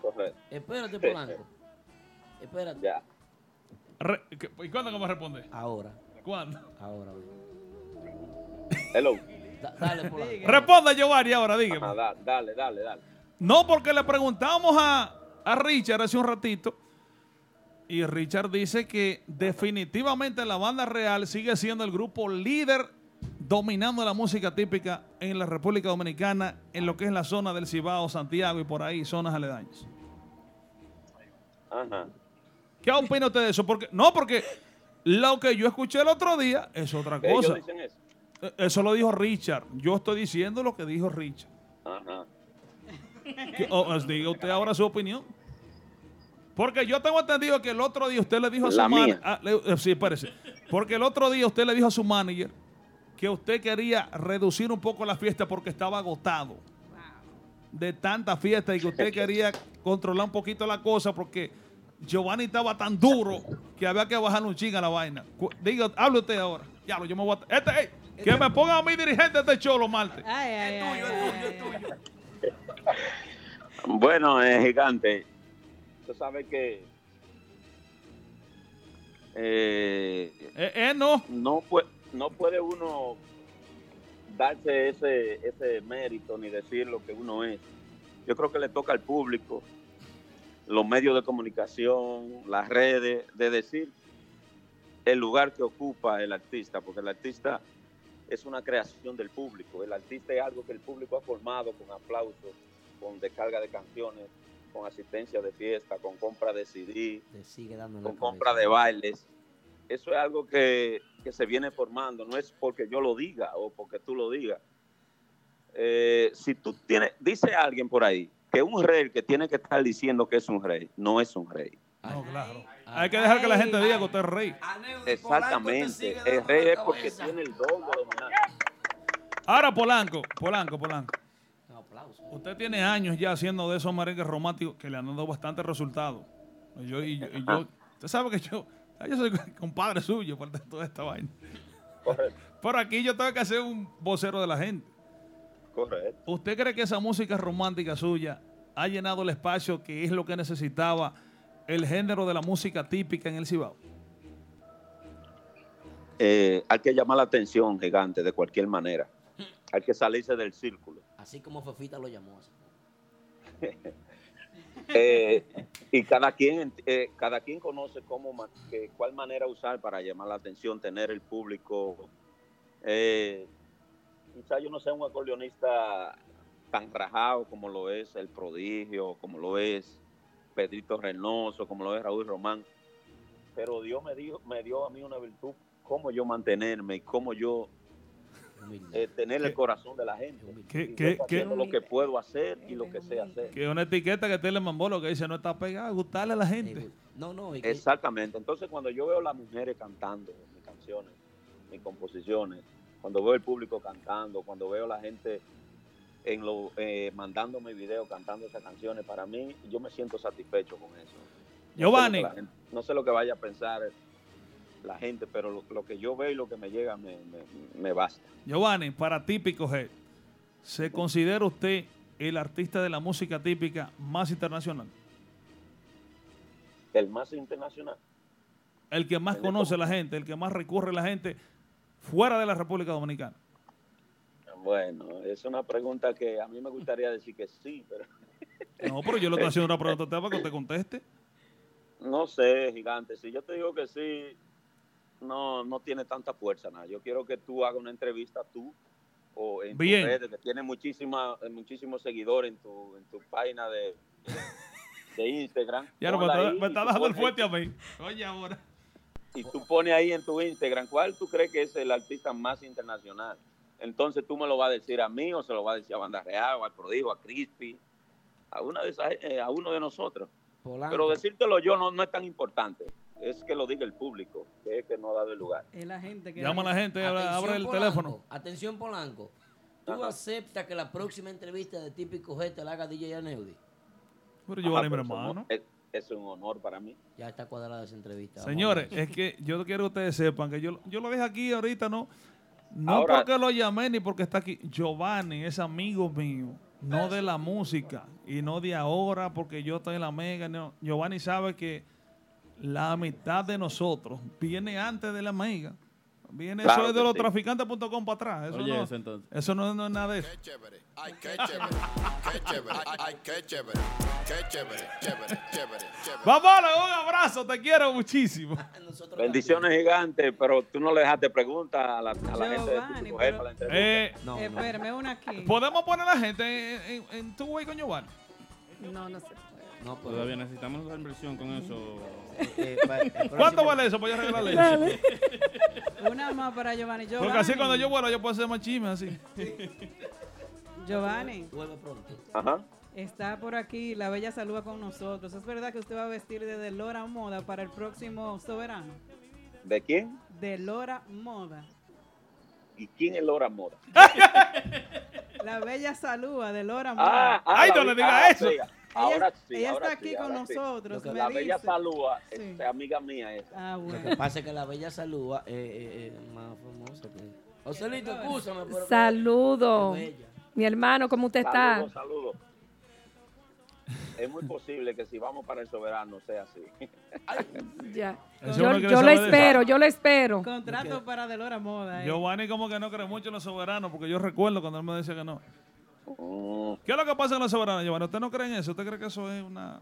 Correcto. Espérate, Polanco. Espérate. Ya. Re- ¿qué- ¿Y cuándo que me responde? Ahora. ¿Cuándo? Ahora. Hello. Da- dale, Polanco. Responda, Giovanni, ahora, dígame. Ajá, da- dale, dale, dale. No, porque le preguntamos a, a Richard hace un ratito. Y Richard dice que definitivamente la banda real sigue siendo el grupo líder dominando la música típica en la República Dominicana, en lo que es la zona del Cibao, Santiago y por ahí, zonas aledañas. Ajá. ¿Qué opina usted de eso? Porque, no, porque lo que yo escuché el otro día es otra cosa. dicen eso. Eh, Eso lo dijo Richard. Yo estoy diciendo lo que dijo Richard. Ajá. Que- o- os diga usted ahora su opinión. Porque yo tengo entendido que el otro día usted le dijo a su La mía. manager. sí, espérese. Porque el otro día usted le dijo a su manager que usted quería reducir un poco la fiesta porque estaba agotado de tanta fiesta y que usted quería controlar un poquito la cosa porque Giovanni estaba tan duro que había que bajarle un ching a la vaina. Diga, hable usted ahora. Ya lo, yo me voy a. Este, que me ponga a mi dirigente este cholo, Marte. Ay, ay, ay, ay, ay. Bueno, eh, gigante, tú sabes que eh, Eh, eh, no. no, puede, no puede uno darse ese, ese mérito ni decir lo que uno es. Yo creo que le toca al público, los medios de comunicación, las redes, de decir el lugar que ocupa el artista, porque el artista es una creación del público. El artista es algo que el público ha formado con aplausos, con descarga de canciones, con asistencia de fiesta, con compra de CD, con compra de bailes. Eso es algo que, que se viene formando, no es porque yo lo diga o porque tú lo digas. Eh, si tú tienes, dice alguien por ahí que un rey que tiene que estar diciendo que es un rey, no es un rey. No, claro. Hay que dejar que la gente diga que usted es rey. Exactamente. El rey es porque tiene el don de dominar. Ahora, Polanco, Polanco, Polanco. Un aplauso. Usted tiene años ya haciendo de esos merengues románticos que le han dado bastante resultado. Y yo, y yo, y yo- usted sabe que yo, yo soy compadre suyo por toda esta vaina. Correcto. Por aquí yo tengo que hacer un vocero de la gente. Correcto. ¿Usted cree que esa música romántica suya ha llenado el espacio que es lo que necesitaba el género de la música típica en el Cibao? Eh, hay que llamar la atención, gigante, de cualquier manera. Hay que salirse del círculo. Así como Fefita lo llamó. Eh, y cada quien, eh, cada quien conoce cómo, que, cuál manera usar para llamar la atención, tener el público. Eh, quizá yo no sea un acordeonista tan rajado como lo es el prodigio, como lo es Pedrito Reynoso, como lo es Raúl Román, pero Dios me dio, me dio a mí una virtud, cómo yo mantenerme y cómo yo. Eh, tener el corazón de la gente. ¿Qué, qué, qué- lo que puedo hacer y lo que sé hacer. que una etiqueta que Tele Mambolo que dice no está pegada, gustarle a la gente? No, no. Exactamente. Entonces, cuando yo veo a las mujeres cantando mis canciones, mis composiciones, cuando veo el público cantando, cuando veo a la gente en lo, eh, mandándome videos cantando esas canciones, para mí, yo me siento satisfecho con eso. No Giovanni. sé gente- no sé lo que vaya a pensar la gente, pero lo, lo que yo veo y lo que me llega me, me- me basta. Giovanni, para Típico G, ¿se considera usted el artista de la música típica más internacional? El más internacional. El que más conoce a la gente, el que más recurre a la gente fuera de la República Dominicana. Bueno, es una pregunta que a mí me gustaría decir que sí, pero No, pero yo le estoy haciendo una pregunta para que usted conteste. No sé, gigante. Si yo te digo que sí, no, no tiene tanta fuerza nada. Yo quiero que tú hagas una entrevista tú o en Bien. tus redes, que tiene muchísima, eh, muchísimos seguidores en tu, en tu página de, de Instagram. Ya no, me está, me está dejando el fuerte a mí. Oye, ahora. Y tú pones ahí en tu Instagram, ¿cuál tú crees que es el artista más internacional? Entonces tú me lo vas a decir a mí o se lo vas a decir a Banda Real, o al Prodigo, a Crispy, a, una de esas, eh, a uno de nosotros. Polanco. Pero decírtelo yo no, no es tan importante. Es que lo diga el público, que es que no ha dado el lugar. Es la gente que. Llama a la gente, abre, el Polanco. teléfono. Atención, Polanco. ¿Tú Ajá. aceptas que la próxima entrevista de Típico G te la haga DJ Aneudi? Pero Ajá, Giovanni, mi hermano. no- Es, es un honor para mí. Ya está cuadrada esa entrevista. Señores, es que yo quiero que ustedes sepan que yo, yo lo dije aquí ahorita, no, no Ahora- porque lo llamé ni porque está aquí. Giovanni es amigo mío. no de la música y no de ahora porque yo estoy en la mega. No. Giovanni sabe que la amistad de nosotros viene antes de la mega. Viene Claro eso es de los sí. traficantes.com para atrás. Eso, Oye, no, eso entonces. eso no, no es nada de eso. Qué chévere, ay, qué chévere, qué chévere, ay, qué chévere, qué chévere, chévere, chévere, chévere. Vamos, un abrazo, te quiero muchísimo. Bendiciones gigantes, pero tú no le dejaste preguntas a la, a la gente de Giovanni, Típico pero- Head para la entrevista. Eh, No, no. Espérame, una aquí. ¿Podemos poner a la gente en, en, en tu way con Giovanni? No, no puede. No, pues, Todavía necesitamos la inversión con eso. eh, pa- el ¿Cuánto vale eso para yo regalarle eso? Una más para Giovanni. Giovanni. Porque así cuando yo vuelo yo puedo hacer más chisme así. Giovanni, Vuelve pronto. Ajá. está por aquí la bella saluda con nosotros. ¿Es verdad que usted va a vestir de Delora Moda para el próximo soberano? ¿De quién? Delora Moda. ¿Y quién es Laura Moda? La bella saluda de Lora Ah, Moda. ah, Ay, no le diga ah, eso. Ahora ella sí, ella ahora está sí, aquí con sí. nosotros. La bella. Salúa, Sí. es amiga mía esa. Ah, Lo que pasa es que la bella salúa eh, eh, eh, más famosa que. Joselito, escúchame. Saludo. Es. Mi hermano, ¿cómo usted está? Saludos, saludos. Es muy posible que si vamos para el soberano sea así. Ya. Yo, yo lo espero, yo lo espero. Contrato para Delora Moda. eh. Giovanni como que no cree mucho en los soberanos, porque yo recuerdo cuando él me decía que no. Mm, ¿Qué es lo que pasa en los soberanos, Giovanni? ¿Usted no cree en eso? ¿Usted cree que eso es una...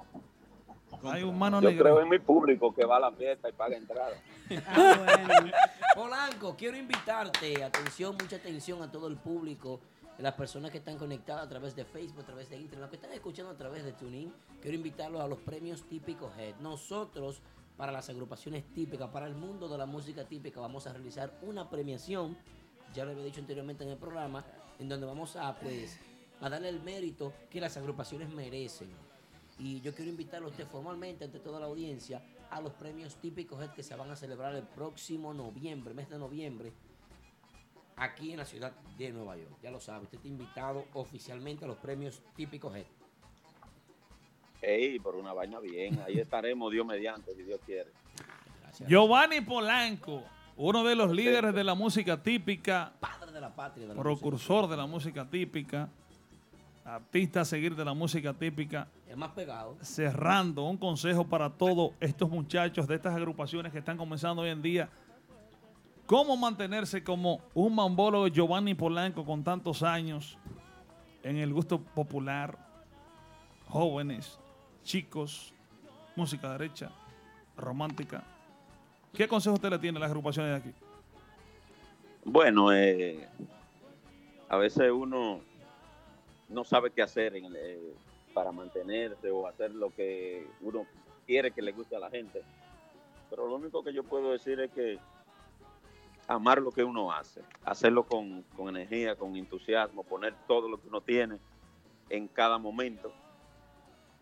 Hay un mano Yo negra? creo en mi público que va a la fiesta y paga entrada. Ah, bueno. Polanco, quiero invitarte, atención, mucha atención a todo el público, a las personas que están conectadas a través de Facebook, a través de Internet, los que están escuchando a través de TuneIn. Quiero invitarlos a los premios típicos Head. Nosotros, para las agrupaciones típicas, para el mundo de la música típica, vamos a realizar una premiación, ya lo había dicho anteriormente en el programa, en donde vamos a, pues, a darle el mérito que las agrupaciones merecen. Y yo quiero invitarlo a usted formalmente ante toda la audiencia a los premios típicos que se van a celebrar el próximo noviembre, mes de noviembre, aquí en la ciudad de Nueva York. Ya lo sabe, usted está invitado oficialmente a los premios típicos Head. Ey, por una vaina bien. Ahí estaremos, Dios mediante, si Dios quiere. Gracias. Giovanni Polanco, uno de los líderes de la música típica, Padre de la patria. De la precursor de la música típica, artista a seguir de la música típica. El más pegado. cerrando un consejo para todos estos muchachos de estas agrupaciones que están comenzando hoy en día. ¿Cómo mantenerse como un mambólogo Giovanni Polanco con tantos años en el gusto popular? Jóvenes, chicos, música derecha, romántica. ¿Qué consejo usted le tiene a las agrupaciones de aquí? Bueno, eh, a veces uno no sabe qué hacer eh, para mantenerse o hacer lo que uno quiere que le guste a la gente. Pero lo único que yo puedo decir es que amar lo que uno hace, hacerlo con, con energía, con entusiasmo, poner todo lo que uno tiene en cada momento.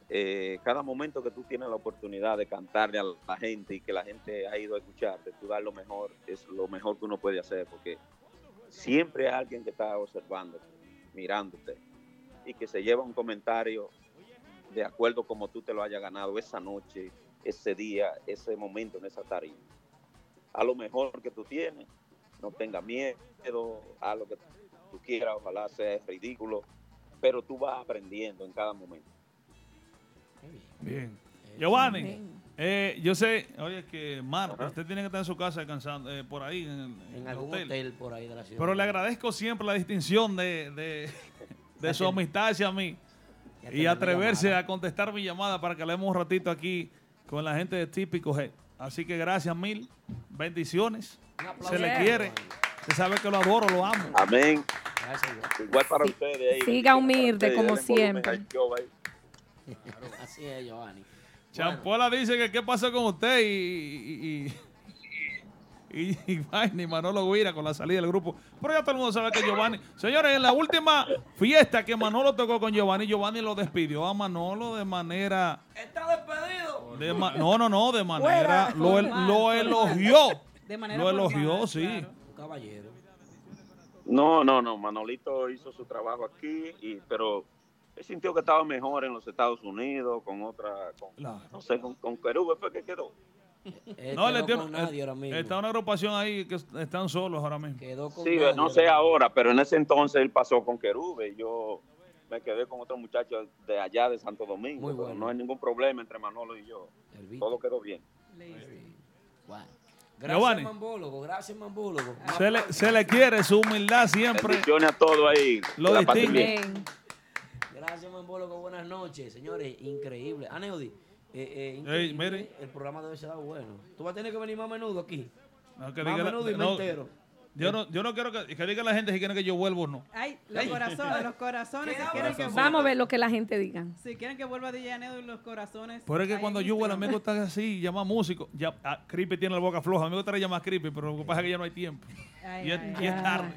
Eh, cada momento que tú tienes la oportunidad de cantarle a la gente y que la gente ha ido a escucharte, tú dar lo mejor, es lo mejor que uno puede hacer, porque siempre hay alguien que está observándote, mirándote, y que se lleva un comentario de acuerdo como tú te lo hayas ganado esa noche, ese día, ese momento en esa tarima. A lo mejor que tú tienes, no tengas miedo, a lo que tú quieras, ojalá sea ridículo, pero tú vas aprendiendo en cada momento. Bien. Bien. Giovanni, eh, yo sé, oye, que Mar, Ajá. usted tiene que estar en su casa descansando, eh, por ahí, en, el- en En el algún hotel. hotel. por ahí de la ciudad. Pero le agradezco siempre la distinción de, de, de su amistad hacia mí y atreverse a contestar mi llamada para que hablemos un ratito aquí con la gente de Típico G. Así que gracias mil, bendiciones. Un aplauso Se le quiere. Usted sabe que lo adoro, lo amo. Amén. Gracias. Igual para ustedes. ahí. Siga humilde, ustedes. como siempre. Así es, Giovanni. Champola dice que qué pasó con usted y, y, y, y, y y Manolo Guira con la salida del grupo. Pero ya todo el mundo sabe que Giovanni. Señores, en la última fiesta que Manolo tocó con Giovanni, Giovanni lo despidió a Manolo de manera. ¡Está despedido! de ma- no, no, no, de manera. Lo, elogió. De manera Lo elogió, formal, sí. claro. Caballero. No, no, no. Manolito hizo su trabajo aquí, y, pero él sintió que estaba mejor en los Estados Unidos, con otra, con- Claro. no sé, con, con Perú fue que quedó. Él No, le con nadie ahora mismo. Está una agrupación ahí que están solos ahora mismo. Quedó con Sí, nadie no sé ahora ahora, pero en ese entonces él pasó con Querube. Yo me quedé con otro muchacho de allá de Santo Domingo. Muy bueno. No hay ningún problema entre Manolo y yo. Todo quedó bien. Gracias, Giovanni. Mambólogo. Gracias, Mambólogo. Se le, se le quiere su humildad siempre. Bendiciones a todos ahí. Lo distingue. Gracias, Mambólogo. Buenas noches, señores. Increíble. Aneudi, eh, eh, mire. el programa debe ser bueno. Tú vas a tener que venir más a menudo aquí. No, que más diga a la- menudo y no, entero. yo, no, yo no quiero que, que diga la gente si quieren que yo vuelva o no. Ay, los corazones, los corazones. Si quieren que Vamos a ver lo que la gente diga. Si quieren que vuelva DJ Anedo y los corazones. Pero es que cuando yo a me Instagram. gusta así, llama músico. Ya, ah, Creepy tiene la boca floja. A me gustaría llamar Creepy, pero lo que pasa es que ya no hay tiempo. Ay, Y es, ay, y es tarde.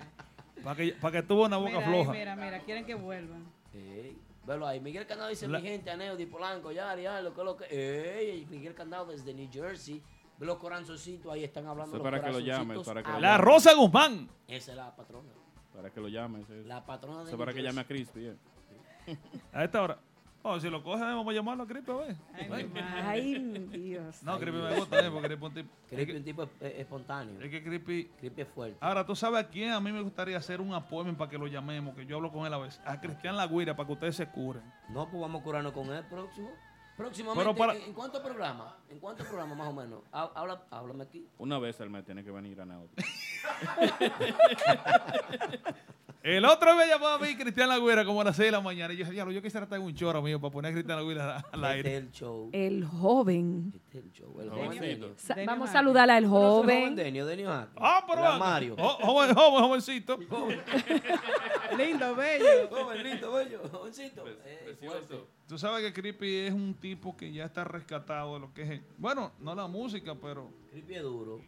Para que, para que tuvo una boca Mira, ahí, floja. mira, mira, quieren que vuelvan. Ey, velo ahí. Miguel Candado dice, La- mi gente, Aneudi, Polanco, Yari, ya, lo que lo que. Ey, Miguel Candado desde New Jersey. Ve los corazoncitos ahí están hablando. Eso los para que lo llames, corazoncitos para que lo La Rosa Guzmán. Esa es la patrona. Para que lo llames. Eso La patrona de Eso para New que llame a. Crispy. eh. A esta hora. Oh, si lo coge, vamos a llamarlo a Creepy, a ver. Ay. Ay, Dios. No, Creepy me gusta, eh, porque Creepy es un tipo. Es Creepy un tipo espontáneo. es que Creepy. Creepy es fuerte. Ahora, ¿tú sabes a quién a mí me gustaría hacer un appointment para que lo llamemos? Que yo hablo con él a veces. A Cristian Lagüira, para que ustedes se curen. No, pues vamos a curarnos con él próximo. Próximamente, Pero para- ¿en, cuántos programas? ¿En cuántos programas más o menos? Ha- Habla, háblame aquí. Una vez al mes tiene que venir a Neo. El otro me llamó a mí, Cristian Lagüira, como a las 6 de la mañana. Y yo dije, diablo, yo quisiera estar en un choro mío para poner a Cristian Lagüira al Este aire. es el show. El joven. Este es el show. El joven Denio. Sa- Denio Vamos a Jaque. saludar al ¿Conoce el joven joven. Denio, Denio Jaque? Ah, pero La venga. Mario. Jo- Joven, joven, jovencito. Lindo, bello. Joven, lindo, bello, jovencito. Eh, fuerte. Tú sabes que Creepy es un tipo que ya está rescatado de lo que es. Bueno, no la música, pero Creepy es duro.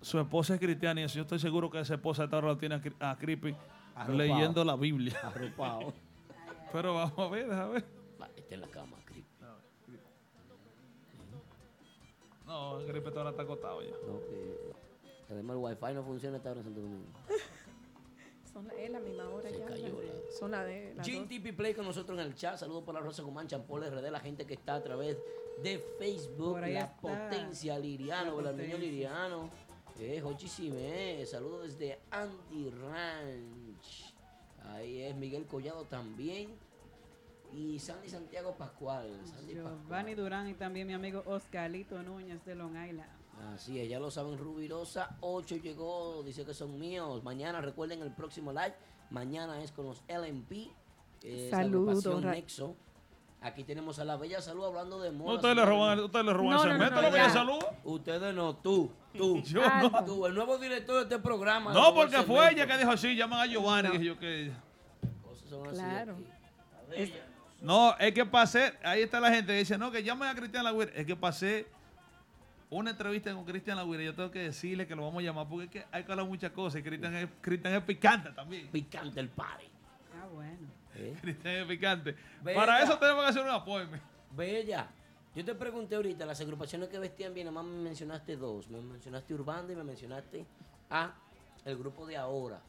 su esposa es cristiana y eso yo estoy seguro que esa esposa de esta hora la tiene a, a Creepy Arropado. leyendo la Biblia. Arropado. Pero vamos a ver, a ver. Va, Está en la cama, Creepy. No, Creepy esta hora está acostado ya. No, que además el wifi no funciona esta hora en Santo Domingo. Son la, es la misma hora Se ya. cayó la- Son las de Play con nosotros en el chat. Saludos por la Rosa Guzmán, Champol RD, la gente que está a través de Facebook. La está. potencia Liriano, La el niño potencia. Liriano. Eh, Jochísime, saludos desde Anti Ranch. Ahí es Miguel Collado también. Y Sandy Santiago Pascual. Sandy Giovanni Pascual. Durán y también mi amigo Oscarito Núñez de Long Island. Así es, ya lo saben, Rubirosa 8 llegó, dice que son míos. Mañana, recuerden el próximo live. Mañana es con los LMP. eh, Saludos, Nexo. Aquí tenemos a la Bella Salud hablando de moda. Ustedes le roban, ustedes le roban No, el no, no, segmento, no, la bella salud. Ustedes no, tú, tú. Yo Ah, no. Tú, el nuevo director de este programa. No, porque fue ella que dijo así, llaman a Giovanni. No. dije yo que... Cosas son así Claro. Es- No, es que pasé, ahí está la gente que dice, no, que llamen a Cristian Lagüira. Es que pasé una entrevista con Cristian Lagüira. Yo tengo que decirle que lo vamos a llamar porque es que hay que hablar muchas cosas. Y Cristian es, Cristian es picante también. Picante el party. Ah, bueno. ¿Eh? Cristian es picante. Para eso tenemos que hacer un apoyo. Bella, yo te pregunté ahorita, las agrupaciones que vestían bien, nada más me mencionaste dos. Me mencionaste Urbanda y me mencionaste a el grupo de ahora.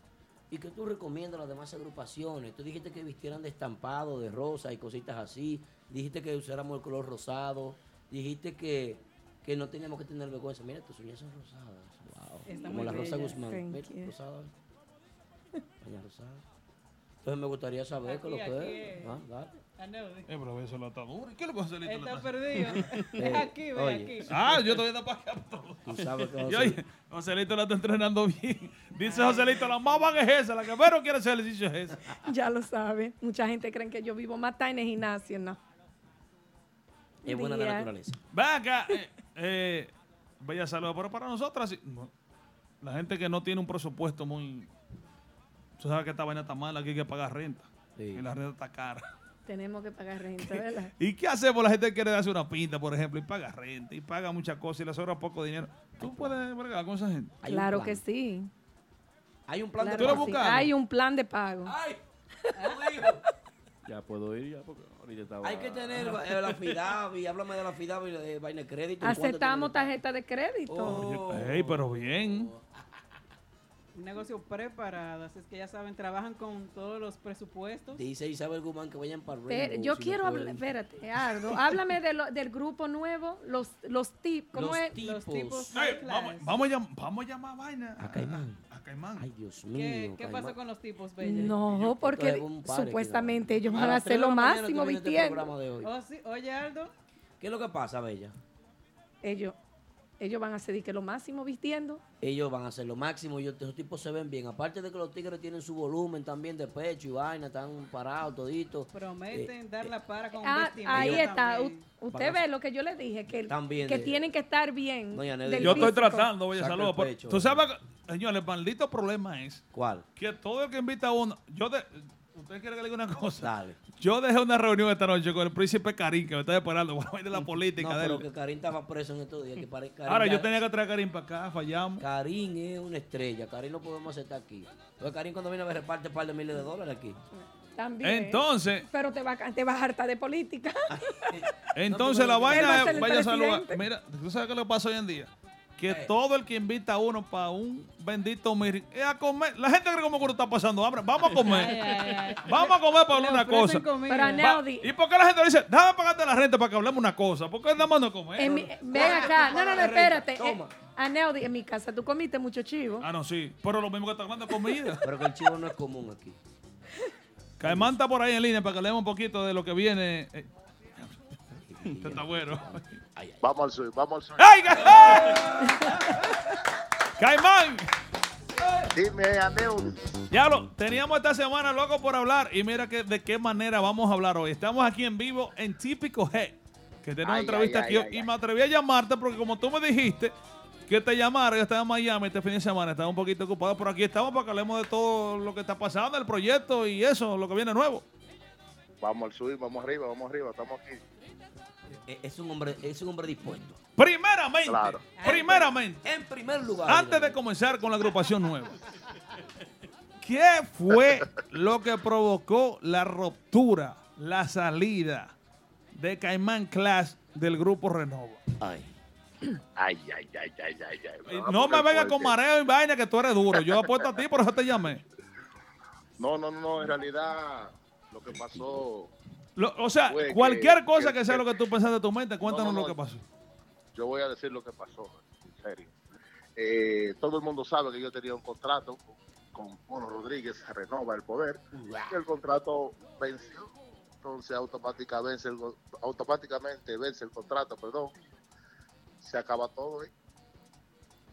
¿Y qué tú recomiendas a las demás agrupaciones? Tú dijiste que vistieran de estampado, de rosa y cositas así. Dijiste que usáramos el color rosado. Dijiste que, que no teníamos que tener vergüenza. Mira, tus uñas son rosadas. Wow. Está Como la Rosa. Guzmán. Thank Mira, you. rosada. Uñas rosadas. Entonces me gustaría saber qué es lo que es. es. Ah, dale. Aneudi. Eh, pero eso la está dura. ¿Y qué le pasa a Celito? Está perdido. Eh, aquí, ve oye. aquí. Ah, yo todavía no para acá. Tú sabes que Y José- oye, Joselito la está entrenando bien. Dice Joselito, la más van es esa, la que menos quiere hacer ejercicio es esa. Ya lo saben. Mucha gente cree que yo vivo más en el gimnasio, ¿no? es buena la Día. naturaleza. Ven acá, eh, eh, bella salud, pero para nosotras, la gente que no tiene un presupuesto muy... Tú sabes que esta vaina está mala, aquí hay que pagar renta. Sí. Y la renta está cara. Tenemos que pagar renta, ¿verdad? ¿Y qué hacemos la gente que quiere darse una pinta, por ejemplo, y paga renta, y paga muchas cosas, y le sobra poco dinero? ¿Tú puedes bregar con esa gente? Claro plan. que sí. Hay un plan Claro ¿Tú lo que de sí. buscando? Hay un plan de pago. ¡Ay! Ya puedo ir, ya, porque ahorita estaba. Hay que tener eh, la FIDAVI, háblame de la FIDAVI de vaina de crédito. ¿en cuánto Aceptamos tarjeta de crédito. Oh. Ey, pero bien. Un negocio preparado, así es que ya saben, trabajan con todos los presupuestos. Dice Isabel Guzmán que vayan para Rainbow, yo si no quiero hablar, espérate, Ardo, háblame de lo- del grupo nuevo, los, los tips, ¿cómo Los es? tipos. Los tipos vamos, vamos a llam- vamos a llamar vaina. A Caimán. A Caimán. Ay, Dios mío. ¿Qué, qué pasó con los tipos, Bella? No, porque supuestamente ellos van a hacer lo máximo este. Oh, sí. Oye, Aldo, ¿Qué es lo que pasa, Bella? Ellos, ellos van a hacer di que lo máximo vistiendo. Ellos van a hacer lo máximo y esos tipos se ven bien. Aparte de que los tigres tienen su volumen también de pecho y vaina, están parados toditos. prometen Eh, dar la para con Ah, vestimenta ahí está. también. Usted ve lo que yo le dije, que, También que de- tienen que estar bien. Del Yo estoy tratando, voy a Saca saludar. el por- pecho. Tú sabes, que- señores, el maldito problema es ¿Cuál? que todo el que invita a uno. Yo de, ¿Usted quiere que le diga una cosa? Dale. Yo dejé una reunión esta noche con el príncipe Karim, que me está esperando. Bueno, de la política No, de pero él. que Karim estaba preso en estos días. Que Karim Ahora, ya- yo tenía que traer a Karim para acá, fallamos. Karim es una estrella. Karim no podemos aceptar aquí. Entonces, Karim cuando viene me reparte un par de miles de dólares aquí. También. Entonces, Pero te va, a- te vas a hartar de política. entonces la va a vaina el vaya a saludar. Mira, ¿tú sabes qué le pasa hoy en día? Que Eh. todo el que invita a uno para un bendito mir es a comer. La gente cree como que uno está pasando hambre. Vamos a comer. Ay, ay, ay. Vamos a comer para hablar una cosa. Neudi, ¿Y por qué la gente dice, déjame pagarte la renta para que hablemos una cosa? ¿Por qué nada más no comer? en mi- ven acá. No, no, no, espérate. Toma. Eh, Aneudi, en mi casa tú comiste mucho chivo. Ah, no, sí. Pero lo mismo que está hablando de comida. Pero que el chivo no es común aquí. Caimán está por ahí en línea para que leamos un poquito de lo que viene. Eh, está bueno. Vamos al sur, vamos al sur. ¡Ay, Ca- Caimán! Dime, Aneu. Diablo, teníamos esta semana loco por hablar y mira que, de qué manera vamos a hablar hoy. Estamos aquí en vivo en Típico G, que tenemos una Ay, entrevista ay, aquí ay, y ay, me atreví a llamarte porque como tú me dijiste que te llamara, yo estaba en Miami este fin de semana, estaba un poquito ocupado, pero aquí estamos para que hablemos de todo lo que está pasando, el proyecto y eso, lo que viene nuevo. Vamos al sur, vamos arriba, vamos arriba, estamos aquí. Eh, Es un hombre, es un hombre dispuesto. Primeramente, Claro. primeramente, En primer lugar. antes de comenzar con la agrupación nueva, ¿qué fue lo que provocó la ruptura, la salida de Caimán Class del grupo Renova? Ay. Ay, ay, ay, ay, ay, ay. No me vengas con mareo y vaina que tú eres duro. Yo apuesto a ti, por eso te llamé. No, no, no, en realidad lo que pasó, Lo- o sea, Fue que- cualquier cosa que- que sea que- lo que tú pensaste en tu mente, cuéntanos No, no, lo que pasó. yo voy a decir lo que pasó, en serio. Eh, todo el mundo sabe que yo tenía un contrato con, Bono Rodríguez, se renova el poder, y el contrato venció. Entonces automáticamente vence el, go- automáticamente vence el contrato, perdón. Se acaba todo. ¿eh?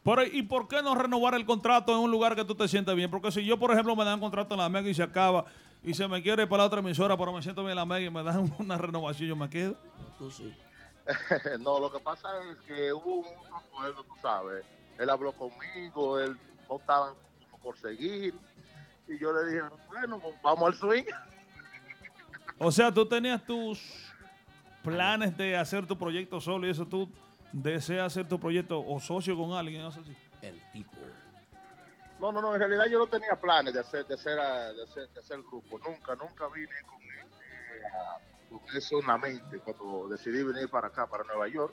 Pero, ¿y por qué no renovar el contrato en un lugar que tú te sientes bien? Porque si yo, por ejemplo, me dan contrato en la Mega y se acaba y se me quiere ir para la otra emisora, pero me siento bien en la Mega y me dan una renovación, yo me quedo. Tú sí. no, lo que pasa es que hubo un acuerdo, tú sabes. Él habló conmigo, él no estaba por seguir. Y yo le dije, bueno, vamos al swing. O sea, tú tenías tus planes de hacer tu proyecto solo y eso tú deseas hacer tu proyecto o socio con alguien, no sé si. El tipo. No, no, no, en realidad yo no tenía planes de hacer, de hacer, ah, de hacer, de hacer grupo. Nunca, nunca vine con, eh, con eso en la mente cuando decidí venir para acá, para Nueva York.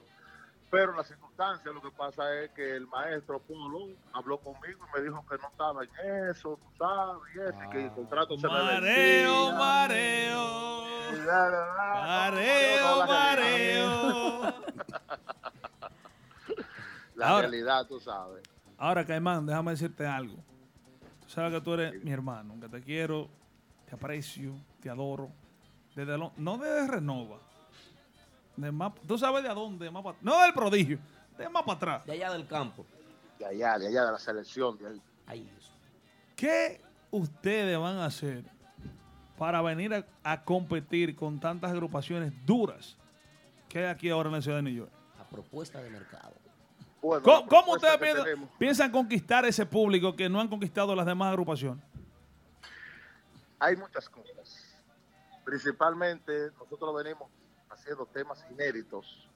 Pero las circunstancias, lo que pasa es que el maestro Polo habló conmigo y me dijo que no estaba en eso, tú sabes, y eso, y que el contrato se me Mareo, vencía. mareo. Mareo, realidad- mareo. La Ahora- realidad, tú sabes. Ahora, Caimán, déjame decirte algo. Tú sabes que tú eres mi hermano, que te quiero, te aprecio, te adoro. Desde lo- no de Renova. De más, tú sabes de a dónde, más pa- no del prodigio, de más para atrás. De allá del campo. De allá, de allá, de la selección, de ahí. Dios. ¿Qué ustedes van a hacer para venir a, a competir con tantas agrupaciones duras que hay aquí ahora en la ciudad de New York? A propuesta de mercado. ¿Cómo, ustedes piensan conquistar ese público que no han conquistado las demás agrupaciones? hay muchas cosas. Principalmente nosotros venimos haciendo temas inéditos,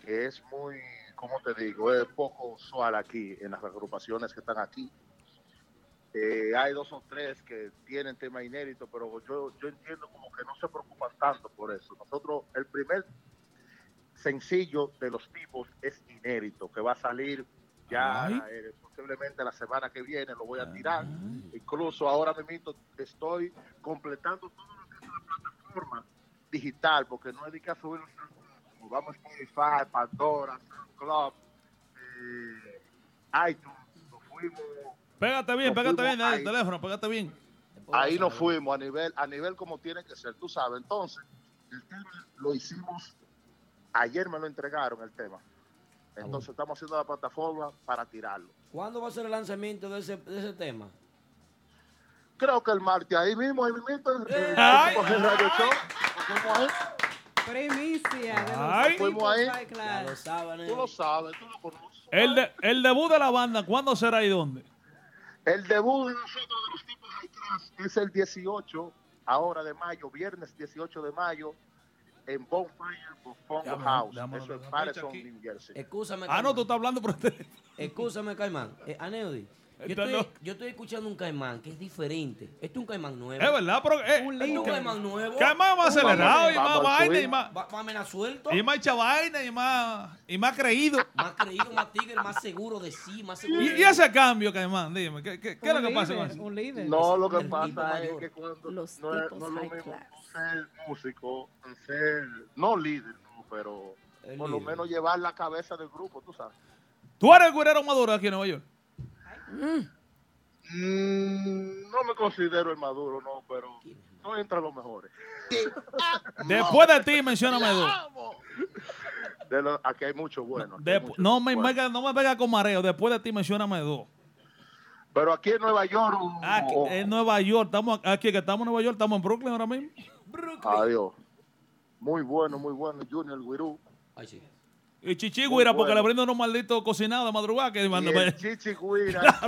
que es muy, como te digo, es poco usual aquí en las agrupaciones que están aquí. Eh, hay dos o tres que tienen tema inédito, pero yo, yo entiendo como que no se preocupan tanto por eso. Nosotros, el primer sencillo de los tipos es inédito, que va a salir Ya eh, posiblemente la semana que viene lo voy a tirar. Incluso ahora mismo estoy completando todo lo que es la plataforma digital, porque no es de que a subir los vamos a Spotify, Pandora, SoundCloud, eh, iTunes, nos fuimos, Pégate bien, pégate bien, dale el ahí. teléfono, pégate bien. ahí nos fuimos a nivel, a nivel como tiene que ser, tú sabes. Entonces, el tema lo hicimos, ayer me lo entregaron el tema. Entonces estamos haciendo la plataforma para tirarlo. ¿Cuándo va a ser el lanzamiento de ese, de ese tema? Creo que el martes ahí mismo, ahí mismo, eh, Ay, como en Radio Show, como ahí, Primicia de los Ay. Fuimos ahí. Ya Class. lo saben. tú lo sabes, tú lo conoces. El, de- el debut de la banda, ¿cuándo será y dónde? El debut de nosotros de los tipos high class es el 18, ahora de mayo, viernes 18 de mayo, en Bonfire Déjame- House. Eso es Patterson. New Jersey. Escúchame. Ah, no, Caimán. tú estás hablando por el teléfono. Escúchame, Caimán. Eh, Aneudi, yo estoy, loco. yo estoy escuchando un Caimán que es diferente. Este es un Caimán nuevo. Es verdad, pero. Eh, Un Este es un. Caimán nuevo. es más, más acelerado y más vaina y más. Menos suelto. Y más hecha vaina y más, y más creído. Más creído, más tigre, más seguro de sí, más seguro. Y, ese cambio, Caimán, dime, ¿qué, qué, qué es lo que pasa con líder, eso? Un líder. No, lo que pasa es que cuando Los no, tipos no high class. Ser músico, ser, no líder, no, pero El por lo menos llevar la cabeza del grupo, tú sabes. Tú eres el güerero maduro aquí en Nueva York. Mm, no me considero el maduro, no, pero no entra los mejores. Después de ti, mencióname dos. De lo- aquí hay mucho bueno. aquí hay Depu- mucho no, me, bueno. venga- no me venga con mareo. Después de ti, mencióname dos. Pero aquí en Nueva York, oh, Aquí, o- en Nueva York, estamos aquí que estamos en Nueva York, estamos en Brooklyn ahora mismo. Adiós. Muy bueno, muy bueno, Junior Guirú. Ay, sí. Y Chichigüira, porque bueno. le brindo unos malditos cocinados de madrugada que Y manda el Chichi Guira,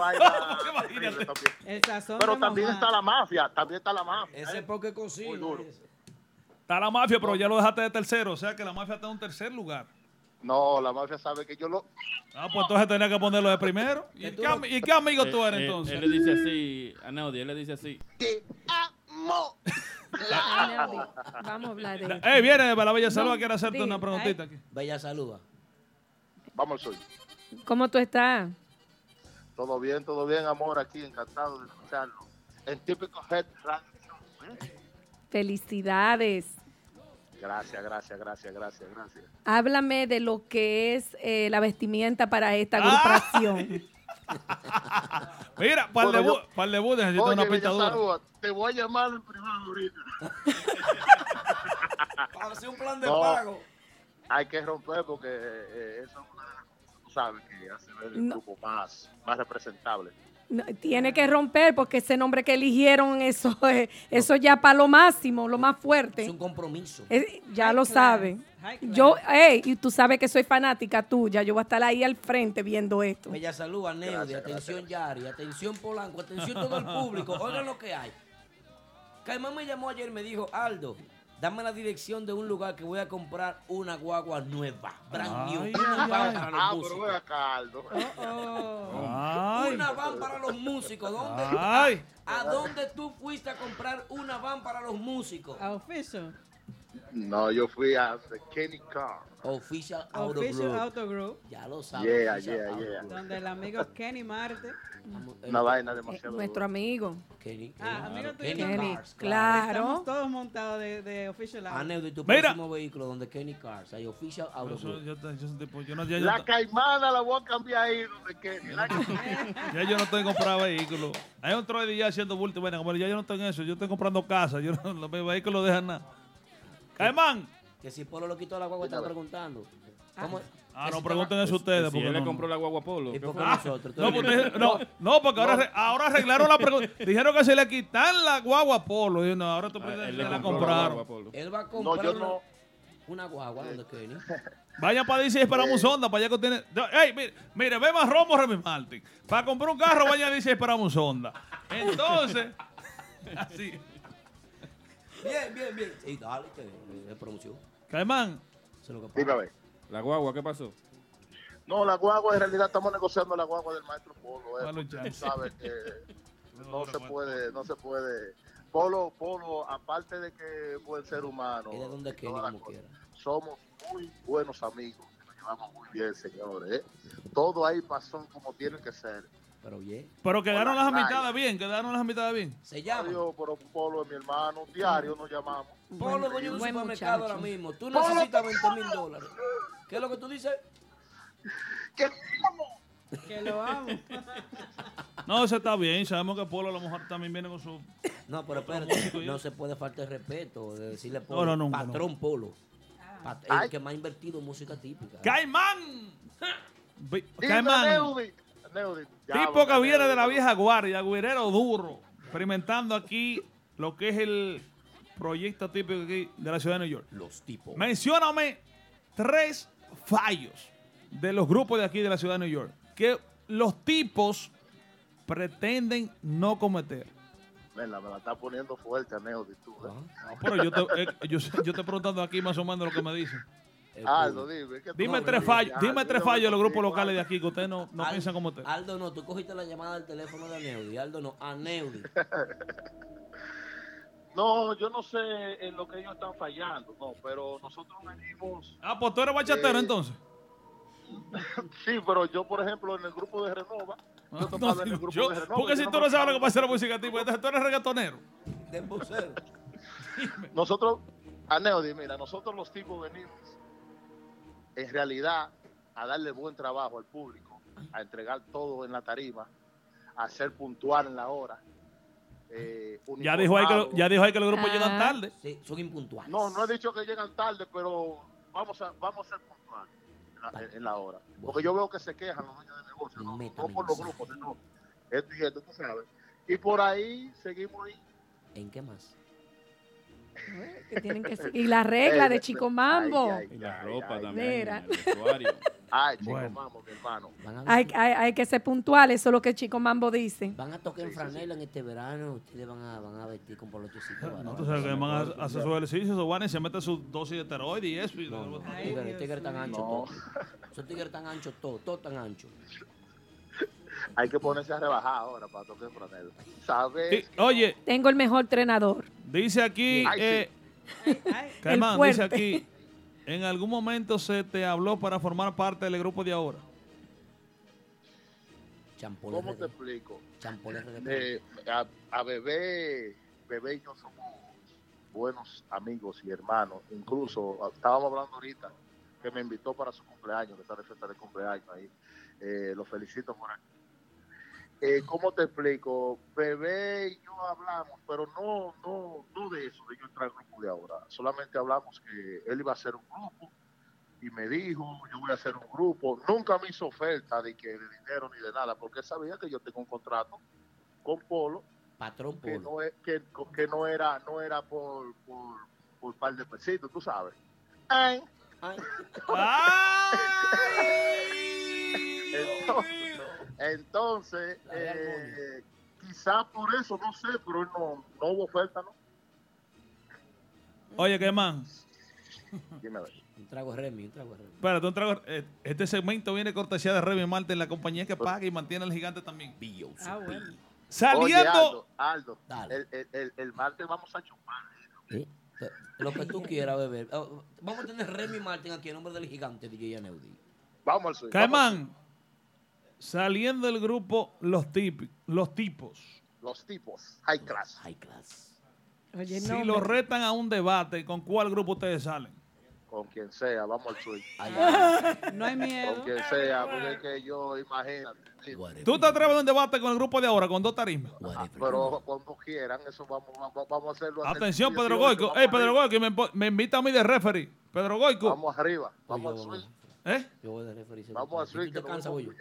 vaina increíble también. El sazón Pero también está la mafia, también está la mafia. Ese es porque cocina. Muy duro. ese. Está la mafia, pero ya lo dejaste de tercero. O sea que la mafia está en un tercer lugar. No, la mafia sabe que yo lo... Ah, pues entonces tenía que ponerlo de primero. ¿Y, qué, y amigo tú eres Él- entonces? Él, le dice así, a él le dice así. Te amo. Vamos a hablar de. Eh, viene la Bella Salva, No, quiere hacerte una preguntita aquí. Bella saluda. Vamos al sol. ¿Cómo tú estás? Todo bien, todo bien, amor, aquí, encantado de escucharlo. En típico Head Radio. Felicidades. Gracias, gracias, gracias, gracias, gracias. Háblame de lo que es eh, la vestimenta para esta Ah. agrupación. Mira, para el debut, yo- para el debut necesito Oye, una pintadura. Te voy a llamar en privado ahorita. Para hacer un plan de No. pago. Hay que romper porque eh, eso es una de las cosas, tú sabes, que hace ver el No. grupo más, más representable. No, Tiene que romper porque ese nombre que eligieron, eso, es- eso ya para lo máximo, lo más fuerte. Es un compromiso. Eh, ya High lo class, class. Yo, hey, y tú sabes que soy fanática tuya. Yo voy a estar ahí al frente viendo esto. Bella saluda, Neudi. Gracias, Atención, Yari. Atención, Polanco. Atención, todo el público. Oigan lo que hay. Caimán me llamó ayer y me dijo, Aldo, dame la dirección de un lugar que voy a comprar una guagua nueva. Brand new. Ay, Una ay, van ay. para los Ah, pero músicos. Oh, oh. Una van para los músicos. ¿Dónde? ay. ¿A dónde tú fuiste a comprar una van para los músicos? A Official. No, yo fui a The Kenny Carr. Official Auto Official Group. Auto Group. Ya lo sabes. Yeah, Official yeah, Auto yeah. Group. Donde el amigo Kenny Marte. Una vaina demasiado nuestro amigo. Kenny, Ah, Kenny, amigo tuyo. Kenny, Cars, claro. Estamos todos montados de, de Official Auto. Aneudi, tu Mira. próximo vehículo donde Kenny Cars. Hay Official Auto Group. yo, yo soy un tipo- yo no, ya, yo La caimana la voy a cambiar ahí donde Kenny. La ya yo no estoy comprando vehículos. Hay un troide ya haciendo bulto. Bueno, como ya yo no estoy en eso. Yo estoy comprando casa. Yo no, los vehículos dejan nada. Caimán. Que si Polo lo quitó la guagua, están preguntando. ¿Cómo? Ah, Que no, si pregunten eso ustedes. Si porque él le compró la guagua Polo. ¿Y ¿qué por qué fue? nosotros? No, porque, no, no, porque ahora, ahora arreglaron la pregunta. Dijeron que se le quitan la guagua a Polo. Y no, ahora tú Ah, piensas él le la compró la guagua compraron. Polo. Él va a No, comprar yo una, no. una guagua donde Kenny. Vayan para DC y esperamos Honda, para allá que tiene. Ey, mire, mire, ve más Romo Remy Martin. Para comprar un carro, vayan a DC y esperamos Honda. Entonces, así. Bien, bien, bien. Sí, dale, que es promoción. Caimán, Eso es lo que pasa. Dime a ver. La guagua, ¿qué pasó? No, la guagua, en realidad estamos negociando la guagua del maestro Polo. eh, Malo porque sabes que no se puede, no se puede. Polo, Polo, aparte de que es buen ser humano, Y de donde las como quiera. somos muy buenos amigos. llevamos muy bien, señores. ¿eh? Todo ahí pasó como tiene que ser. Pero bien. Pero quedaron las Hola, amistades bien, quedaron las amistades bien. Se llama. Adiós, pero Polo es mi hermano. Diario nos llamamos. Polo, dueño de un supermercado ahora mismo. Tú Polo, necesitas 20 mil dólares. ¿Qué es lo que tú dices? ¿Qué? Que lo amo. No, eso está bien. Sabemos que Polo a lo mejor también viene con su. No, pero espérate, no se puede faltar de respeto de decirle Polo. No, no, nunca, patrón Polo. Pat- Ay. el que más ha invertido en música típica. ¡Caimán! Caimán. Tipo que viene de la vieja guardia, guerrero duro, experimentando aquí lo que es el proyecto típico aquí de la ciudad de New York. Los tipos. Mencióname tres fallos de los grupos de aquí de la ciudad de New York que los tipos pretenden no cometer. Mira, me la está poniendo fuerte, Neudi, tú. ¿eh? No, pero yo te, eh, yo, yo estoy preguntando aquí más o menos lo que me dicen. El Aldo, público. dime. ¿qué tú Dime tres fallos, Aldo, dime tres fallos de los grupos locales de aquí que ustedes no, no piensan cometer. Aldo no, tú cogiste la llamada del teléfono de Neudi. Aldo no, a Neudi. No, yo no sé en lo que ellos están fallando, no, pero nosotros venimos. Ah, pues tú eres bachatero Eh, entonces. Sí, pero yo, por ejemplo, en el grupo de Renova, yo No, tocaba en el digo grupo yo, de Renova. porque si no tú no sabes lo que pasa en la música tipo, tú eres reggaetonero. De. Nosotros, a Neody, mira, nosotros los tipos venimos en realidad a darle buen trabajo al público, a entregar todo en la tarima, a ser puntual en la hora. eh, Ya dijo ahí que, lo- ya dijo ahí que los grupos Ah. llegan tarde. Sí, son impuntuales. No, no he dicho que llegan tarde, pero vamos a, vamos a ser puntuales en la, en la hora. Porque yo veo que se quejan los dueños de negocio, no, por los grupos, sino esto y esto, tú sabes. Y por ahí seguimos ahí. ¿En qué más? Que tienen que Y la regla de Chico Mambo. ay, Y la ay, ropa ay, también. Mira. Ay, chico, Bueno. vamos, mi hermano. Hay, hay, hay que ser puntuales, eso es lo que Chico Mambo dice. van a tocar en Sí, sí, sí. franela en este verano. Ustedes van a, van a vestir con polochecitos. No, tú sabes que van a hacer su ejercicio, su van y se meten su dosis de esteroide y eso. y- No, no, Ay, tigres, Dios tigres tan No. todos. Esos tigres tan anchos todos, todos tan anchos. Hay que ponerse a rebajar ahora para tocar franela. ¿Sabes? Y, oye, Tengo el mejor entrenador. dice aquí, Ay, sí. eh, Ay, Caimán, El dice aquí, en algún momento se te habló para formar parte del grupo de ahora. Champol ¿Cómo te explico? Eh, a, a Bebé, Bebé y yo somos buenos amigos y hermanos. Incluso estábamos hablando ahorita que me invitó para su cumpleaños, que está de fiesta de cumpleaños ahí. Eh, lo felicito por aquí. Eh, ¿Cómo te explico? Bebé y yo hablamos, pero no, no, no de eso, de yo entrar al grupo de ahora. Solamente hablamos que él iba a hacer un grupo y me dijo, yo voy a hacer un grupo. Nunca me hizo oferta de que de dinero ni de nada, porque sabía que yo tengo un contrato con Polo Patrón que Polo. no, es, que, que no era no era por por, por par de pesitos, tú sabes. Ay, Ay, Entonces, entonces eh, quizás por eso, no sé, pero no, no hubo oferta, ¿no? Oye, a ver. un trago de Remy, un trago de Remy. espérate, un trago- eh, este segmento viene cortesía de Remy Martin, la compañía que paga y mantiene al gigante también. ah, bueno. Oye, Saliendo, Aldo, Aldo, Dale. el, el, el, el martes vamos a chupar. ¿Sí? Lo que tú quieras, bebé. Oh, Vamos a tener Remy Martin aquí en nombre del gigante DJ Aneudi. Vamos al al Caimán, saliendo del grupo Los, Tipi- los Tipos. Los tipos, high class. High class. Oye, Si no, lo me- retan a un debate, ¿con cuál grupo ustedes salen? Con quien sea, vamos al ay, No hay miedo. Con quien sea, porque es que yo, imagínate. ¿Tú te atreves a un debate con el grupo de ahora, con dos tarimas? Whatever. Pero cuando quieran, eso vamos, vamos, vamos a hacerlo. Atención, Pedro 18, Goico. vamos Ey, Pedro arriba. Goico, me, me invita a mí de referee. Pedro Goico. Vamos arriba, Oye, vamos al swing. ¿Eh? Yo voy de referir. Vamos al te que cansas, nos voy yo.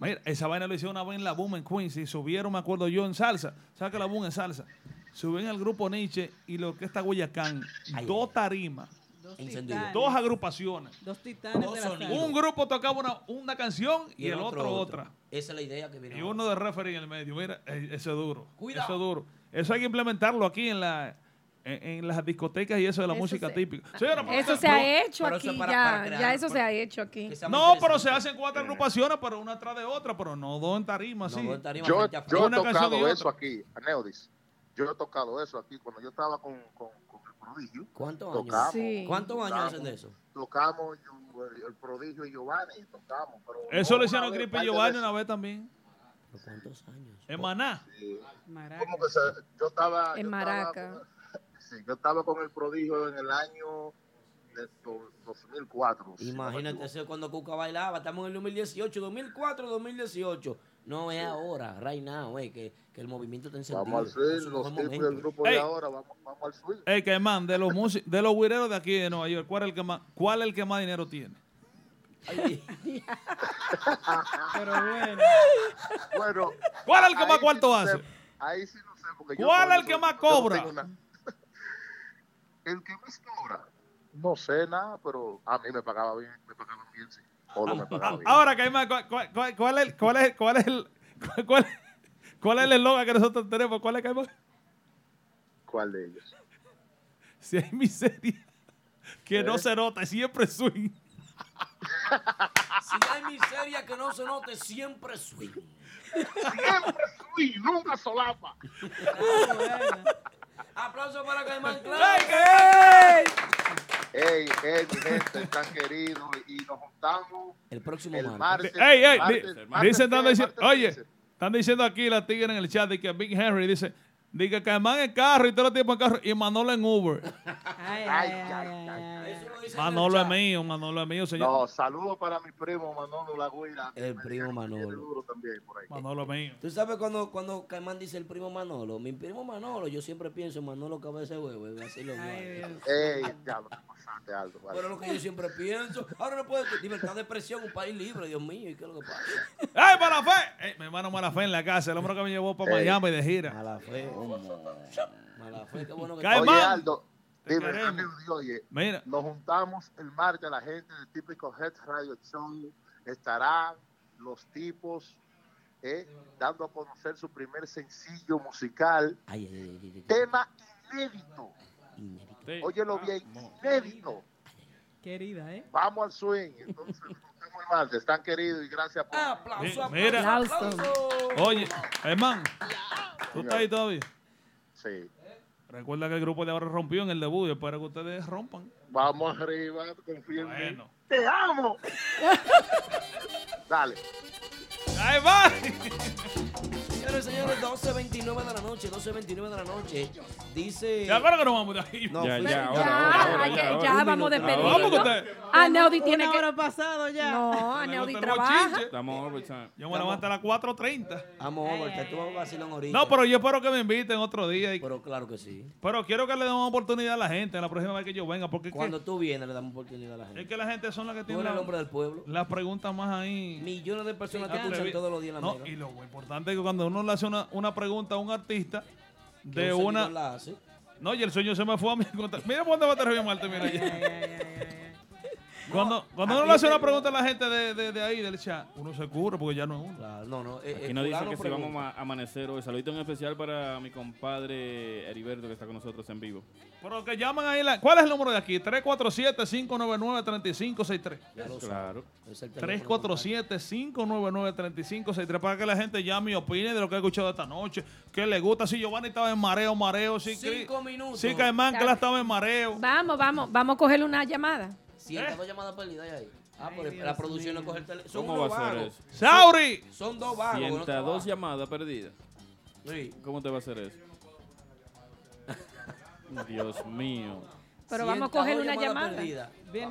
Mira, esa vaina lo hicieron una vez en la Boom en Queens y subieron, me acuerdo yo, en salsa. ¿Sabes que la Boom es salsa? Suben al grupo Nietzsche y lo que está Guayacán, Ay, dos tarimas, Dos titanes. dos agrupaciones. Dos titanes Dos de la. Un grupo tocaba una, una canción y, el otro, otra. Esa es la idea que viene. Y uno de referee en el medio. Mira, eh, eso es duro. Cuidado. Eso es duro. Eso hay que implementarlo aquí en la en, en las discotecas y eso de la Eso música se- típica. Señora, pero Eso se ha hecho pero aquí, para- ya, para crear- ya eso se ha hecho aquí. No, pero se hacen cuatro agrupaciones, pero una tras de otra, pero no dos en tarima, No, sí. dos Yo, he Una canción y tocado otra. eso aquí, Aneudis. Yo he tocado eso aquí cuando yo estaba con, con, con el prodigio. ¿Cuántos años? Sí. ¿Cuántos años Tocamos. hacen de eso? Tocamos yo, el, el prodigio y Giovanni, tocamos. Pero Eso no lo hicieron par y Giovanni una vez también. ¿Pero ¿Cuántos años? En Maná. Sí. Maraca. ¿Cómo que se- yo estaba. En yo Maraca. Estaba, sí, yo estaba con el prodigio en el año de do- 2004. si no me Imagínate eso cuando Cuca bailaba. Estamos en el 2018, 2004, 2018. No es ahora, right now, eh, que, que el movimiento está encendido. Vamos al swing, los tipos del grupo Ey. de ahora, vamos, vamos al swing. Ey, Caimán, de los de los guireros de aquí de Nueva York, ¿cuál es el que más, cuál es el que más dinero tiene? Pero bueno. Bueno. ¿Cuál es el que más cuarto hace? sé, ahí sí no sé. Porque yo ¿Cuál es el que más cobra? El que más cobra. No sé nada, pero a mí me pagaba bien, me pagaban bien, sí. Todo me pagaba bien. Ahora, Caimán, ¿cuál, cuál, cuál- cuál es, cuál, es, cuál, es el, cuál, cuál- cuál es el eslogan que nosotros tenemos? ¿Cuál es, Caimán? ¿Cuál de ellos? Si hay miseria, que no ¿Eh? se nota, siempre swing. si hay miseria que no se note, siempre swing. Siempre swing, nunca solapa. Aplauso para Caimán ¡Ey, Claro. Caimán! Ey, ey, mi gente, tan querido. Y nos juntamos El próximo el martes. Ey, ey, martes- martes dicen, martes oye, 15. están diciendo aquí la tigre en el chat de que Big Henry dice, dice que Caimán en carro y todo el tiempo en carro y Manolo en Uber. Ay, ay, Ay, Manolo es mío, Manolo es mío, señor. No, saludos para mi primo Manolo Lagüira. El primo Manolo. duro también por ahí. Manolo es mío. Tú sabes cuando, cuando Caimán dice el primo Manolo, mi primo Manolo, yo siempre pienso en Manolo cabeza de huevo, y así lo. Ey, ya lo pasaste, vale. Pero es lo que yo siempre pienso. Ahora no puedo. Libertad de expresión, un país libre, Dios mío. ¿Y qué es lo que pasa? ¡Ey, Malafé! Ey, mi hermano Malafé en la casa, el hombre que me llevó para. Miami de gira. Mala fe. Mala fe, qué bueno que Cae Oye. Aldo, dime, Mira, nos juntamos el martes, la gente del típico Head Radio Show estarán los tipos eh, dando a conocer su primer sencillo musical, Ay, ay, ay, tema inédito. inédito. Sí. Óyelo bien, Vamos. inédito. Querida, ¿eh? Vamos al swing. Entonces, el martes. Están queridos y gracias por. Aplauso, aplauso, mira. aplauso. oye, hermano, ¿tú estás ahí todavía? Sí. Recuerda que el grupo de ahora rompió en el debut y espero que ustedes rompan. Vamos arriba, confía en mí. Bueno. ¡Te amo! Dale. ¡Ahí va! Señores, señores, 12.29 de la noche, 12.29 de la noche. Dice. ¿Te acuerdas que nos vamos de aquí? No, Ya, ya, Ya, ahora, ahora, ahora, hay ya, que- ahora. ya vamos minuto. despidiendo. Vamos con usted. Ah, Neudi tiene que... hora pasado ya. No, Le Neudi gusta el trabaja. Estamos overtime. Yo me levanto a las 4.30. Vamos, Ay, Over, ay, tú vas a ahorita. No, pero yo espero que me inviten otro día. y- Pero claro que sí. Pero quiero que le demos oportunidad a la gente la próxima vez que yo venga. Porque es que, Cuando tú vienes, le damos oportunidad a la es gente. que la gente son las que Tú tienen eres el la- hombre del pueblo. las preguntas más ahí. Millones de personas te Ah, escuchan todos los días en la No, y lo importante es que cuando uno le hace una, una pregunta a un artista de un una. seguidor la hace. No, y el sueño se me fue a mí. Mira por dónde va a estar Marte, mira Ay, Cuando, cuando uno le hace una pregunta a la gente de, de, de ahí, del chat, uno se cubre porque ya no es uno. Claro, no, no. eh, Aquí eh, nos dice que si vamos a amanecer hoy. Saludito en especial para mi compadre Heriberto que está con nosotros en vivo. Pero que llaman ahí. La, ¿Cuál es el número de aquí? 347-599-3563. Ya lo sabe. Claro. Es el teléfono contacto. 347-599-3563 para que la gente llame y opine de lo que ha escuchado esta noche. ¿Qué le gusta? Si Giovanni estaba en mareo, mareo. Si, Cinco minutos. Si Caimán que la estaba en mareo. Vamos, vamos, vamos a cogerle una llamada. 102 llamadas perdidas ahí. Ah, Ay, pero Dios la producción no mío. coge el teléfono. Son ¿Cómo va a ser eso? ¡Sauri! Son dos vagos. no 102 trabajan. llamadas perdidas. Sí. ¿Cómo te va a hacer eso? Dios mío. Pero vamos a 102 cogerle una llamada.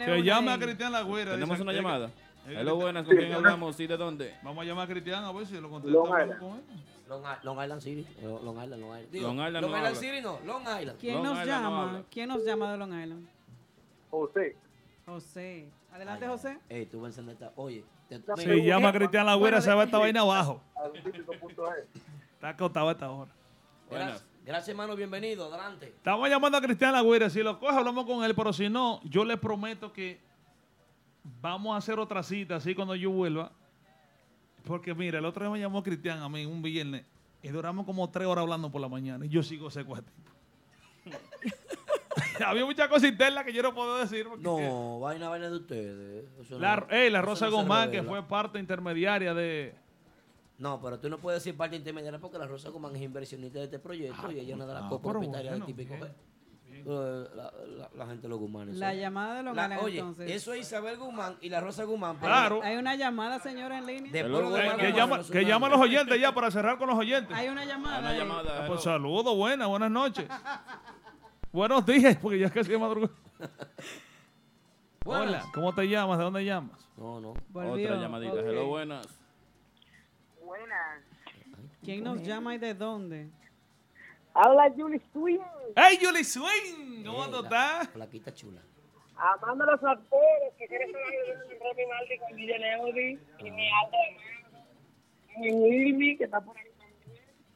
una llame a. Cristian Lagüera. ¿Tenemos dice- una llamada? Hello, buenas. ¿Con quién hablamos? ¿Y de dónde? Vamos a llamar a Cristian a ver si lo contesta. Long hablamos Island. con él. Long, Long Island City. Eh, Long Island, Long Island. Digo, Long Island Long no Island habla. City no. Long Island. ¿Quién Long nos Island no llama? habla. ¿Quién nos llama de Long Island? José. José. Adelante, Ay, José. Ey, tú vas a encender esta. Oye. te- Si mira, llama a Cristian Lagüera, bueno, se va esta vaina abajo. Está acostado a esta hora. Buenas. Gracias, hermano. Bienvenido. Adelante. Estamos llamando a Cristian Lagüera. Si lo coge, hablamos con él. Pero si no, yo le prometo que vamos a hacer otra cita así cuando yo vuelva. Porque mira, el otro día me llamó Cristian a mí un viernes y duramos como tres horas hablando por la mañana y yo sigo tipo. Había muchas cosas internas que yo no puedo decir. porque- No, vaina, vaina de ustedes. Eso La, no- ey, la eso Rosa no Guzmán, que fue parte intermediaria de. No, pero tú no puedes decir parte intermediaria porque la Rosa Guzmán es inversionista de este proyecto Ah, y ella es una de las ah, copropietarias del típico. bien. Eh, La, la- la gente de los Gumanes. La llamada de los Gales, Oye, entonces. eso es Isabel Guzmán y la Rosa Guzmán. Claro. Hay una llamada, señora, en línea. De Hello. puro Eh, Guzmán, que llama, que llama a los oyentes ya para cerrar con los oyentes. Hay una llamada. Una ahí. llamada. Ah. Pues saludos, buenas, buenas noches. Buenos días, porque ya es casi de madrugada. Hola, ¿cómo te llamas? ¿De dónde llamas? No, no. Volvió. Otra llamadita. Ok. Hello, buenas. Buenas. ¿Quién nos llama y de dónde? Habla Julie Swing, ¡Hey, Julie Swing! ¿Cómo Eh, tú la estás? Flaquita chula. amando los actores que quieren estar en Remy Maldi con Guille Neudi y mi alta y mi Wilmy que está por ahí.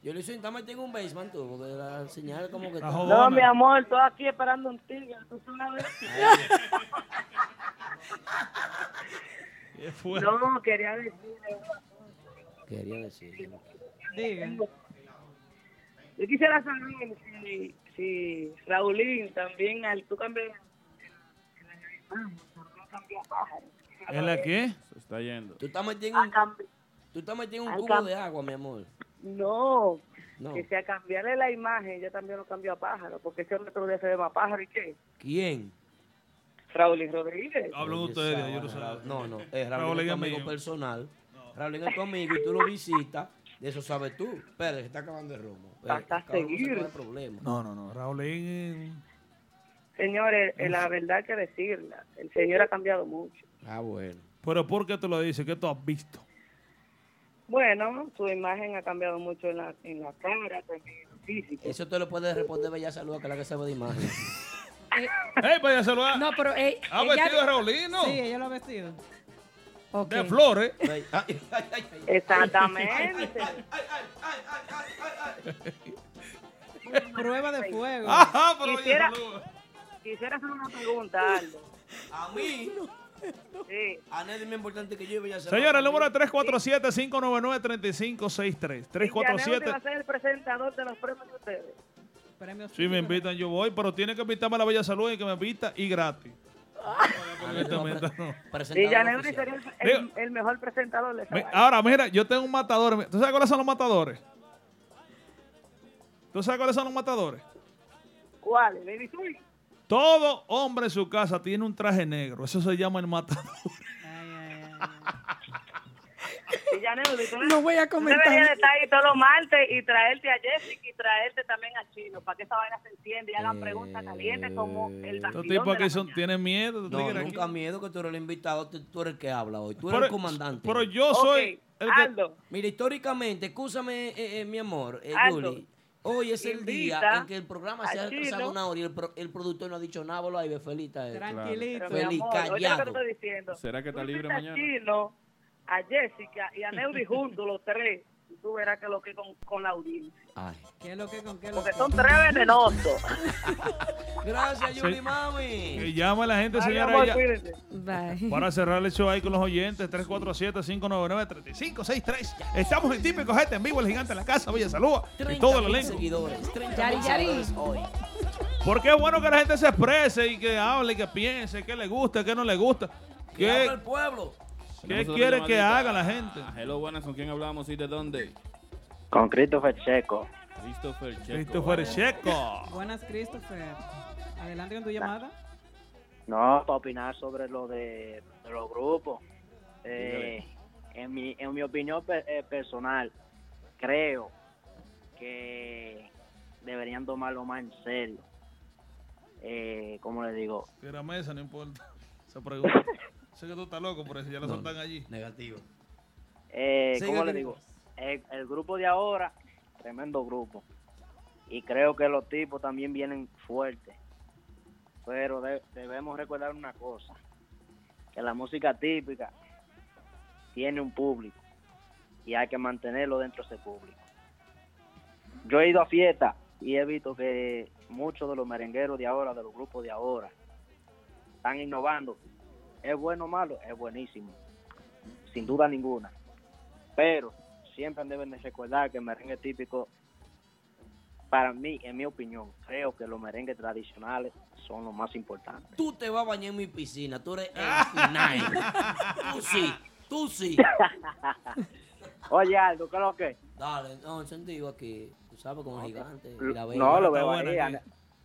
Yo le hice un metido en un basement, tú, porque la señal como que Está. No, mi amor, estoy aquí esperando un tigre, tú sabes. ¿Qué fue? No, quería decirle una Quería decir. Diga. Yo quisiera saber si, si Raulín también al tú cambias. ¿En la qué? Se está yendo. Tú estás metido en A un, tú estás metido en un cubo de agua, mi amor. No, No. que si a cambiarle la imagen, yo también lo cambio a pájaro, porque ese otro día se ve más pájaro y qué. ¿Quién? Raulín Rodríguez. Hablan Oye, ustedes, yo no sé. No, no. Es Raúl Raúl es tu amigo mío. personal. Raúl es tu amigo y tú lo visitas. De eso sabes tú. Espera, se está acabando el romo. Eh, Hasta no seguir. No, no, no. Raulín. Señores, eh, la verdad hay que decirla, el señor ha cambiado mucho. Ah, bueno. Pero ¿por qué tú lo dices? ¿Qué tú has visto? Bueno, su imagen ha cambiado mucho en la, en la cara, también en el físico. Eso te lo puede responder Bella Salud, que es la que sabe de imagen. ¡Ey, vaya saludar! No, pero eh, ¿Ha ella- vestido de Raulino? Sí, ella lo ha vestido. Ok. De flores. Ay, ay, ay, ay, ay. Exactamente. Prueba de fuego. Ajá, pero Quisiera-. Quisiera hacer una pregunta, Aldo. A mí. Sí. A nadie me importante que yo y Bella Salud. Señora, el número es 347-599-3563. Yaneudi va 347. a ser el presentador de los premios de ustedes. Premios Si me invitan, yo voy, pero tiene que invitarme a la Bella Salud y que me invita y gratis. No. Y oficial. sería el, el- el mejor presentador de esa vaina. Ahora, mira, yo tengo un matador. ¿Tú sabes cuáles son los matadores? ¿Tú sabes cuáles son los matadores? ¿Cuál? ¿Baby Swing? Todo hombre en su casa tiene un traje negro. Eso se llama el matador. Ay, ay, ay. Y Yaneudi, tú No voy a tú deberías de comentar. estar ahí todos los martes y traerte a Jessica y traerte también a Chino para que esa vaina se entienda y hagan preguntas calientes como el Estos tipos de aquí la son, tienen miedo. No, tigres aquí. nunca miedo que tú eres el invitado, tú, eres el que habla hoy. Tú eres Pero, el comandante. pero yo soy el que... Aldo, Mira, históricamente, escúchame, eh, eh, mi amor, eh, Aldo, Yuli. Hoy es el día en que el programa se ha retrasado Chino. una hora y el, pro- el productor no ha dicho nada, lo hay felita. Tranquilito. Feliz, que callado. ¿Será que está libre mañana? Chino, a Jessica y a Neudi juntos, los tres. Tú verás que lo que con, con la audiencia. Ay. ¿Qué es lo que con qué es lo Porque que? son tres venenosos. Gracias, Yuli, mami. Que llame a la gente, Ay, señora. amor. Bye. Para cerrar el show ahí con los oyentes, 347-599-3563. Estamos en Típico Gente en vivo, el gigante en la casa, Bella Saluda y 30 todo el elenco. seguidores. 30 Yari, Yari. seguidores hoy. Porque es bueno que la gente se exprese y que hable y que piense, qué le gusta, qué no le gusta. Que habla ¿Qué, el pueblo. Qué quiere que haga la gente? Ah, Hello, buenas. ¿Con quién hablamos y de dónde? Con Christopher Checo. Christopher Checo. Christopher Checo. Buenas, Christopher. Adelante con tu llamada. No, para opinar sobre lo de, de los grupos. Eh, en, mi, en mi opinión pe- eh, personal, creo que deberían tomarlo más en serio. Eh, ¿Cómo le digo? Tira mesa, no importa. Se pregunta. sé que tú estás loco por eso, ya lo No, soltan allí. Negativo. Eh, ¿Cómo le digo? El, el grupo de ahora, tremendo grupo. Y creo que los tipos también vienen fuertes. Pero de- debemos recordar una cosa, que la música típica tiene un público y hay que mantenerlo dentro de ese público. Yo he ido a fiestas y he visto que muchos de los merengueros de ahora, de los grupos de ahora, están innovando. ¿Es bueno o malo? Es buenísimo, sin duda ninguna. Pero siempre deben de recordar que el merengue típico, para mí, en mi opinión, creo que los merengues tradicionales son los más importantes. Tú te vas a bañar en mi piscina, tú eres el final. tú sí, tú sí. Oye, Aldo, ¿qué es lo que? Dale, no, encendido aquí. Tú sabes, con el gigante. y la No, lo veo ahí.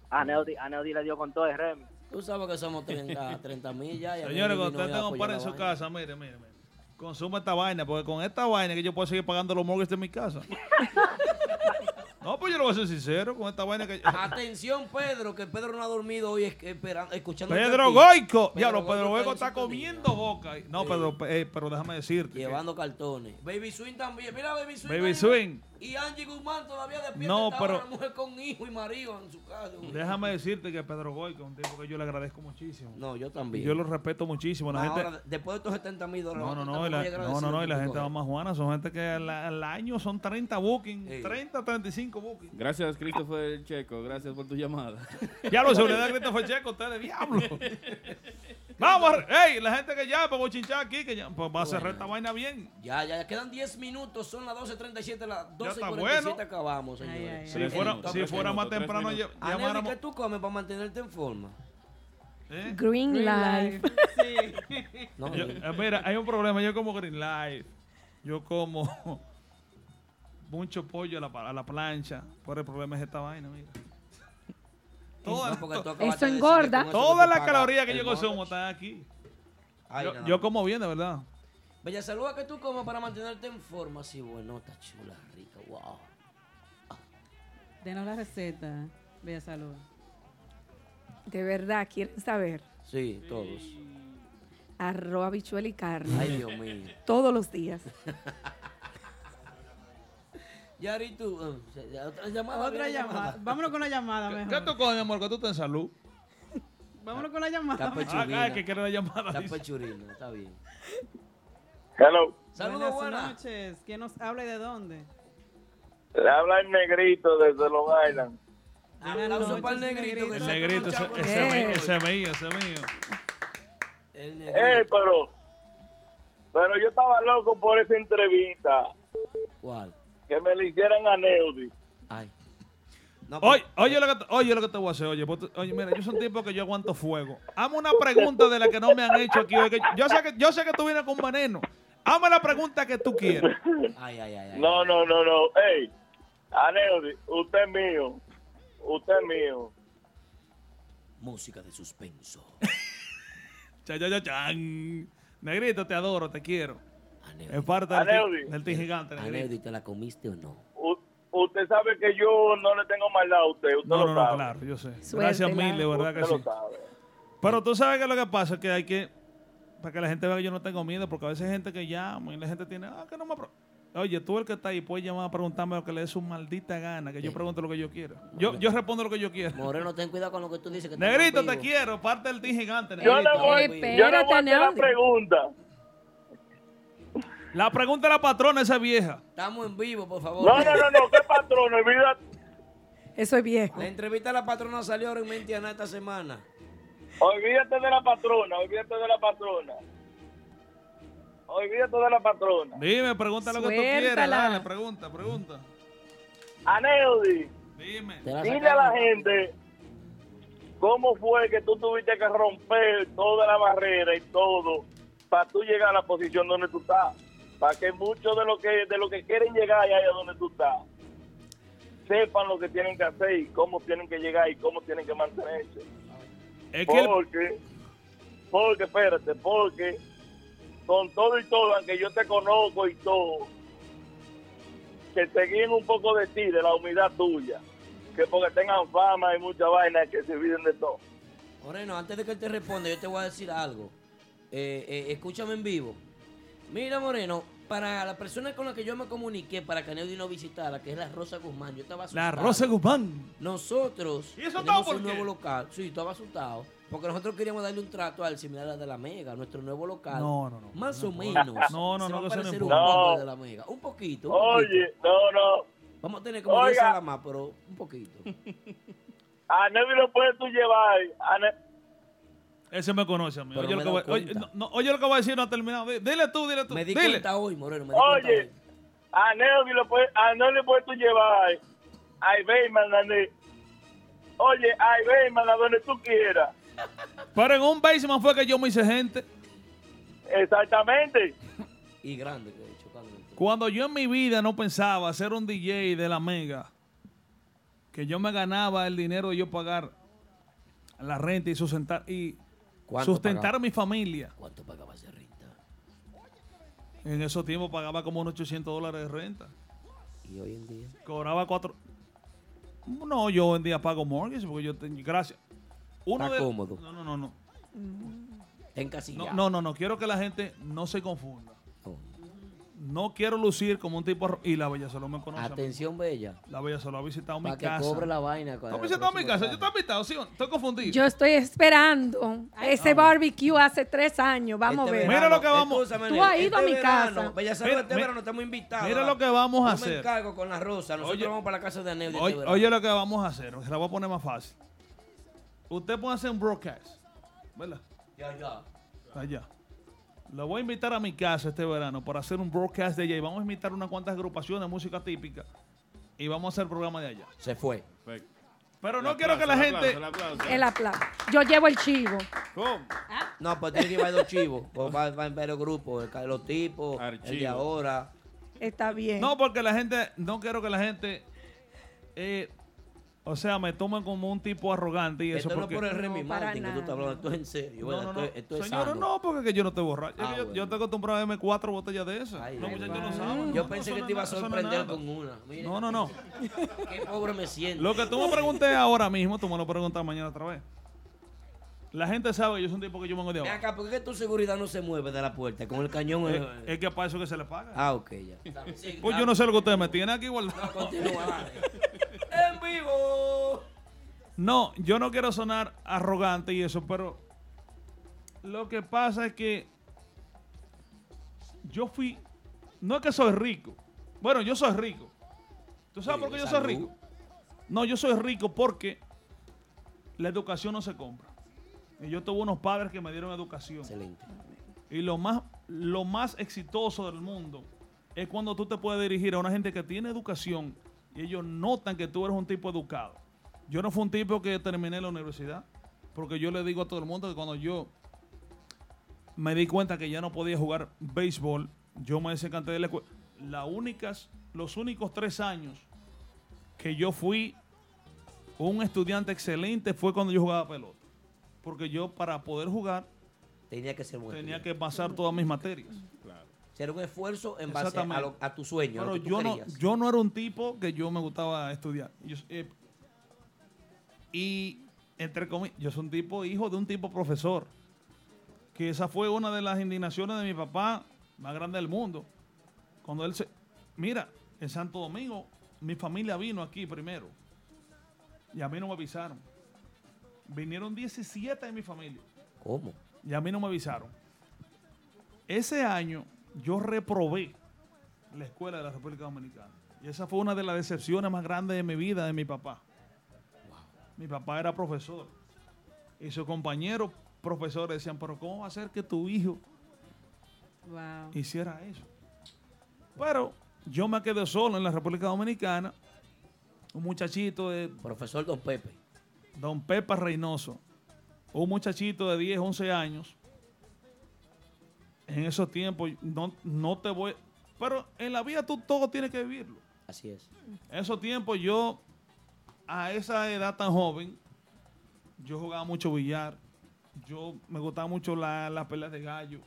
A Neudi, a Neudi le dio con todo el Remy. Tú sabes que somos 30 30 mil ya. y a Señores, cuando no usted voy a tenga un par en su casa, mire, mire, mire. Consuma esta vaina, porque con esta vaina que yo puedo seguir pagando los mortgages de mi casa. no, pues yo lo voy a ser sincero, con esta vaina que... Atención, Pedro, que Pedro no ha dormido hoy es- esperando, escuchando. Pedro Goico. Diablo, Pedro Goico está comiendo boca. No, Pedro, eh, pero déjame decirte. Llevando cartones. Baby Swing también. Mira, Baby Swing. Baby. Swing. Y Angie Guzmán todavía despierta. No, pero- Una mujer con hijo y marido en su casa. Déjame decirte que Pedro Goico es un tipo que yo le agradezco muchísimo. No, yo también. Yo lo respeto muchísimo. La gente... Ahora, después de estos 70 mil dólares. No, no, no, y la, no, no, no, y la gente va más juana, son gente que al, al año son 30 bookings, Sí. 30, 35 bookings. Gracias, Christopher Checo. Gracias por tu llamada. Ya lo seguridad de fue checo, ustedes, diablo. Vamos, ey, la gente que llama, vamos a chinchar aquí, que ya, pues va a cerrar esta vaina bien. Ya, ya, ya quedan 10 minutos, son las 12.37, las está 12.47 bueno. acabamos, Ay, señores. ay, Si ay. fuera, minutos, si fuera más temprano, llamáramos. ¿qué tú comes para mantenerte en forma? ¿eh? Green, Green Life. Life. Sí. No, Yo- eh, mira, hay un problema, yo como Green Life, yo como mucho pollo a la, pa- a la plancha, por el problema es esta vaina, mira. Toda, no, porque tú to- acabaste Eso de decir engorda. todas las calorías que yo consumo están aquí. Ay, Yo, como bien, de verdad. Bella saluda que tú comes para mantenerte en forma. Sí, bueno, está chula, rica, wow. Denos la receta. Bella salud. De verdad, ¿quieren saber? Sí, todos. Arroz, habichuela y carne. Ay, Dios mío. Todos los días. Yari, tú. eh, ya, Otra llamada. Otra llamada. Vámonos con la llamada ¿Qué, mejor. qué tú comes, mi amor? Que tú estás en salud. Vámonos con la llamada. Está. Ah, ah, que quiere la llamada. Está dice. pechurina, está bien. Hello. Saludos, Buenas buenas. noches. ¿Quién nos habla y de dónde? Le habla el negrito desde Long Island. Aplauso noches, para el negrito. El negrito, ese, chavos. mío, ese es mío, ese es mío. El Eh, pero, pero yo estaba loco por esa entrevista ¿Cuál? Que me le hicieran a Neudi. Ay. No, Oye, oye, lo que te, oye lo que te voy a hacer, oye, oye, mira, yo soy un tipo que yo aguanto fuego. Hazme una pregunta de la que no me han hecho aquí hoy. que yo, sé que, yo sé que tú vienes con veneno. Hazme la pregunta que tú quieras. Ay, ay, ay. ay. No, no, no, no. Ey, a Neudi, usted es mío. Usted es mío. Música de suspenso. Cha, cha, cha, chan. Negrito, te adoro, te quiero. Es parte A del, del ti gigante, negrito. Aneudi, ¿te la comiste o no? U- usted sabe que yo no le tengo maldad a usted. Usted No, lo no, no, sabe. claro, yo sé. Suéltela. Gracias mil, de verdad que sí. Pero tú sabes que lo que pasa es que hay que, para que la gente vea que yo no tengo miedo, porque a veces hay gente que llama y la gente tiene, ah, que no me... pro-". Oye, tú el que está ahí puedes llamar a preguntarme lo que le dé su maldita gana, que yo pregunto lo que yo quiero. Yo, yo respondo lo que yo quiero. Moreno, ten cuidado con lo que tú dices. Que Negrito, te quiero, parte del team gigante. Yo le voy, yo le voy a hacer la pregunta. La pregunta de la patrona, esa vieja. Estamos en vivo, por favor. No, no, no, no. ¿Qué patrón? Olvídate. Eso es viejo. La entrevista a la patrona salió ahora en Mentiana esta semana. Olvídate de la patrona. Olvídate de la patrona. Olvídate de la patrona. Dime, pregunta lo que tú quieras. Dale, pregunta, pregunta. A Neudi. Dime. Dile a la gente cómo fue que tú tuviste que romper toda la barrera y todo para tú llegar a la posición donde tú estás. Para que muchos de los que de lo que quieren llegar allá donde tú estás sepan lo que tienen que hacer y cómo tienen que llegar y cómo tienen que mantenerse. Es que el- Porque, porque, espérate, porque con todo y todo, aunque yo te conozco y todo, que te guíen un poco de ti, de la humildad tuya, que porque tengan fama y mucha vaina, que se olviden de todo. Moreno, antes de que él te responda, yo te voy a decir algo. Eh, eh, escúchame en vivo. Mira, Moreno, para la persona con la que yo me comuniqué para que Neudi no visitara, que es la Rosa Guzmán, yo estaba La asustado. Rosa Guzmán. Nosotros ¿Y eso tenemos un qué? nuevo local. Sí, estaba asustado. Porque nosotros queríamos darle un trato al similar al de la Mega, nuestro nuevo local. No, no, no. Más o no, menos. No, no, se no, va a parecer no un poco de la Mega. Un poquito. un Oye, poquito. no, no, Vamos a tener como Oiga. 10 salas más, pero un poquito. a Nevi lo puedes tú llevar. A Ese me conoce a mí. Oye, me lo voy, oye, cuenta. no, no, oye lo que voy a decir, no ha terminado. Di- Dile tú, dile tú. Me di dile. cuenta hoy, Moreno. Me di cuenta Oye, hoy. a Nevi lo puedes, a tú llevar. A Iberman, a Oye, a Iberman, a donde tú quieras. Pero en un basement fue que yo me hice gente. Exactamente. Y grande, que he hecho. Cuando yo en mi vida no pensaba ser un DJ de la Mega, que yo me ganaba el dinero de yo pagar la renta y sustentar, y ¿Cuánto sustentar pagaba? a mi familia. ¿Cuánto pagabas de renta? En esos tiempos pagaba como unos 800 dólares de renta. Y hoy en día. Cobraba cuatro. No, yo hoy en día pago mortgage porque yo tengo. Gracias. Uno Está de- cómodo. No, no, no, no. Está encasillado. No, no, no, no. Quiero que la gente no se confunda. No quiero lucir como un tipo. Y la Bella Salud me conoce. a. Atención, bella. La Bella Salud ha visitado mi Para que casa. cobre la vaina. ¿Tú has visitado mi casa? Yo estoy invitado, ¿sí? Estoy confundido. Yo estoy esperando ese barbecue hace tres años. Vamos Este a ver. Mira lo que vamos- Tú has ido a mi casa. Bella Salud, Mira, este verano estamos invitados. mira lo que vamos a Yo me hacer. encargo con la rosa. Nosotros Oye- vamos para la casa de Anel. Oye, oye lo que vamos a hacer. Se la voy a poner más fácil. Usted puede hacer un broadcast. ¿Verdad? Ya, ya. Allá. Lo voy a invitar a mi casa este verano para hacer un broadcast de allá. Y vamos a invitar unas cuantas agrupaciones de música típica. Y vamos a hacer el programa de allá. Se fue. Perfecto. Pero no quiero que la gente. el aplauso, el. Yo llevo el chivo. ¿Cómo? No, pues tiene que llevar dos chivos. Pues va, va en varios grupos. Los tipos, el de ahora. Está bien. No, porque la gente. No quiero que la gente. eh, o sea, me tomen como un tipo arrogante y eso. Esto no porque, por el Remy No, Martin que tú estás hablando. Esto es en serio. No, ¿verdad? no, no. Esto, es- esto es Señora, no, porque que yo no estoy borracho. Ah, yo, bueno. yo estoy acostumbrado a darme cuatro botellas de esas. Ay, ay, muchachos no saben. Yo no, pensé que no te iba a no sorprender con una. Mira, No, no, no. Qué pobre me siento. Lo que tú me preguntes ahora mismo, tú me lo preguntas mañana otra vez. La gente sabe que yo soy un tipo que yo vengo de abajo. acá, ¿por qué tu seguridad no se mueve de la puerta? Con el cañón. Es, es que para eso que se le paga. Ah, ok, ya. Sí, Pues yo no sé lo que ustedes me tienen aquí No, guardado. continúa, dale. En vivo. No, yo no quiero sonar arrogante y eso, pero lo que pasa es que yo fui, no es que soy rico. Bueno, yo soy rico. ¿Tú sabes Sí, por qué yo soy rico? No, yo soy rico porque la educación no se compra. Y yo tuve unos padres que me dieron educación. Excelente. Y lo más, lo más exitoso del mundo es cuando tú te puedes dirigir a una gente que tiene educación y ellos notan que tú eres un tipo educado. Yo no fui un tipo que terminé la universidad, porque yo le digo a todo el mundo que cuando yo me di cuenta que ya no podía jugar béisbol, yo me desencanté de la escuela. Únicas, los únicos tres años que yo fui un estudiante excelente fue cuando yo jugaba pelota. Porque yo para poder jugar Tenía que ser tenía que pasar todas mis materias. Hacer un esfuerzo en base a, Exactamente. lo- a tu sueño. a lo Pero que tú yo no, querías. yo no era un tipo que yo me gustaba estudiar. Yo- eh, y entre comillas, yo soy un tipo, hijo de un tipo profesor. Que esa fue una de las indignaciones de mi papá más grande del mundo. Cuando él se. Mira, en Santo Domingo, mi familia vino aquí primero. Y a mí no me avisaron. Vinieron 17 de mi familia. ¿Cómo? Y a mí no me avisaron. Ese año yo reprobé la escuela de la República Dominicana. Y esa fue una de las decepciones más grandes de mi vida de mi papá. Mi papá era profesor. Y sus compañeros profesores decían, pero ¿cómo va a ser que tu hijo Wow. hiciera eso? Pero yo me quedé solo en la República Dominicana. Un muchachito de Profesor Don Pepe. Don Pepa Reynoso, un muchachito de 10, 11 años, en esos tiempos, no, no te voy... Pero en la vida tú todo tienes que vivirlo. Así es. En esos tiempos yo, a esa edad tan joven, yo jugaba mucho billar, yo me gustaba mucho la- las peleas de gallo.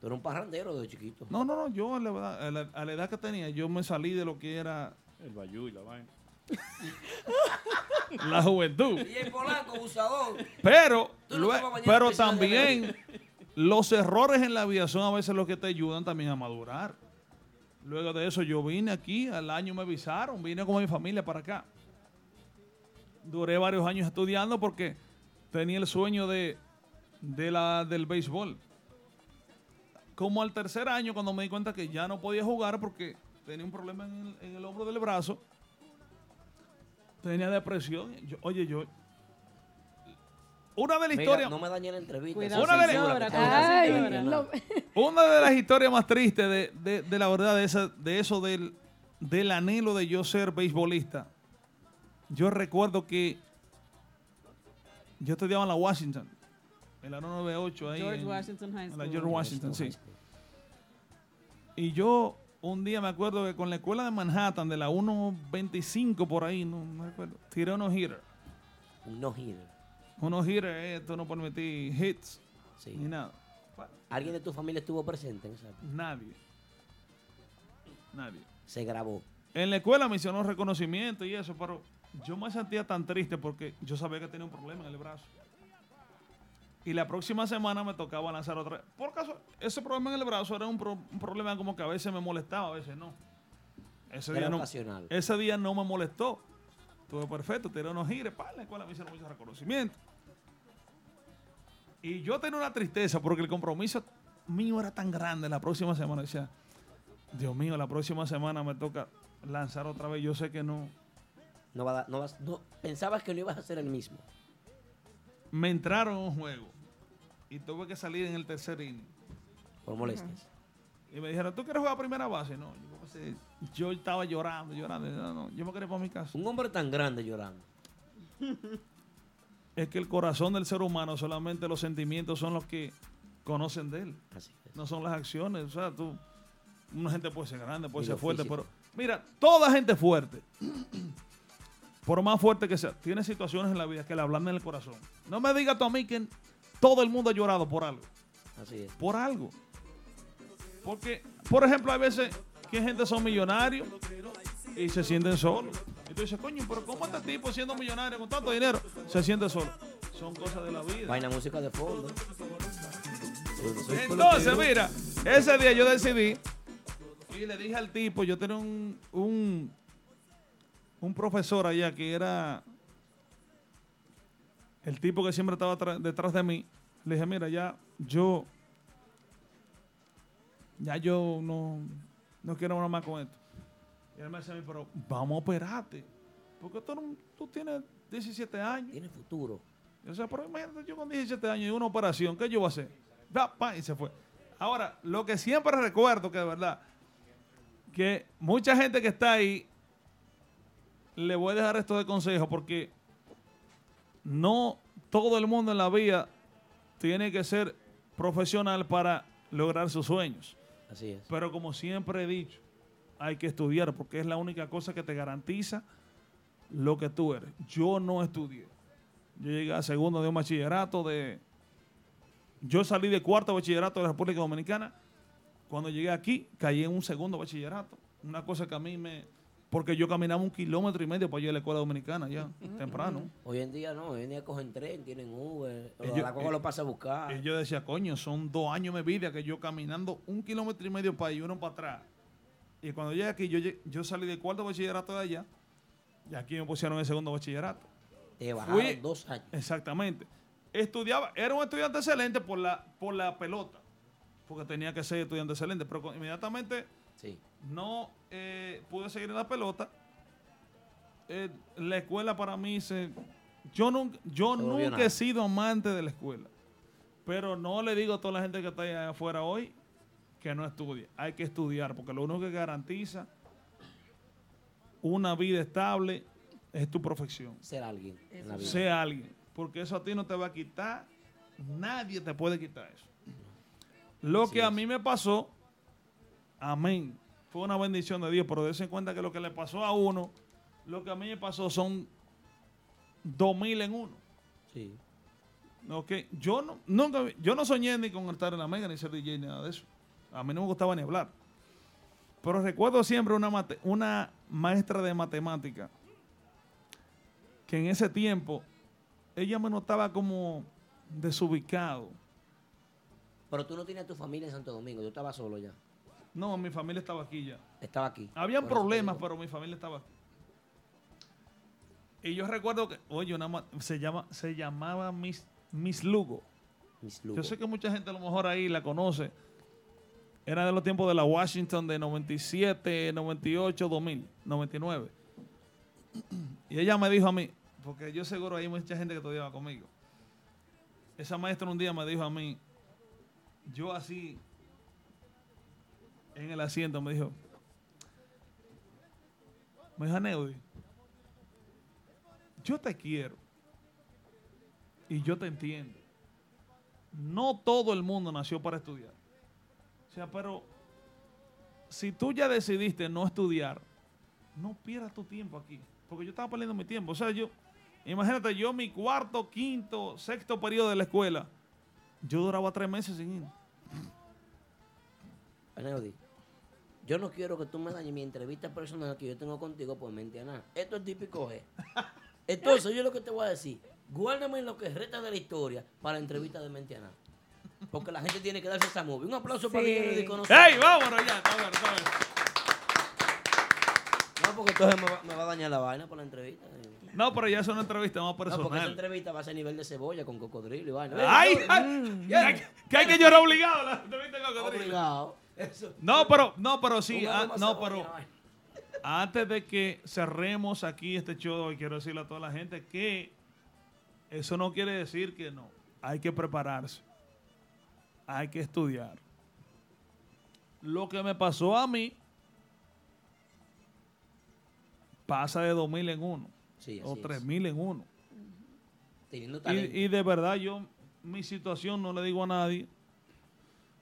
Tú eres un parrandero de chiquito. No, no, no, yo a la, edad, a la- a la edad que tenía, yo me salí de lo que era El bayú y la vaina. la juventud. Y el Polanco, abusador. Pero, no pero también los errores en la son a veces los que te ayudan también a madurar. Luego de eso yo vine aquí, al año me avisaron, vine con mi familia para acá. Duré varios años estudiando porque tenía el sueño de, de la, del béisbol. Como al tercer año, cuando me di cuenta que ya no podía jugar porque tenía un problema en el, en el hombro del brazo, tenía depresión. Oye, yo... Una de las historias... no me dañe la entrevista. Cuidado, Una de las- Ay, no. Una de historias más tristes de, de- de la verdad de, esa, de eso del, del anhelo de yo ser beisbolista. Yo recuerdo que yo estudiaba en la Washington, en la 998 ahí. George en- Washington High en la School. George Washington, sí. Y yo un día me acuerdo que con la escuela de Manhattan, de la 125 por ahí, no, no recuerdo, tiré unos hitters. Un no-hitter. Unos eh, esto no permití hits Sí. ni nada. ¿Alguien de tu familia estuvo presente en esa? Nadie. Nadie. Se grabó. En la escuela me hicieron reconocimiento y eso, pero yo me sentía tan triste porque yo sabía que tenía un problema en el brazo. Y la próxima semana me tocaba lanzar otra vez. Por caso, ese problema en el brazo era un, pro- un problema como que a veces me molestaba, a veces no. Ese Era día no, ocasional. ese día no me molestó. Estuve perfecto, tiré unos gires, para la escuela me hicieron muchos reconocimientos. Y yo tenía una tristeza porque el compromiso mío era tan grande la próxima semana. Decía, Dios mío, la próxima semana me toca lanzar otra vez. Yo sé que no. No va a dar- no vas- no- pensabas que no ibas a ser el mismo. Me entraron en un juego y tuve que salir en el tercer inning. Por molestias. Y me dijeron, ¿tú quieres jugar a primera base? No, yo estaba llorando, llorando. No, no, yo me quería para mi casa. Un hombre tan grande llorando. Es que el corazón del ser humano, solamente los sentimientos son los que conocen de él. Así es. No son las acciones. O sea, tú, una gente puede ser grande, puede ser fuerte, físico. pero mira, toda gente fuerte, por más fuerte que sea, tiene situaciones en la vida que le hablan en el corazón. No me digas tú a mí que todo el mundo ha llorado por algo. Así es. Por algo. Porque, por ejemplo, hay veces que gente son millonarios y se sienten solos. Y tú dices, coño, pero ¿cómo este tipo siendo millonario con tanto dinero se siente solo? Son cosas de la vida. Vaina música de fondo. Entonces, mira, ese día yo decidí y le dije al tipo, yo tenía un, un, un profesor allá que era el tipo que siempre estaba detrás de mí. Le dije, mira, ya yo, ya yo no, no quiero nada más con esto. Y él me decía a mí, pero vamos a operarte. Porque tú, no- tú tienes 17 años. Tiene futuro. O sea, pero imagínate, yo con 17 años y una operación, ¿qué yo voy a hacer? Va, pa, y se fue. Ahora, lo que siempre recuerdo que de verdad, que mucha gente que está ahí, le voy a dejar esto de consejo porque no todo el mundo en la vida tiene que ser profesional para lograr sus sueños. Así es. Pero como siempre he dicho, hay que estudiar porque es la única cosa que te garantiza lo que tú eres. Yo no estudié. Yo llegué a segundo de un bachillerato de... Yo salí de cuarto bachillerato de la República Dominicana. Cuando llegué aquí, caí en un segundo bachillerato. Una cosa que a mí me... Porque yo caminaba un kilómetro y medio para ir a la escuela dominicana ya, temprano. Hoy en día no, hoy en día cogen tren, tienen Uber, Ellos- la cojo lo pasa a buscar. Y yo decía, coño, son dos años de vida que yo caminando un kilómetro y medio para ir, uno para atrás. Y cuando llegué aquí, yo, yo salí del cuarto bachillerato de allá y aquí me pusieron el segundo bachillerato. Te bajaron Fui- dos años. Exactamente. Estudiaba, era un estudiante excelente por la, por la pelota, porque tenía que ser estudiante excelente, pero inmediatamente Sí. no eh, pude seguir en la pelota. Eh, la escuela para mí se... Yo nunca, yo nunca he sido amante de la escuela. Pero no le digo a toda la gente que está allá afuera hoy que no estudie. Hay que estudiar, porque lo único que garantiza una vida estable es tu profesión. Ser alguien en la vida. Sea alguien. Porque eso a ti no te va a quitar. Nadie te puede quitar eso. Lo Así que a es. mí me pasó, amén, fue una bendición de Dios, pero dése cuenta que lo que le pasó a uno, lo que a mí me pasó son dos mil en uno. Sí. Ok, Yo no, nunca, yo no soñé ni con estar en la mega, ni ser DJ, ni nada de eso. A mí no me gustaba ni hablar. Pero recuerdo siempre una, mate- una maestra de matemática que en ese tiempo ella me notaba como desubicado. Pero tú no tenías tu familia en Santo Domingo, yo estaba solo ya. No, mi familia estaba aquí ya. Estaba aquí. Habían problemas, pero mi familia estaba aquí. Y yo recuerdo que, oye, una se, llama, se llamaba Miss, Miss Lugo. Miss Lugo. Yo sé que mucha gente a lo mejor ahí la conoce. Era de los tiempos de la Washington de 97, 98, 2000, 99. Y ella me dijo a mí, porque yo seguro hay mucha gente que estudiaba conmigo. Esa maestra un día me dijo a mí, yo así, en el asiento, me dijo, me dijo, Neudi, yo te quiero y yo te entiendo. No todo el mundo nació para estudiar. O sea, pero si tú ya decidiste no estudiar, no pierdas tu tiempo aquí. Porque yo estaba perdiendo mi tiempo. O sea, yo, imagínate, yo mi cuarto, quinto, sexto periodo de la escuela, yo duraba tres meses sin ir. Aneudi, yo no quiero que tú me dañes mi entrevista personal que yo tengo contigo por nada. Esto es típico G. Entonces, yo lo que te voy a decir, guárdame lo que resta de la historia para la entrevista de Mentiana. Porque la gente tiene que darse esa movie. Un aplauso para Sí. Guillermo con nosotros. ¡Ey, vámonos ya! Está está. No, porque entonces me va, me va a dañar la vaina por la entrevista. No, pero ya es una entrevista más No, porque esa personal. entrevista va a ser nivel de cebolla con cocodrilo y vaina. ¡Ay! Ay, que hay- que llorar obligado a la entrevista de cocodrilo. Obligado. Eso. No, pero, no, pero sí, ah, no, pero antes de que cerremos aquí este show, quiero decirle a toda la gente que eso no quiere decir que no. Hay que prepararse. Hay que estudiar. Lo que me pasó a mí pasa de 2000 en uno Sí, o así es. 3000 en uno. Teniendo talento. Y, y de verdad yo, mi situación no le digo a nadie.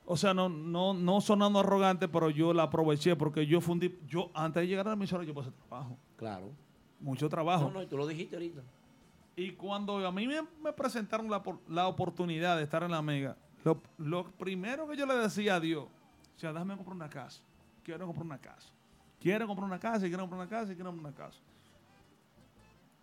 O sea, no, no, no sonando arrogante, pero yo la aproveché porque yo fundí, yo antes de llegar a la emisora yo pasé trabajo, Claro. mucho trabajo. No, no, y tú lo dijiste ahorita. Y cuando a mí me, me presentaron la, la oportunidad de estar en la Mega, lo, lo primero que yo le decía a Dios, o sea, déjame comprar una casa. Quiero comprar una casa. Quiero comprar una casa y quiero comprar una casa y quiero comprar una casa.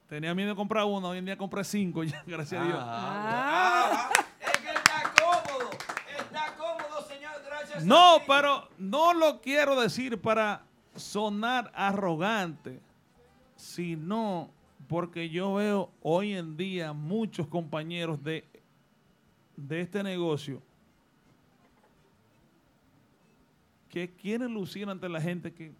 Tenía miedo de comprar una, hoy en día compré cinco ya, gracias a Dios. Ah, es que está cómodo. Está cómodo, señor. Gracias. No, a pero no lo quiero decir para sonar arrogante, sino porque yo veo hoy en día muchos compañeros de, de este negocio que quieren lucir ante la gente que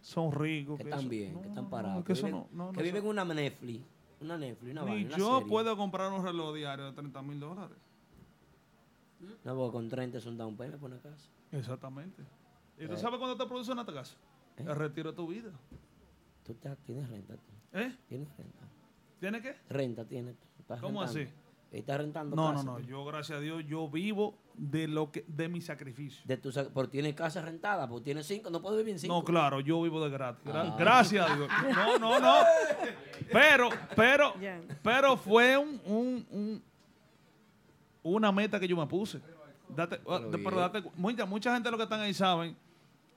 son ricos. Que que están eso- bien, no, que están no, parados. que viven, no- que viven una Netflix. Una Netflix, una Ni vaina, yo puedo comprar un reloj diario de 30 mil dólares. No, porque con 30 es un down payment por una casa. Exactamente. ¿Y tú Eh. sabes cuándo te produce una casa? ¿Eh? El retiro de tu vida. Tú te- tienes renta. tú. ¿Eh? Tienes renta. ¿Tiene qué? Renta tienes. ¿Cómo rentando. así? Estás rentando No, no, casa, no. tú. Yo, gracias a Dios, yo vivo de lo que de mi sacrificio. De tu, por tienes casa rentada, porque tienes cinco, no puedes vivir en cinco. No, claro, yo vivo de gratis. Gra- Ah. Gracias a Dios. No, no, no. Pero, pero, pero fue un, un- un- una meta que yo me puse. Date, ah, Pero de- pero bien. date mucha, mucha gente lo que están ahí saben.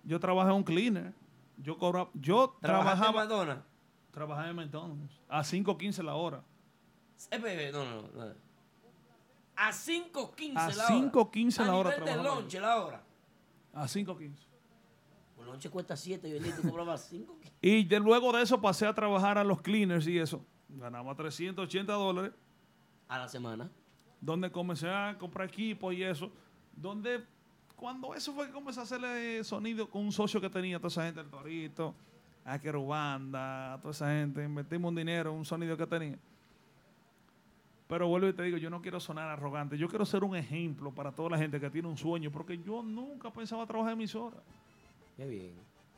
Yo trabajé en un cleaner. Yo cobraba, yo ¿Trabajaste en trabajaba, Madonna? trabajaba en McDonald's a 5.15 la hora. Eh, no, no, no. A 5.15 A la hora. 5.15 la A hora nivel de lonche la hora. A 5.15. Un lonche cuesta 7 y el tú cobrabas 5. Y de, luego de eso pasé a trabajar a los cleaners y eso. Ganaba 380 dólares. A la semana. Donde comencé a comprar equipo y eso. Donde cuando eso fue que comencé a hacerle sonido con un socio que tenía, toda esa gente, el Torito, a Querubanda, a toda esa gente. Invertimos un dinero, un sonido que tenía. Pero vuelvo y te digo, yo no quiero sonar arrogante. Yo quiero ser un ejemplo para toda la gente que tiene un sueño. Porque yo nunca pensaba trabajar en emisora. Qué bien.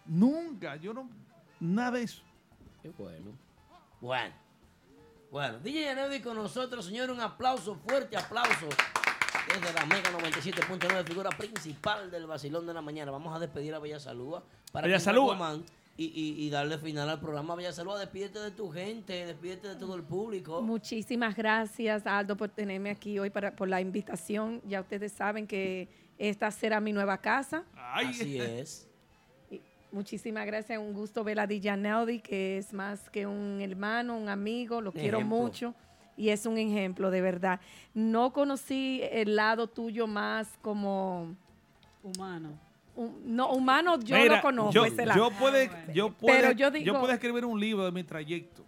Nunca. Yo no... Nada de eso. Qué bueno. Bueno. Bueno, DJ Aneudi con nosotros, señor. Un aplauso, fuerte aplauso. Desde la Mega 97.9, figura principal del Basilón de la Mañana. Vamos a despedir a Bella Salúa. Para Bella Salúa. Y, y, y darle final al programa. Bella Salúa, despídete de tu gente, despídete de todo el público. Muchísimas gracias, Aldo, por tenerme aquí hoy para, por la invitación. Ya ustedes saben que esta será mi nueva casa. Así es. Y Muchísimas gracias, un gusto ver a DJ Neldy, que es más que un hermano, un amigo, lo quiero Ejemplo. mucho y es un ejemplo, de verdad. No conocí el lado tuyo más como... Humano. No, humano yo Mira, lo conozco, Yo, ese lado. yo puede, yo puede, Pero yo, yo digo- puedo escribir un libro de mi trayecto.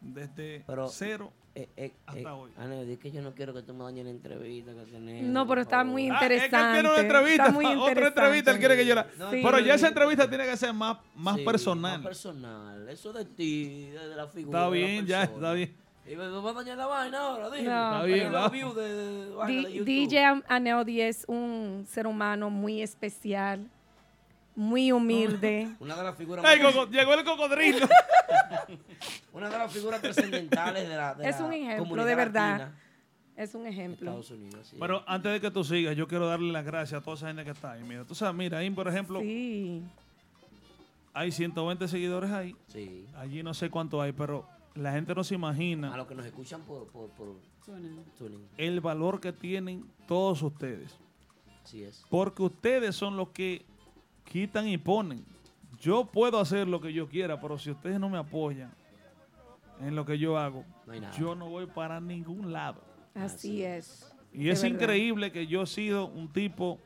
Desde Pero, cero eh, eh, hasta eh, hoy. Aneudi, es que yo no quiero que tú me dañes la entrevista que tenemos. No, pero está muy Ah, es que él interesante. quiere una entrevista, Está muy otra entrevista, él quiere que yo la... Sí. Pero ya esa entrevista tiene que ser más, más Sí, personal. Más personal. Eso de ti, de, la figura. Está de la bien, ya, está bien. Y me va a dañar la vaina ahora, dime. No, Está bien, Los vamos. views de, de- de vaina de D- YouTube. DJ Aneudi es un ser humano muy especial, muy humilde. Una de las figuras Ay, más- coco- llegó el cocodrilo. Una de las figuras trascendentales de la, de Es la un ejemplo, comunidad de verdad. latina. Es un ejemplo. Estados Unidos, sí. Pero antes de que tú sigas, yo quiero darle las gracias a toda esa gente que está ahí. Mira, tú sabes, mira, ahí por ejemplo, Sí. hay 120 seguidores ahí. Sí. Allí no sé cuánto hay, pero la gente no se A imagina los que nos escuchan por, por, por tuning. el valor que tienen todos ustedes. Así es. Porque ustedes son los que quitan y ponen. Yo puedo hacer lo que yo quiera, pero si ustedes no me apoyan en lo que yo hago, No hay nada. yo no voy para ningún lado. Así es. Y De es verdad. increíble que yo he sido un tipo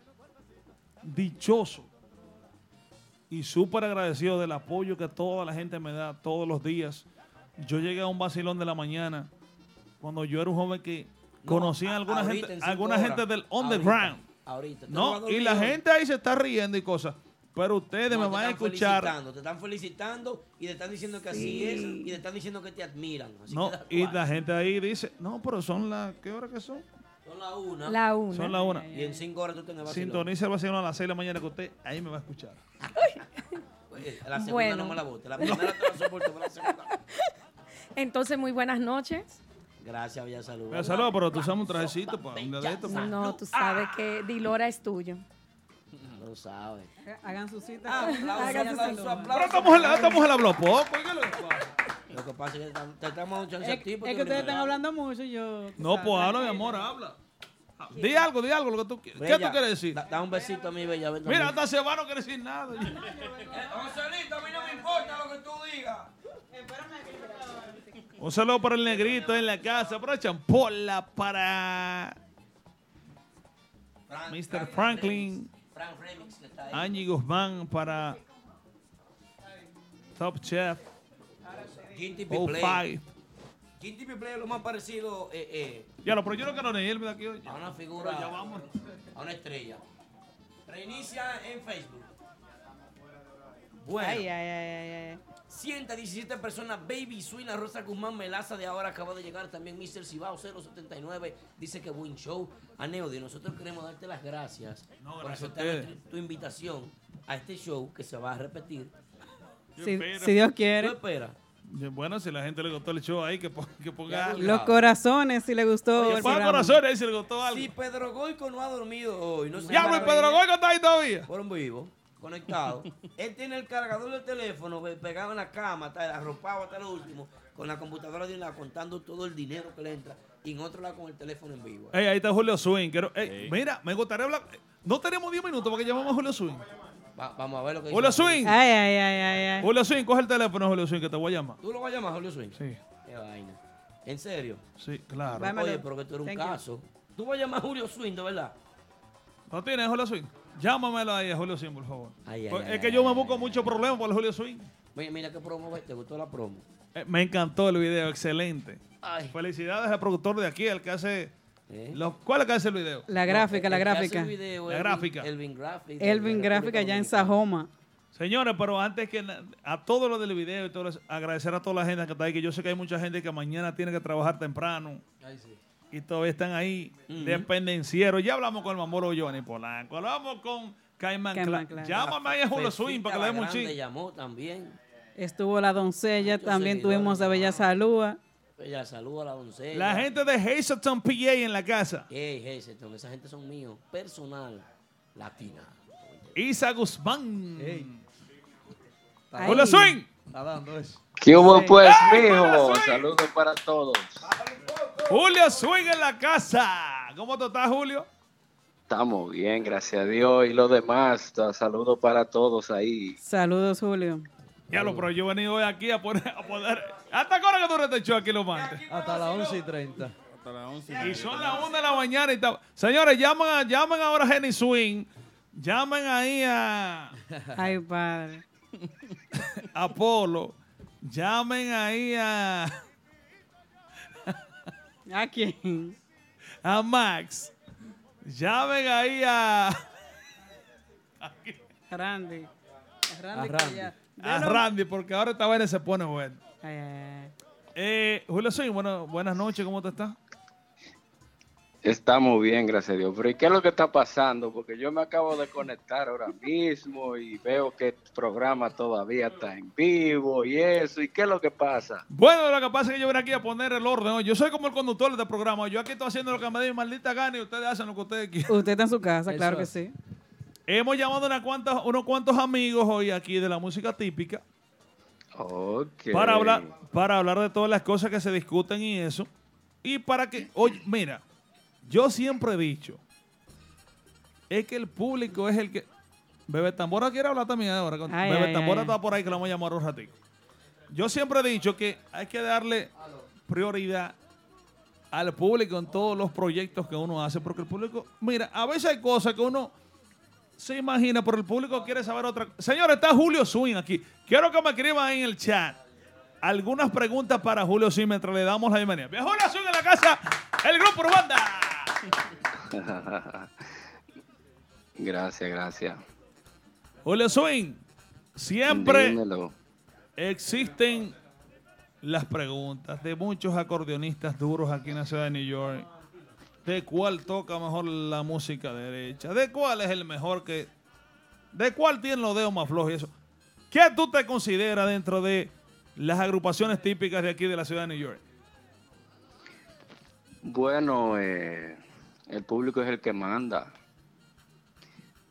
dichoso y súper agradecido del apoyo que toda la gente me da todos los días. Yo llegué a un vacilón de la mañana cuando yo era un joven que conocía a alguna ahorita, gente, alguna horas. gente del Ahorita, underground. Ahorita. Tú No, y la gente ahí se está riendo y cosas. Pero ustedes No, me van a están escuchar. felicitando, Te están felicitando y te están diciendo que así Sí. es y te están diciendo que te admiran. Así No, que y la gente ahí dice, no, pero son las, ¿qué hora que son? Son la una. La una. Son las una. Y en cinco horas tú tenés vacilón. Sintoniza el vacilón a las 6 de la mañana que usted ahí me va a escuchar. Oye, La segunda Bueno. no me la bote. La primera te la soporto, pero la segunda. Entonces, muy buenas noches. Gracias, Bella Salud. Mira, saludos, pero tú usas un trajecito para un día de esto. pues. No, tú sabes que Dilora es tuyo. Lo sabes. Hagan su cita. Pero estamos en la, estamos en la blog poco. ¿qué le pasa? Lo que pasa es que te estamos dando chance Es, a ti. es porque que ustedes están hablando mucho y yo. No, sabes, pues habla, mi amor, habla. Di algo, di algo, lo que tú quieres. ¿Qué tú quieres decir? Da, da un besito a mi Bella. Mira, también. hasta Seba no quiere decir nada. Joselito, a mí no me importa lo que tú digas. Un saludo para el negrito en la casa, para Champola, para Frank- Mr. Franklin, Frank Remix, que está ahí. Angie Guzmán, para Top Chef, Ginty Oh Play. Five. Ginty Play es lo más parecido eh, eh, Ya lo, pero yo no quiero ni irme de aquí hoy. a una figura, Ya vamos. a una estrella. Reinicia en Facebook. Bueno. Ay, ay, ay, ay, ay. 117 personas, Baby Suina, Rosa Guzmán, Melaza de ahora acaba de llegar también Mr. Cibao 079, dice que buen show. A Neody, nosotros queremos darte las gracias No, por gracias aceptar tu invitación a este show que se va a repetir. Si, espero. si Dios ¿Tú quiere. Bueno, si la gente le gustó el show ahí, que, pon- que ponga algo. Los corazones, si le gustó. El Ponga corazones ahí si le gustó algo. Si Pedro Goico no ha dormido hoy, no sé Ya, Pedro Goico está ahí todavía. Fueron vivos, conectados. Él tiene el cargador del teléfono pe- pegado en la cama, está arropado hasta lo último, con la computadora de un lado contando todo el dinero que le entra y en otro lado con el teléfono en vivo. Ey, ahí está Julio Swing. Quiero- ey, Mira, me gustaría hablar. No tenemos 10 minutos porque llamamos a Julio Swing. Va- vamos a ver lo que dice. Julio Swing. Ay, ay, ay, ay, ay. Julio Swing, coge el teléfono, Julio Swing, que te voy a llamar. ¿Tú lo vas a llamar, Julio Swing? Sí, Qué vaina. ¿En serio? sí, claro. Vámonos. Oye, pero que tú eres un Thank you. caso. ¿Tú vas a llamar a Julio Swing, de verdad? ¿No tienes Julio Swing? Llámamelo ahí a Julio Swing, por favor. Ay, ay, Pues ay, es que ay, yo me ay, busco ay, muchos problemas por el Julio Swing. Mira, mira qué promo, ¿te gustó la promo? Eh, me encantó el video, excelente. Ay. Felicidades al productor de aquí, el que hace. ¿Eh? los- ¿Cuál es el que hace el video? La gráfica, la gráfica. el video, La Elvin- gráfica. Elvin Graphic. Elvin Gráfica ya en. Sajoma. Señores, pero antes que a todo lo del video y todo eso, agradecer a toda la gente que está ahí, que yo sé que hay mucha gente que mañana tiene que trabajar temprano Ay, sí. y todavía están ahí Ujú. dependencieros. Ya hablamos con el mamoro Giovanni Polanco, hablamos con Caimán Clan. Llámame ahí a Julio Swing para que le demos un ching. llamó también. Estuvo la doncella, Muchos también tuvimos a Bella Salúa. Ella saluda a la doncella. La gente de Hazelton, PA en la casa. Ey, Hazelton, esa gente son míos. Personal. Latina. Isa Guzmán. Ay. Julio Swing. ¿Qué hubo pues, ¡Ay, mijo? Saludos para todos. Julio Swing en la casa. ¿Cómo tú estás, Julio? Estamos bien, gracias a Dios. Y lo demás, saludos para todos ahí. Saludos, Julio. Ya lo, pero yo he venido hoy aquí a poner, a poner. ¿Hasta qué hora que tú eres de show aquí, lo mantes? Hasta las 11 y 30. Hasta las 11 Y son las 1 de la mañana y está- Señores, llaman, a- llamen ahora a Jenny Swing. Llamen ahí a, Ay, padre. a Polo. Llamen ahí a, ¿A quién? a Max. Llamen ahí a, Randy. Randy. A Randy. a Delo- Randy, porque ahora esta vaina se pone bueno. Ay, ay, ay. Eh, Julio Swing, bueno, buenas noches, ¿cómo te estás? Estamos bien, gracias a Dios. Pero ¿y qué es lo que está pasando? Porque yo me acabo de conectar ahora mismo y veo que el programa todavía está en vivo y eso. ¿Y qué es lo que pasa? Bueno, lo que pasa es que yo vine aquí a poner el orden. ¿no? Yo soy como el conductor de este programa. Yo aquí estoy haciendo lo que me dé mi maldita gana y ustedes hacen lo que ustedes quieran. Usted está en su casa, Eso claro que sí. Hemos llamado cuantas- unos cuantos amigos hoy aquí de la música típica Para hablar, para hablar de todas las cosas que se discuten y eso. Y para que, oye, mira, yo siempre he dicho, es que el público es el que... Bebé Tambora quiere hablar también ahora. Ay, Bebé ay, Tambora ay. está por ahí que lo vamos a llamar un ratito. Yo siempre he dicho que hay que darle prioridad al público en todos los proyectos que uno hace, porque el público, mira, a veces hay cosas que uno se imagina, pero el público quiere saber otra cosa. Señor, está Julio Swing aquí. Quiero que me escriban ahí en el chat algunas preguntas para Julio Swing mientras le damos la bienvenida. Bien, Julio Swing en la casa, el grupo Urbanda. gracias, gracias. Julio Swing, siempre Dímelo. existen las preguntas de muchos acordeonistas duros aquí en la ciudad de New York. ¿De cuál toca mejor la música derecha? ¿De cuál es el mejor que... ¿De cuál tiene los dedos más flojos y eso? ¿Qué tú te consideras dentro de las agrupaciones típicas de aquí de la ciudad de New York? Bueno, eh, el público es el que manda.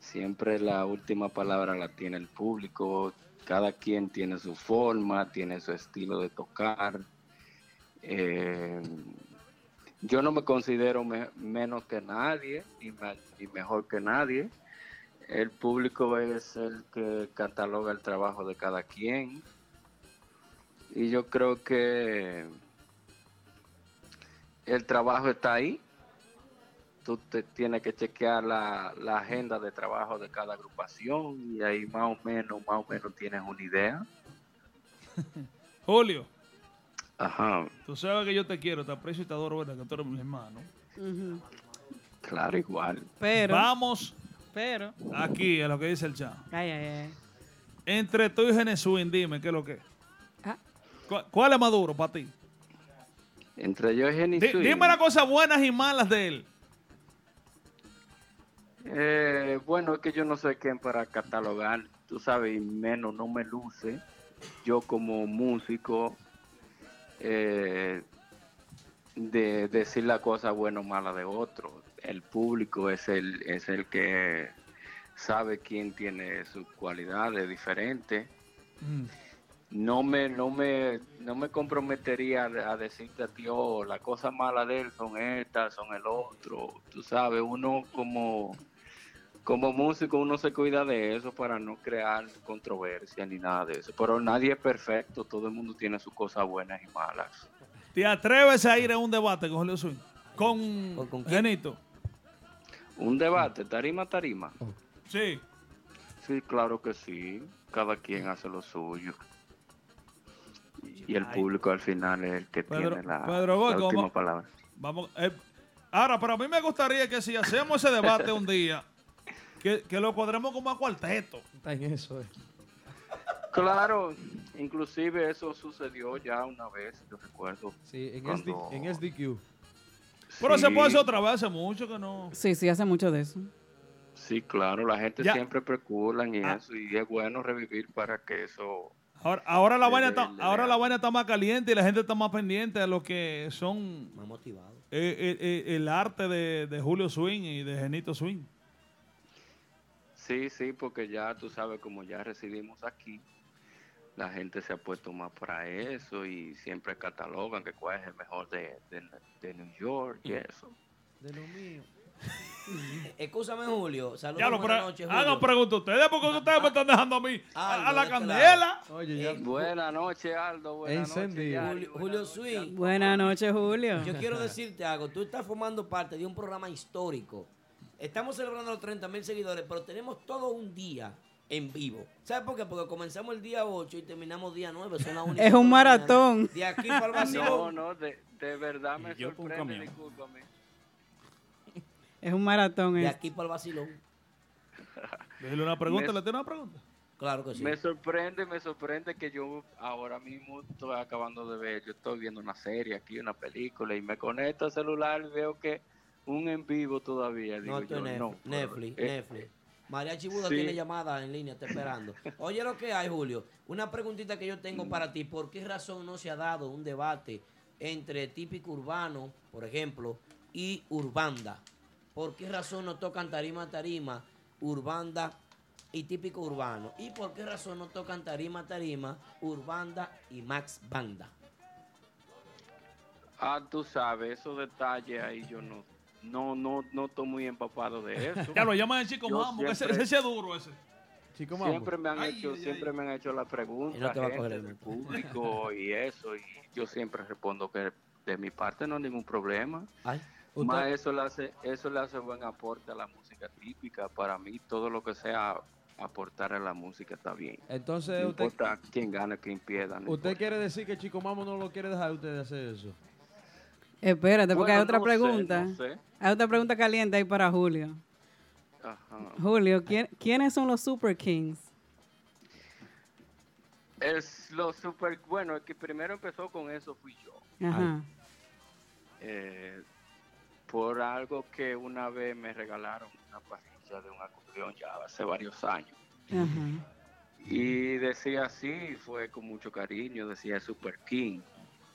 Siempre la última palabra la tiene el público. Cada quien tiene su forma, tiene su estilo de tocar. Eh, yo no me considero me- menos que nadie, ni, mejor que nadie. El público es el que cataloga el trabajo de cada quien. Y yo creo que el trabajo está ahí. Tú te tienes que chequear la, la agenda de trabajo de cada agrupación y ahí más o menos, más o menos tienes una idea. Julio, Ajá, tú sabes que yo te quiero, te aprecio y te adoro, ¿verdad? Que tú eres mi hermano. Claro, igual. Pero, Vamos pero, aquí a lo que dice el chat. ay, ay, ay. Entre tú y Genesuin, dime, ¿qué es lo que es? Ah. ¿Cuál, cuál es más duro para ti? Entre yo y Swing, dime las cosas buenas y malas de él. eh, bueno, es que yo no sé quién para catalogar, tú sabes, y menos no me luce. Yo como músico, eh, de decir la cosa buena o mala de otro. El público es el, es el que sabe quién tiene sus cualidades diferentes. No me, no me, no me comprometería a, a decirte a ti, oh, la cosa mala de él son estas, son el otro. Tú sabes, uno como, como músico, uno se cuida de eso para no crear controversia ni nada de eso. Pero nadie es perfecto, todo el mundo tiene sus cosas buenas y malas. ¿Te atreves a ir a un debate con Julio Swing? Con, Genito. Un debate, tarima, tarima. Sí. Sí, claro que sí. Cada quien hace lo suyo. Y el público al final es el que Pedro- tiene la, Pedro Goy, la ¿cómo? última palabra. Vamos. eh, ahora, pero a mí me gustaría que si hacemos ese debate un día, que, que lo cuadremos como a cuarteto. Está en eso, eh. Claro, inclusive eso sucedió ya una vez, yo recuerdo. Sí, en, cuando- SD, en SDQ. Pero se puede hacer otra vez, hace mucho que no. Sí, sí, hace mucho de eso. Sí, claro, la gente Ya. siempre preculan y Ah. eso, y es bueno revivir para que eso... Ahora, ahora la vaina está, ahora la vaina está más caliente y la gente está más pendiente de lo que son Más motivado. eh, eh, eh, el arte de, de Julio Swing y de Genito Swing. Sí, sí, porque ya tú sabes, como ya residimos aquí, la gente se ha puesto más para eso y siempre catalogan que cuál es el mejor de, de, de New York y eso. De lo mío. Escúchame, Julio. Saludos. Ya lo buenas noches, hagan Julio. preguntas ustedes porque ustedes me están dejando a mí a, a Aldo, la de candela. Oye, ya. Buenas noches, Aldo. Buenas noches, Julio, Julio Swing. Buenas noches, Julio. Yo quiero decirte algo. Tú estás formando parte de un programa histórico. Estamos celebrando los 30 mil seguidores, pero tenemos todo un día en vivo. ¿Sabes por qué? Porque comenzamos el día 8 y terminamos día 9. Son las Es un maratón. De aquí para el No, vacilón. no, de, de verdad me yo sorprende, discúlpame. Es un maratón. De este. aquí para el vacilón. Déjale una pregunta, Me- ¿le tiene una pregunta? Claro que sí. Me sorprende, me sorprende que yo ahora mismo estoy acabando de ver, yo estoy viendo una serie aquí, una película, y me conecto al celular y veo que un en vivo todavía. Digo No, yo, es no. Netflix. Netflix, eh, Netflix. María Chibuda sí. tiene llamada en línea, está esperando. Oye lo que hay, Julio. Una preguntita que yo tengo para ti. ¿Por qué razón no se ha dado un debate entre típico urbano, por ejemplo, y urbanda? ¿Por qué razón no tocan tarima a tarima, urbanda y típico urbano? ¿Y por qué razón no tocan tarima a tarima, urbanda y max banda? Ah, tú sabes, esos detalles ahí yo no, no, no, no estoy muy empapado de eso. Ya lo llaman el chico Yo mambo, que ese, siempre- ese es duro ese. Chico mambo. Siempre me han Ay, hecho, ay, siempre ay. me han hecho la pregunta, no del público y eso, y yo siempre respondo que de mi parte no hay ningún problema. Más eso le hace, eso le hace buen aporte a la música típica. Para mí, todo lo que sea aportar a la música está bien. Entonces, no usted, importa quién gana, quién pierda. no usted importa. quiere decir que Chico Mambo no lo quiere dejar a usted de hacer eso. Espérate, porque hay otra no sé, pregunta. no sé. Hay otra pregunta caliente ahí para Julio. Ajá. Julio, ¿quién- ¿quiénes son los Super Kings? Es lo super bueno, el que primero empezó con eso fui yo. Ajá. Eh, por algo que una vez me regalaron una parrilla de un acordeón ya hace varios años. Ajá. Y decía así, fue con mucho cariño, decía Super King.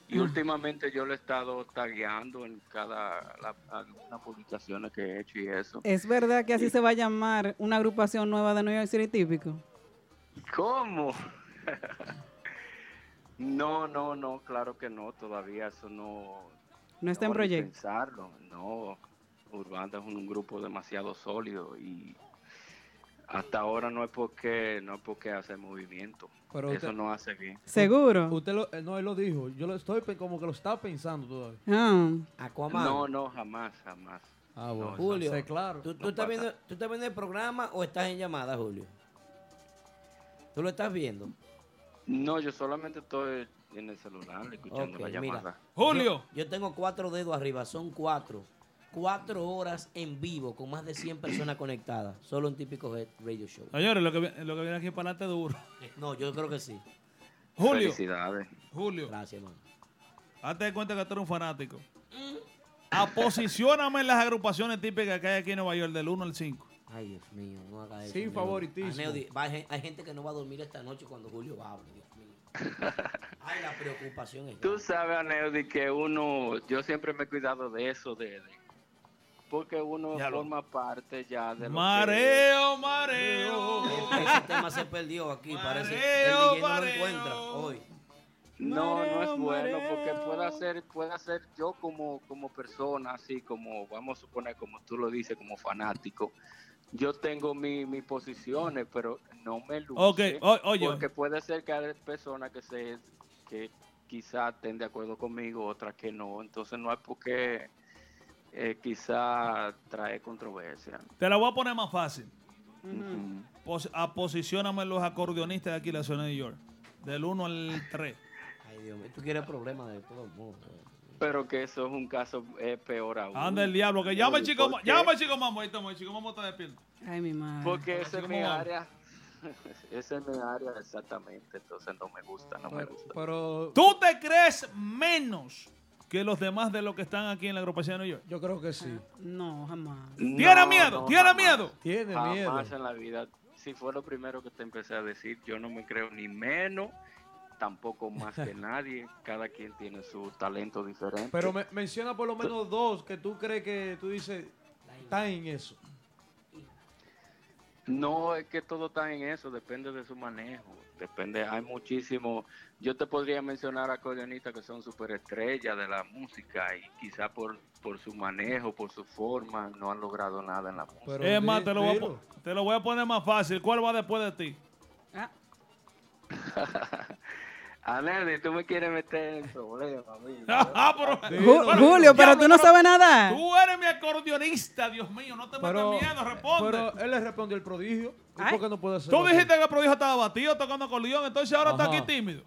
Y Ah. últimamente yo lo he estado tagueando en cada la, algunas publicaciones que he hecho y eso. ¿Es verdad que así se va a llamar una agrupación nueva de New York City típico? ¿Cómo? no, no, no, claro que no, todavía eso no. No está en hora de proyecto. Pensarlo, no. Urbanda es un grupo demasiado sólido y hasta ahora no es porque no es porque hace movimiento. Pero eso usted- no hace bien. ¿Seguro? Usted lo, eh, no, él lo dijo. Yo lo estoy como que lo está pensando todavía. Ah. Aquaman. No, no, jamás, jamás. Ah, bueno. Julio, Sé claro. ¿tú, tú No estás pasa. viendo, ¿tú estás viendo el programa o estás en llamada, Julio? ¿Tú lo estás viendo? No, yo solamente estoy en el celular escuchando la mira. llamada. Julio. Yo, yo tengo cuatro dedos arriba, son cuatro. Cuatro horas en vivo con más de 100 personas conectadas. Solo un típico Head radio show. Señores, lo que, lo que viene aquí para adelante es duro. No, yo creo que sí. Julio. Felicidades. Julio. Gracias, hermano. Hazte de cuenta que tú eres un fanático. Aposicióname en las agrupaciones típicas que hay aquí en Nueva York, del 1 al 5. Ay, Dios mío, no haga eso. Sin favoritismo. Ah, va- hay, gen- hay gente que no va a dormir esta noche cuando Julio hable, Dios mío. Ay, la preocupación es Tú grande. sabes, Aneudi, que uno, yo siempre me he cuidado de eso, de, de- porque uno Ya lo- forma parte ya de lo Mareo, mareo. Ese tema se perdió aquí, parece. El Mareo, DJ no lo mareo. encuentra hoy. que no, no Mareo, es bueno, porque mareo. puede ser, puede ser yo como, como persona, así como, vamos a suponer, como tú lo dices, como fanático. Yo tengo mi- mis posiciones, pero no me luce. O- oye. Porque puede ser que hay personas que se que quizás estén de acuerdo conmigo, otras que no. Entonces no es porque eh, quizá trae controversia. Te la voy a poner más fácil. Ujú. Pos- aposicióname los acordeonistas de aquí de la ciudad de New York. Del 1 al 3. Ay, Dios mío, tú quieres problemas de todo el mundo. Pero que eso es un caso eh, peor aún. Anda el diablo, que llama el chico, llama el chico mambo, ahí estamos, el chico mambo está despierto. Ay, mi madre. Porque esa es mi área. Esa es mi área exactamente. Entonces no me gusta, no me gusta. pero ¿Tú te crees menos que los demás de los que están aquí en la agrupación de New York? yo creo que sí. No, jamás. ¿Tiene No, miedo? no, ¿Tiene jamás. miedo? Tiene Jamás miedo. en la vida. Si fue lo primero que te empecé a decir, yo no me creo ni menos, tampoco más que nadie. Cada quien tiene su talento diferente. Pero me- menciona por lo menos dos que tú crees que tú dices, está en eso. No, es que todo está en eso, depende de su manejo. Depende, hay muchísimo. Yo te podría mencionar acordeonistas que son superestrellas de la música y quizá por, por su manejo, por su forma, no han logrado nada en la música. Pero Es más, te lo, voy a, te lo voy a poner más fácil. ¿Cuál va después de ti? Ah, Anelli, tú me quieres meter en problemas, amigo. Ah, pero- Ju-. Julio, pero tú no sabes nada. Tú eres mi acordeonista, Dios mío, no te Pero, metas miedo, responde. pero él le respondió el prodigio. ¿Y Ay. por qué no puede hacer? Tú dijiste que el prodigio estaba batido tocando acordeón, entonces ahora está aquí tímido.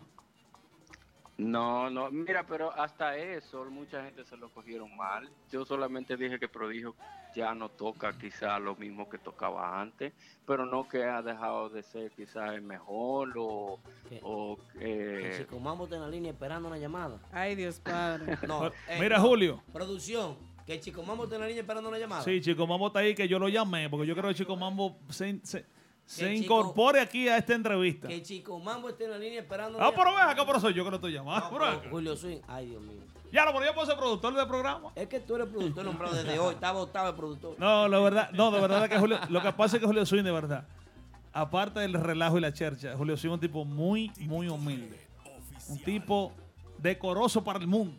No, no, mira, pero hasta eso mucha gente se lo cogieron mal. Yo solamente dije que Prodigio ya no toca quizá lo mismo que tocaba antes, pero no que ha dejado de ser quizá el mejor o, ¿Qué? o El chico mambo está en la línea esperando una llamada. Ay, Dios padre. No, eh, Mira. Julio. Producción, Que Chico Mambo está en la línea esperando una llamada. Sí, Chico Mambo está ahí que yo lo llamé, porque yo creo que Chico Mambo se, se- se Que Chico- incorpore aquí a esta entrevista. Que Chico Mambo esté en la línea esperando. Ah, pero ven acá, pero soy yo que lo estoy llamando. No. Julio Swing, ay Dios mío. Ya, lo, yo puedo ser productor del programa. Es que tú eres productor nombrado desde hoy, está votado el productor. No, la verdad, no, de verdad que Julio, lo que pasa es que Julio Swing, de verdad, aparte del relajo y la chercha, Julio Swing es un tipo muy, muy humilde. Un tipo decoroso para el mundo.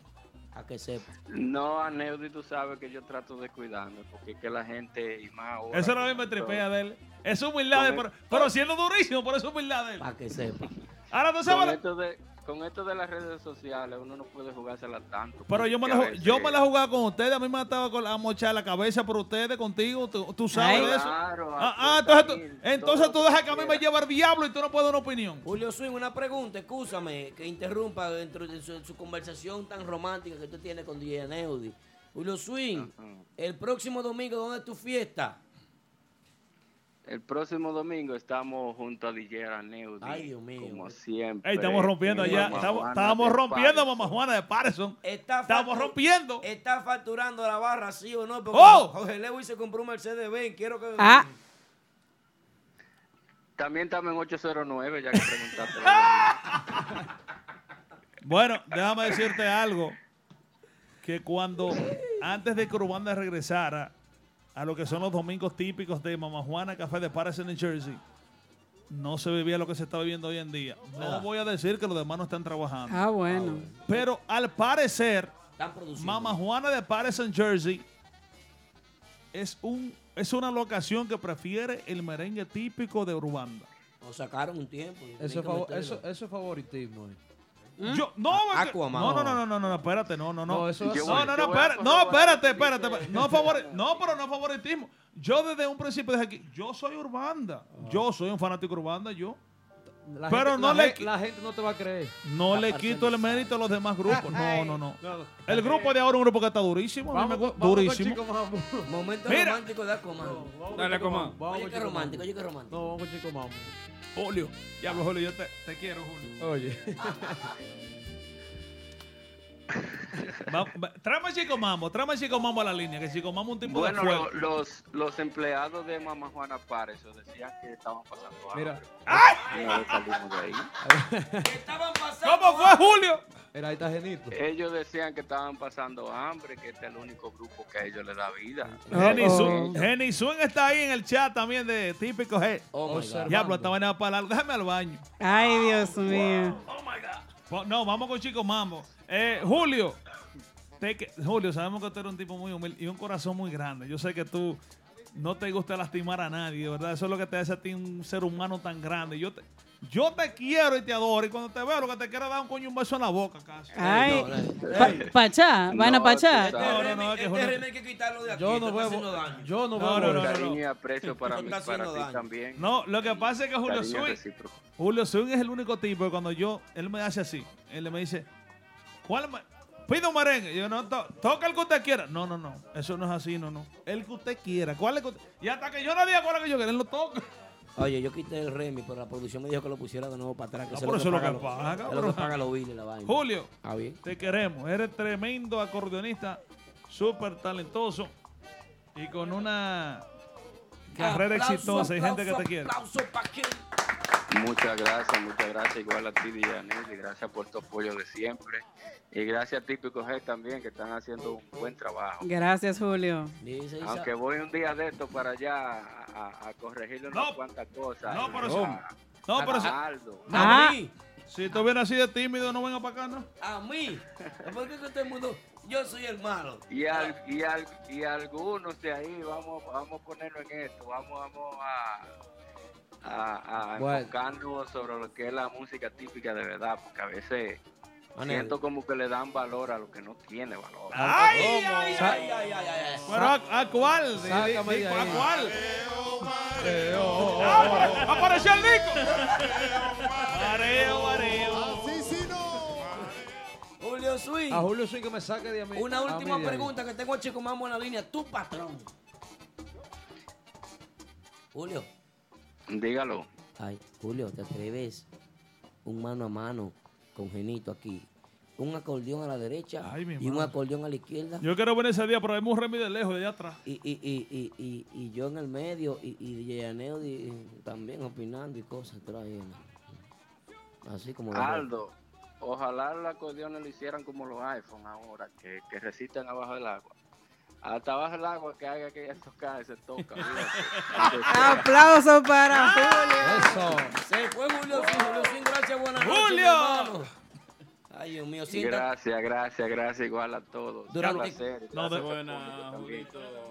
A que sepa. No, Aneudi, tú sabes que yo trato de cuidarme, porque es que la gente y más ahora. Eso no me tripea de él. Es humildad, de- pero, pero siendo durísimo, por eso humildad de él. Para que sepa. Ahora tú Con sabes. Con esto de las redes sociales, uno no puede jugársela tanto. Pero yo me, la, ju- yo veces- me la he jugado con ustedes, a mí me estaba con la a mochar la cabeza por ustedes, contigo, tú, tú sabes Ay. de eso. Claro, ah, ah, entonces, tú, entonces tú dejas que a mí me lleve el diablo y tú no puedes dar una opinión. Julio Swing, una pregunta, escúchame, que interrumpa dentro de su, su conversación tan romántica que tú tienes con DJ Neudi. Julio Swing, el próximo domingo, ¿dónde es tu fiesta? El próximo domingo estamos junto a DJ Aneudi. Ay, Dios mío. Como siempre. Ey, estamos rompiendo en allá, estamos, estábamos rompiendo Patterson. mamá Juana de Patterson. Está Estamos rompiendo. ¿Está facturando la barra, sí o no? Porque ¡Oh! Jorge Lewis se compró un Mercedes Benz. Quiero que. Ah. También estamos en 809, ya que preguntaste. Bueno, déjame decirte algo. Que cuando, antes de que Urbanda regresara a lo que son los domingos típicos de Mamá Juana Café de Patterson en Jersey, no se vivía lo que se está viviendo hoy en día. No voy a decir que los demás no están trabajando. Ah, bueno. Pero al parecer. Mamá Juana de Patterson, Jersey, es, un, es una locación que prefiere el merengue típico de Urbanda. Nos sacaron un tiempo. es eso es favoritismo. eh. Yo, no, Aquaman. no, no, no, no, no, no, espérate, no, no, no. No, eso es no, no, no, espérate, no, espérate, espérate, espérate. No, favori- no, pero no favoritismo. Yo desde un principio dije aquí, yo soy Urbanda. Yo soy un fanático de Urbanda, yo. La Pero gente, no la, le la gente no te va a creer. No le quito el mérito a los demás grupos. No, no, no. El grupo de ahora es un grupo que está durísimo. a mí me Vamos, vamos durísimo. Momento Mira. romántico de Aquaman. Dale, Aquaman. Vamos Oye, qué romántico, oye, qué romántico. No, vamos con Chico Mambo. Julio. Diablo, Julio, yo te, te quiero, Julio. Oye. Va- va- Tráeme a Chico Mambo, tráeme a Chico Mambo a la línea, que Chico Mambo un tipo Bueno, de fuego. lo- los, los empleados de Mamá Juana Párez decían que estaban pasando hambre. Mira. Una vez salimos de ahí. Estaban pasando. ¿Cómo fue, Julio? Era Genito. Ellos decían que estaban pasando hambre, que este es el único grupo que a ellos les da vida. Jenny Oh. Swing está ahí en el chat también de Típico G. Oh my God. Diablo, esta vaina va para largo. Déjame al baño. Ay, Dios mío. Po- No, vamos con Chico Mambo. Eh, Julio. Julio, sabemos que tú eres un tipo muy humilde y un corazón muy grande. Yo sé que tú no te gusta lastimar a nadie, ¿verdad? Eso es lo que te hace a ti un ser humano tan grande. Yo te, yo te quiero y te adoro. Y cuando te veo, lo que te quiero es dar un coño un beso en la boca, casi. Ay, pa- Pachá, vaina No, Pachá. Este No, no, remake- no, es que este Julio- remake hay que quitarlo de aquí. Yo no está veo. haciendo daño. Yo no No, veo. no, no, no. Cariño y aprecio para, mí, está para haciendo ti daño. también. No, lo que pasa es que Julio Cariño Swing, recíproco. Julio Swing es el único tipo que cuando yo, él me hace así, él me dice, ¿cuál me- Pide un merengue. Yo no, to- toca el que usted quiera. No, no, no. Eso no es así, no, no. El que usted quiera. ¿Cuál es que usted- Y hasta que yo no diga cuál es que yo quiera, él lo toca. Oye, yo quité el Remy, pero la producción me dijo que lo pusiera de nuevo para atrás. Que Ah, por eso es lo que paga lo pero- que paga los la vaina. Julio, Ah, bien. te queremos. Eres tremendo acordeonista, súper talentoso y con una carrera Aplauso, exitosa. Hay gente que te quiere. Aplauso para. Muchas gracias, muchas gracias. Igual a ti, Dianel, y gracias por tu apoyo de siempre. Y gracias a Típico G también, que están haciendo un buen trabajo. Gracias, Julio. Aunque voy un día de esto para allá a, a- a corregirle unas No. cuantas cosas. No, pero eso- No, pero si, a Aldo. Ah. A mí. si tú vienes así de tímido, no venga para acá, ¿no? A mí. ¿Por qué que todo el mundo.? Yo soy el malo. Y, al, y, al, y algunos de ahí vamos, vamos a ponerlo en esto, vamos, vamos a, a, a Bueno. enfocarnos sobre lo que es la música típica de verdad, porque a veces Manel. siento como que le dan valor a lo que no tiene valor. ¡Ay, ¿Cómo? ay, ay! Ay, ay, ay, ay. Pero ¿a, a cuál? ¿A cuál? Oh, ¡Ah, apare- ¡Apareció el disco! Mareo, mareo. Julio Swing. A Julio Swing que me saque de a mí. Una a última mí pregunta que tengo a Chico Mambo en la línea. Tu patrón. Julio. Dígalo. Ay, Julio, ¿te atreves un mano a mano con Genito aquí? un acordeón a la derecha Ay, y un acordeón a la izquierda. Yo quiero venir ese día, pero hay un Remy de lejos, de allá atrás. Y, y, y, y, y, y yo en el medio y, y Aneudi también opinando y cosas trayendo. Así como... Aldo, ojalá los acordeones lo hicieran como los iPhone ahora, que, que resisten abajo del agua. Hasta abajo del agua que haga que esto cae, se toca. Aplausos para Julio. Eso. Se fue Julio Sin. Julio Sin, gracias, buenas noches. ¡Julio! hermano. Ay, Dios mío, sienta. Gracias, gracias, gracias, igual a todos. Durante- Un placer, No, gracias de- Buena.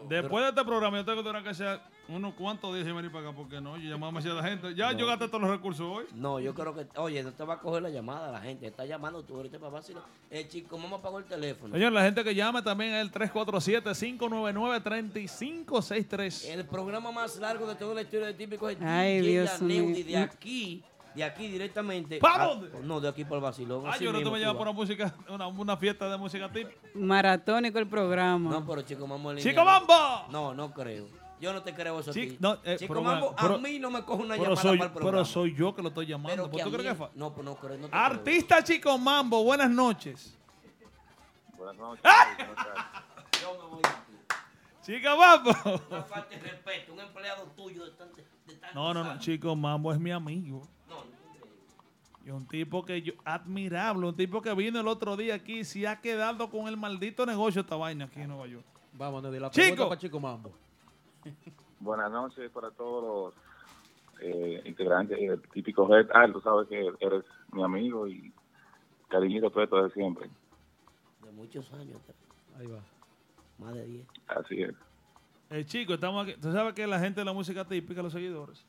Después de este programa, yo tengo que tener que hacer unos cuantos días sin venir para acá, porque no, yo llamaba a demasiada gente. Ya yo gasté todos los recursos hoy. No, yo creo que, oye, no te va a coger la llamada la gente, está llamando tú ahorita si no- el chico mamá pagó el teléfono. Señor, la gente que llame también es el 347-599-3563. El programa más largo de toda la historia de típico es Ay, Dios mío. de aquí, de aquí directamente. ¿Pa' a- dónde? No, de aquí por el vacilón. Ah, yo no te voy a tú llevar por una música, una, una fiesta de música típica. Maratónico el programa. No, pero Chico Mambo en ¡Chico Mambo! No, no creo. Yo no te creo eso a Chi- no, eh, Chico pero Mambo, pero- a mí no me coge una Pero llamada soy, para el programa. pero soy yo que lo estoy llamando. Pero ¿Pues que ¿Tú a crees mí- que fa- No, pues no creo. No te creo. Artista Chico Mambo, buenas noches. Buenas noches. Chico Mambo. Una falta de respeto, un empleado tuyo de tanto. De tantos No, no, no, años. Chico Mambo es mi amigo. Y un tipo que yo, admirable, un tipo que vino el otro día aquí y se ha quedado con el maldito negocio esta vaina aquí en Nueva York. Vamos, Neddy, la Chico. pregunta para Chico Mambo. Buenas noches para todos los eh, integrantes del típico Red. Ah, tú sabes que eres mi amigo y cariñito tuyo de siempre. De muchos años Ahí va. más de 10. Así es. Eh, chico, estamos aquí. Tú sabes que la gente de la música típica, los seguidores,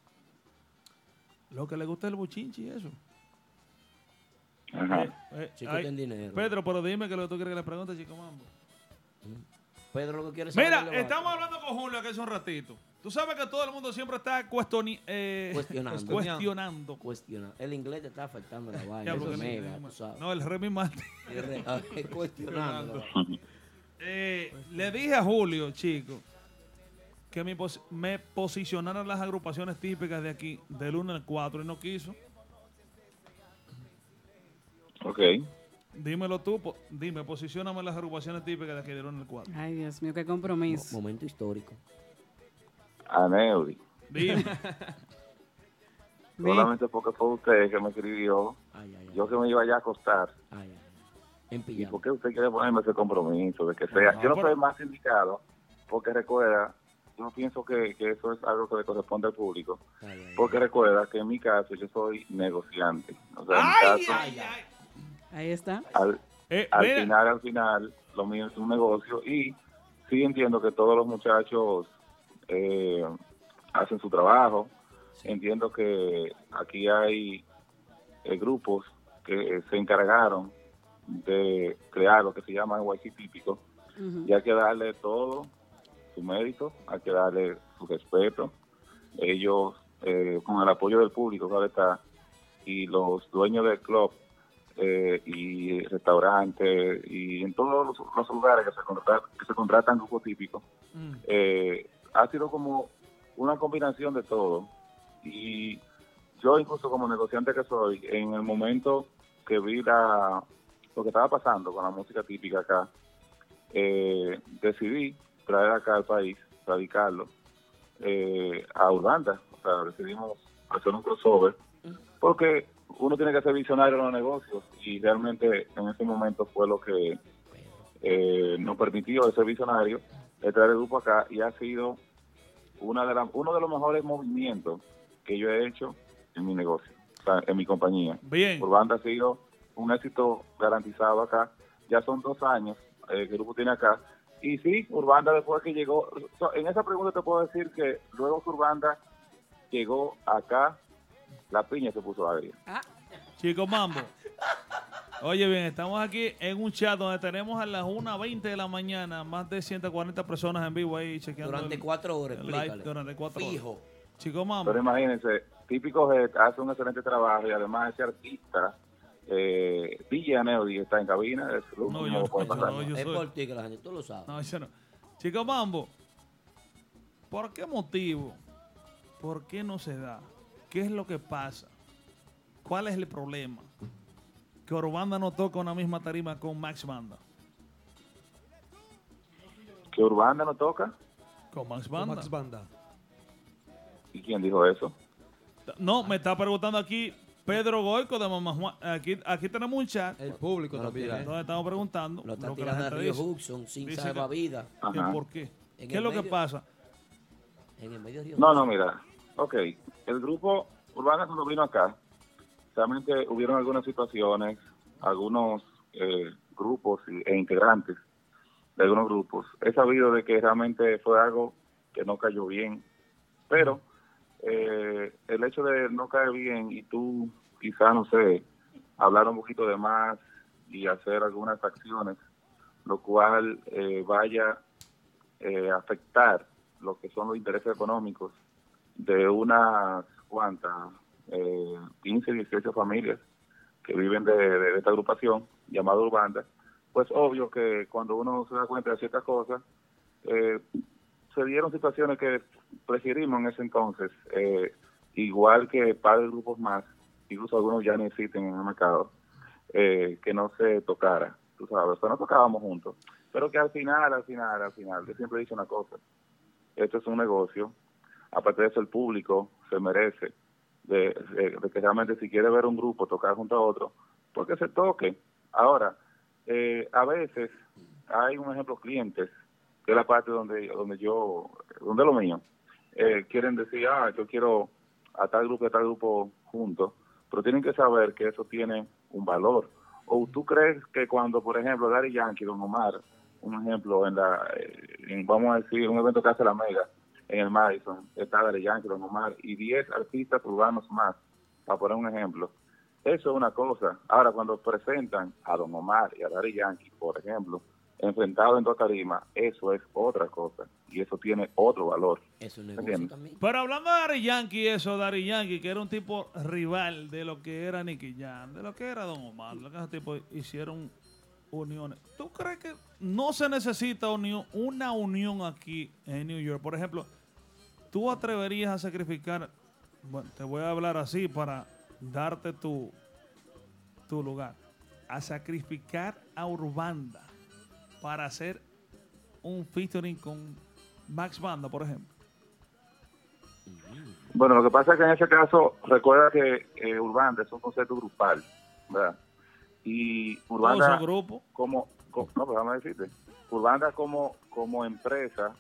lo que le gusta es el buchinchi y eso. Ajá. Eh, eh, Chico ay, tiene dinero. Pedro, pero dime que lo que tú quieres que le pregunte, Chico Mambo. Pedro lo que quiere saber Mira, es que- estamos hablando con Julio aquí hace un ratito. Tú sabes que todo el mundo siempre está cuestioni- eh, Cuestionando. cuestionando. Cuestiona. El inglés te está afectando la vaina. Eso que mega, no- tú sabes. No, el Remy Martin. Re- ah, Cuestionando. Eh, le dije a Julio, chico, que me, pos- me posicionaran las agrupaciones típicas de aquí, del 1 al 4, y no quiso. Ok. Dímelo tú, po- dime, posicioname las agrupaciones típicas de aquí, del 1 al 4. Ay, Dios mío, qué compromiso. Momento histórico. A Neudi. Dime. Solamente porque fue usted que me escribió. Ay, ay, ay. Yo que me iba ya a acostar. Ay, ay, ay. En ¿Y por qué usted quiere ponerme ese compromiso de que sea? No, yo no pero- soy más indicado porque recuerda, yo no pienso que, que eso es algo que le corresponde al público. Ay, ay, ay. Porque recuerda que en mi caso yo soy negociante. O sea, en mi ¡Ay, caso, ay, ay! Ahí está. al, Eh, al final, al final, lo mío es un negocio y sí entiendo que todos los muchachos eh, hacen su trabajo. Entiendo que aquí hay eh, grupos que eh, se encargaron de crear lo que se llama YC típico Ujú. y hay que darle todo su mérito, hay que darle su respeto. Ellos, eh, con el apoyo del público, claro está, y los dueños del club eh, y restaurantes y en todos los, los lugares que se, contratan, que se contratan grupos típicos, mm, eh, ha sido como una combinación de todo. Y yo incluso como negociante que soy, en el momento que vi la, lo que estaba pasando con la música típica acá, eh, decidí traer acá al país, radicarlo, eh, a Urbanda. O sea, decidimos hacer un crossover, porque uno tiene que ser visionario en los negocios y realmente en ese momento fue lo que eh, nos permitió ese visionario de traer el grupo acá y ha sido una de las uno de los mejores movimientos que yo he hecho en mi negocio, o sea, en mi compañía. bien. Urbanda ha sido un éxito garantizado acá. Ya son dos años eh, que el grupo tiene acá. Y sí, Urbanda después que llegó, en esa pregunta te puedo decir que luego que Urbanda llegó acá, la piña se puso agria. Chico Mambo. Oye, bien, estamos aquí en un chat donde tenemos a las 1.20 de la mañana más de 140 personas en vivo ahí chequeando. Durante el- cuatro horas, el live durante cuatro horas. Fijo. Chico Mambo. Pero imagínense, típico Jet hace un excelente trabajo y además ese artista, eh, DJ Aneudi está en cabina. Es No, último yo- yo no, yo Es soy- por ti que la gente, tú lo sabes. No, eso no. Chico Mambo, ¿por qué motivo? ¿Por qué no se da? ¿Qué es lo que pasa? ¿Cuál es el problema? que Urbanda no toca una misma tarima con Max Banda? ¿Que Urbanda no toca? Con Max Banda. Max Banda. ¿Y quién dijo eso? No, me está preguntando aquí Pedro Goico de Mamá Juan. Aquí, aquí tenemos un chat. El público No, también. tira. ¿eh? Estamos preguntando. Lo está tirando a Río. Hudson sin Dice salva que- vida. que Ajá. ¿Por qué? En ¿Qué es el lo que medio- pasa? En el medio de Río No, no, mira. Ok, el grupo Urbana cuando vino acá, realmente hubieron algunas situaciones, algunos eh, grupos e integrantes de algunos grupos. He sabido de que realmente fue algo que no cayó bien, pero eh, el hecho de no caer bien y tú quizá, no sé, hablar un poquito de más y hacer algunas acciones, lo cual eh, vaya eh, a afectar lo que son los intereses económicos de unas cuantas, eh, 15, 18 familias que viven de, esta agrupación llamada Urbanda, pues obvio que cuando uno se da cuenta de ciertas cosas, eh, se dieron situaciones que preferimos en ese entonces, eh, igual que par de grupos más, incluso algunos ya no existen en el mercado, eh, que no se tocara, tú sabes, o sea, no tocábamos juntos, pero que al final, al final, al final, yo siempre he dicho una cosa, esto es un negocio, aparte de eso el público se merece de, de- que realmente si quiere ver un grupo tocar junto a otro, porque se toque. Ahora, eh, a veces hay un ejemplo clientes, que es la parte donde, donde yo, donde lo mío, eh, quieren decir, ah, yo quiero a tal grupo y a tal grupo juntos, pero tienen que saber que eso tiene un valor. O tú crees que cuando, por ejemplo, Daddy Yankee, Don Omar, un ejemplo, en la, eh, en, vamos a decir, un evento que hace la Mega, en el Madison, está Daddy Yankee, Don Omar, y 10 artistas urbanos más, para poner un ejemplo. Eso es una cosa. Ahora, cuando presentan a Don Omar y a Daddy Yankee, por ejemplo, enfrentados en dos tarimas, eso es otra cosa. Y eso tiene otro valor. Es un ¿Entiendes? Pero hablando de Dari Yankee, eso, Dari Yankee, que era un tipo rival de lo que era Nicky Jam, de lo que era Don Omar, de lo que esos tipos hicieron uniones. ¿Tú crees que no se necesita unión, una unión aquí en New York? Por ejemplo, ¿tú atreverías a sacrificar, bueno, te voy a hablar así para darte tu, tu lugar, a sacrificar a Urbanda para hacer un featuring con Max Banda, por ejemplo? Bueno, lo que pasa es que en ese caso, recuerda que eh, Urbanda es un concepto grupal, ¿verdad? Y Urbanda ¿Todo su grupo? como, co- no, pues déjame decirte, Urbanda como, como empresa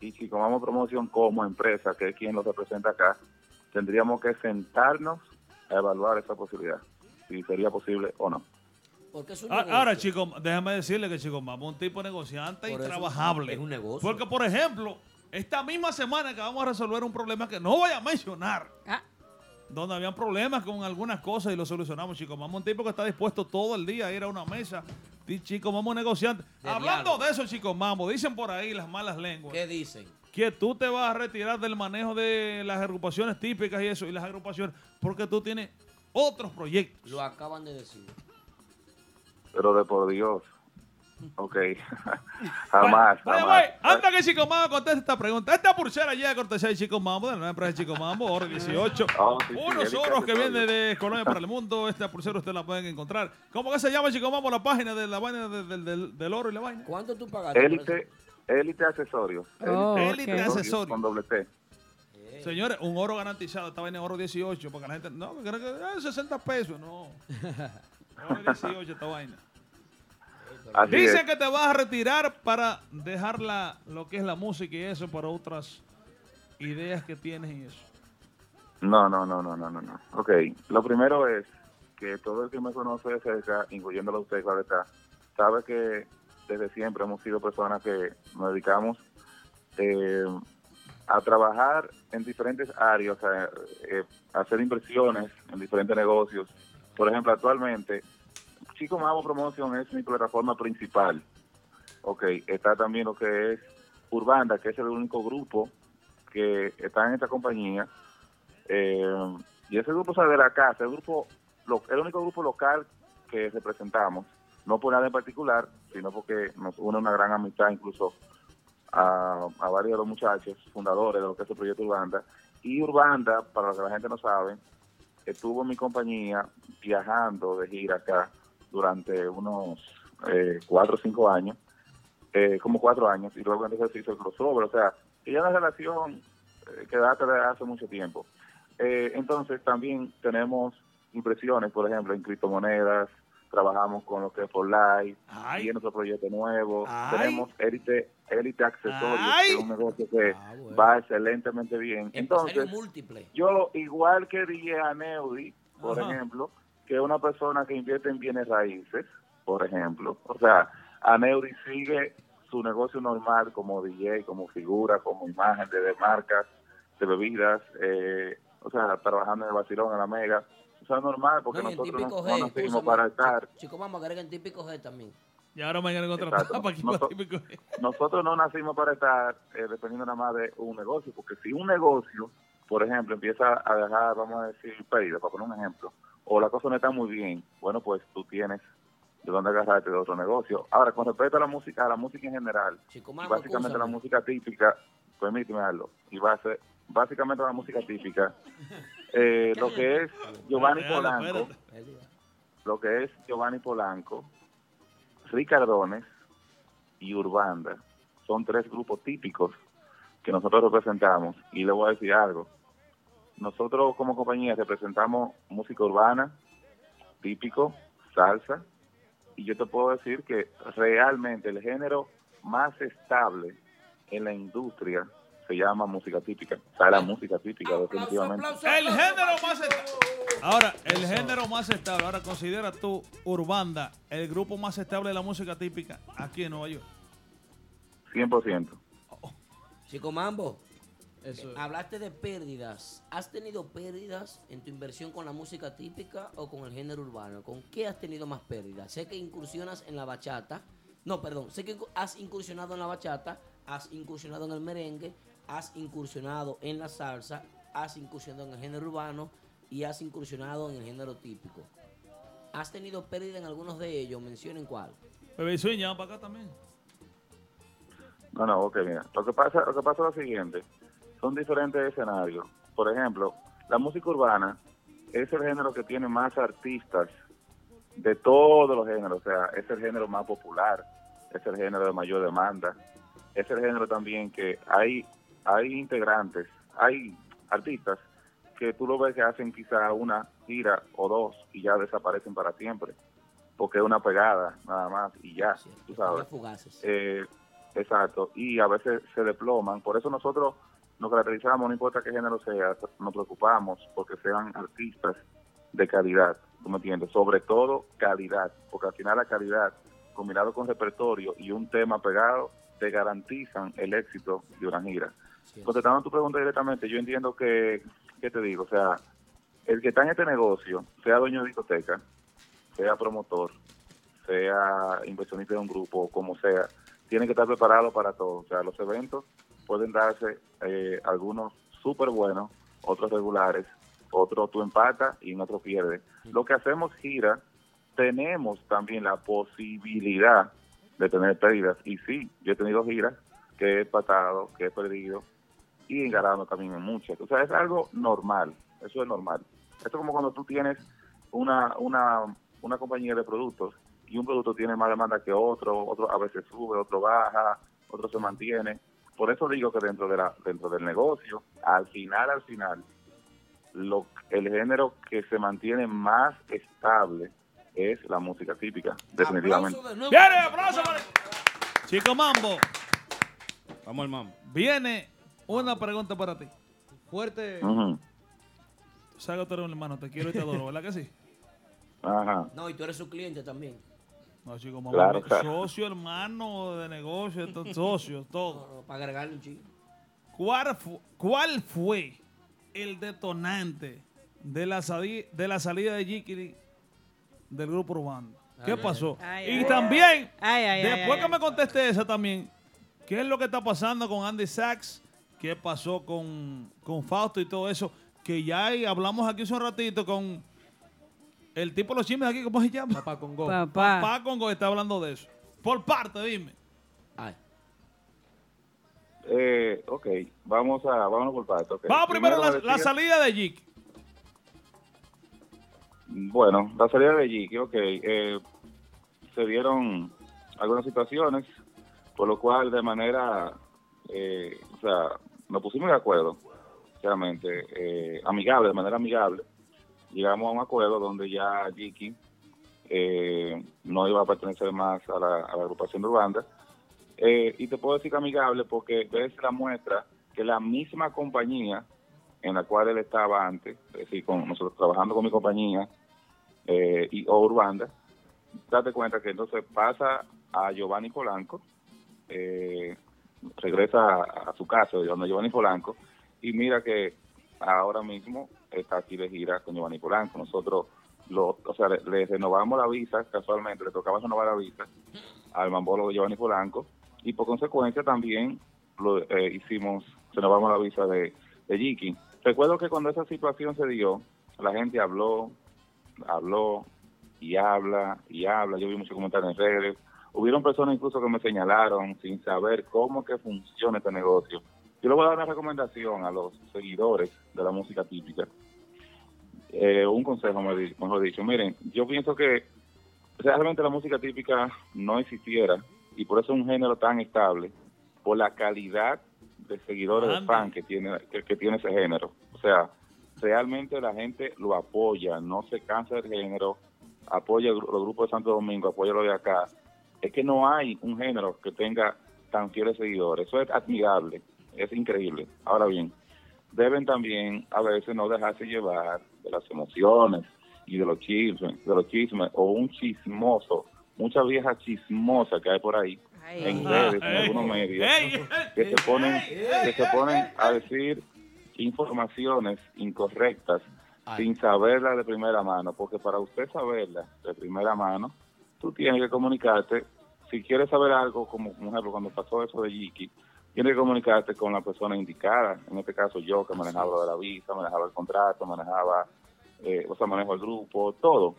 y Chico Mamo Promoción como empresa, que es quien lo representa acá, tendríamos que sentarnos a evaluar esa posibilidad, si sería posible o no. Porque es un Ah, negocio. Ahora, chico, déjame decirle que Chico Mamo es un tipo negociante y Por trabajable. es un negocio. Porque, por ejemplo, esta misma semana que vamos a resolver un problema que no voy a mencionar, Ah. donde habían problemas con algunas cosas y lo solucionamos, Chico Mamo es un tipo que está dispuesto todo el día a ir a una mesa. Chico Mamo negociante. De Hablando diálogo. de eso, Chico Mamo, dicen por ahí las malas lenguas. ¿Qué dicen? Que tú te vas a retirar del manejo de las agrupaciones típicas y eso, y las agrupaciones, porque tú tienes otros proyectos. Lo acaban de decir. Pero de por Dios, ok, jamás, Vaya, jamás. antes que Chico Mambo conteste esta pregunta. Esta pulsera llega a cortesía de Chico Mambo, de la empresa de Chico Mambo, Oro 18. Oh, sí, sí, Unos Erika oros que vienen de Colombia para el mundo. Esta pulsera ustedes la pueden encontrar. ¿Cómo que se llama Chico Mambo la página de la vaina de- del- oro y la vaina? ¿Cuánto tú pagaste? por Élite, élite accesorios. Oh, Élite. Accesorios. Con doble T. Señores, un oro garantizado. Esta vaina es oro 18. Porque la gente, no, que cree que es 60 pesos. No. Oro 18 esta vaina. Así es. que te vas a retirar para dejar la, lo que es la música y eso para otras ideas que tienes y eso. No, no, no, no, no, no, no. Ok, lo primero es que todo el que me conoce de cerca, incluyéndolo a usted, claro está, sabe que desde siempre hemos sido personas que nos dedicamos eh, a trabajar en diferentes áreas, a, eh, a hacer inversiones en diferentes negocios. Por ejemplo, actualmente, Chico Mamo Promotion es mi plataforma principal. Ok, está también lo que es Urbanda, que es el único grupo que está en esta compañía. Eh, y ese grupo sale de la casa, el grupo, el único grupo local que representamos, no por nada en particular, sino porque nos une una gran amistad incluso a, a varios de los muchachos fundadores de lo que es el proyecto Urbanda. Y Urbanda, para lo que la gente no sabe, estuvo en mi compañía viajando de gira acá durante unos eh, cuatro o cinco años, eh, como cuatro años, y luego entonces se hizo el crossover. O sea, que ya la relación eh, que data de hace mucho tiempo. Eh, entonces también tenemos impresiones, por ejemplo, en criptomonedas, trabajamos con lo que es por Live, y en otro proyecto nuevo, Ay. tenemos Elite, Elite Accesorios, Ay. que es un negocio que va excelentemente bien. Entonces, múltiple. yo igual quería a Neudi, por Ajá. ejemplo, que una persona que invierte en bienes raíces, por ejemplo. O sea, a Neudi sigue su negocio normal como DJ, como figura, como imagen de, de marcas, de bebidas, eh, o sea, trabajando en el vacilón, en la mega. O sea, normal, porque No, en nosotros no, G, para estar. Chico, vamos a agregar en típico G también. Y ahora quieren contratar Exacto. para aquí nosotros no nacimos para estar eh, dependiendo nada más de un negocio, porque si un negocio, por ejemplo, empieza a dejar, vamos a decir, pérdida, para poner un ejemplo, o la cosa no está muy bien, bueno, pues tú tienes de dónde agarrarte de otro negocio. Ahora, con respecto a la música, a la música en general, y Mambo, básicamente la música típica, permíteme darlo, y va a ser básicamente la música típica, eh, lo que es Giovanni Polanco, lo que es Giovanni Polanco, Ricardones y Urbanda. Son tres grupos típicos que nosotros representamos. Y le voy a decir algo. Nosotros como compañía representamos música urbana, típico, salsa. Y yo te puedo decir que realmente el género más estable en la industria se llama música típica. O sea, la música típica, definitivamente. El género más estable. Ahora, el género más estable. Ahora, considera tú Urbanda el grupo más estable de la música típica aquí en Nueva York. 100%. Chico Mambo, Eso. hablaste de pérdidas. ¿Has tenido pérdidas en tu inversión con la música típica o con el género urbano? ¿Con qué has tenido más pérdidas? Sé que incursionas en la bachata. No, perdón. Sé que has incursionado en la bachata, has incursionado en el merengue, has incursionado en la salsa, has incursionado en el género urbano y has incursionado en el género típico. ¿Has tenido pérdida en algunos de ellos? Mencionen cuál. Bebé llama para acá también. No, no, ok, mira. Lo que pasa, lo que pasa es lo siguiente. Son diferentes escenarios. Por ejemplo, la música urbana es el género que tiene más artistas de todos los géneros. O sea, es el género más popular, es el género de mayor demanda, es el género también que hay, hay integrantes, hay artistas que tú lo ves que hacen quizá una gira o dos y ya desaparecen para siempre. Porque es una pegada nada más y ya, tú sabes. Eh, exacto, y a veces se desploman. Por eso nosotros nos caracterizamos, no importa qué género sea, nos preocupamos porque sean artistas de calidad, ¿tú me entiendes? Sobre todo calidad, porque al final la calidad, combinado con repertorio y un tema pegado, te garantizan el éxito de una gira. Contestando tu pregunta directamente, yo entiendo que, ¿qué te digo? O sea, el que está en este negocio, sea dueño de discoteca, sea promotor, sea inversionista de un grupo, como sea, tiene que estar preparado para todo. O sea, los eventos pueden darse eh, algunos súper buenos, otros regulares, otros tú empatas y en otros pierdes. Lo que hacemos gira, tenemos también la posibilidad de tener pérdidas. Y sí, yo he tenido giras que he empatado, que he perdido y he ganado también en muchas. O sea, es algo normal, eso es normal. Esto es como cuando tú tienes una, una, una compañía de productos y un producto tiene más demanda que otro, otro a veces sube, otro baja, otro se mantiene. Por eso digo que dentro de la dentro del negocio, al final, al final, lo, el género que se mantiene más estable es la música típica, definitivamente. ¡Viene, aplauso para- Chico Mambo. Vamos al mambo. Viene una pregunta para ti. Fuerte. Tú eres un hermano, te quiero y te adoro, ¿verdad que sí? Ajá. No, y tú eres su cliente también. No, chico, mamá, Claro, claro. socio, hermano de negocio, estos socios, todo. Para agregarle un chico. ¿Cuál, fu- cuál fue el detonante de la, sali- de la salida de Jikiri del grupo urbano? ¿Qué Ay, pasó? ay, y ay. también, Ay, ay, ay, después ay, que me conteste esa también, ¿qué es lo que está pasando con Andy Sachs? ¿Qué pasó con, con Fausto y todo eso? Que ya hablamos aquí hace un ratito con el tipo de los chismes aquí, ¿cómo se llama? Papá Congo. Papá. Papá Congo está hablando de eso. Por parte, dime. Eh, ok, vamos a vamos por partes. ok. Vamos primero la, salida de Jik. Bueno, la salida de Jiki, ok. eh, se dieron algunas situaciones, por lo cual de manera, eh, o sea, nos pusimos de acuerdo, realmente, eh, amigable, de manera amigable, llegamos a un acuerdo donde ya Jiki eh, no iba a pertenecer más a la, a la agrupación de Urbanda. Eh, y te puedo decir que amigable porque ves la muestra que la misma compañía en la cual él estaba antes, es decir, con nosotros trabajando con mi compañía eh, y o Urbanda, date cuenta que entonces pasa a Giovanni Polanco, eh, regresa a, a su casa de donde Giovanni Polanco, y mira que ahora mismo está aquí de gira con Giovanni Polanco. Nosotros, lo, o sea, le, le renovamos la visa, casualmente, le tocaba renovar la visa al mambólogo Giovanni Polanco, y por consecuencia también lo eh, hicimos, renovamos la visa de, de Jiki. Recuerdo que cuando esa situación se dio, la gente habló, habló y habla y habla. Yo vi muchos comentarios en redes. Hubieron personas incluso que me señalaron sin saber cómo que funciona este negocio. Yo le voy a dar una recomendación a los seguidores de la música típica. Eh, un consejo, mejor dicho. Miren, yo pienso que realmente la música típica no existiera y por eso es un género tan estable, por la calidad de seguidores de fan que tiene, que, que tiene ese género. O sea, realmente la gente lo apoya, no se cansa del género, apoya los grupos de Santo Domingo, apoya lo de acá. Es que no hay un género que tenga tan fieles seguidores. Eso es admirable, es increíble. Ahora bien, deben también a veces no dejarse llevar de las emociones y de los chismes, de los chismes o un chismoso, mucha vieja chismosa que hay por ahí en redes, en algunos medios, que se ponen, que se ponen a decir informaciones incorrectas sin saberla de primera mano, porque para usted saberla de primera mano, tú tienes que comunicarte, si quieres saber algo, como por ejemplo cuando pasó eso de Yiki, tienes que comunicarte con la persona indicada, en este caso yo que manejaba lo de la visa, manejaba el contrato, manejaba, eh, o sea, manejo el grupo, todo.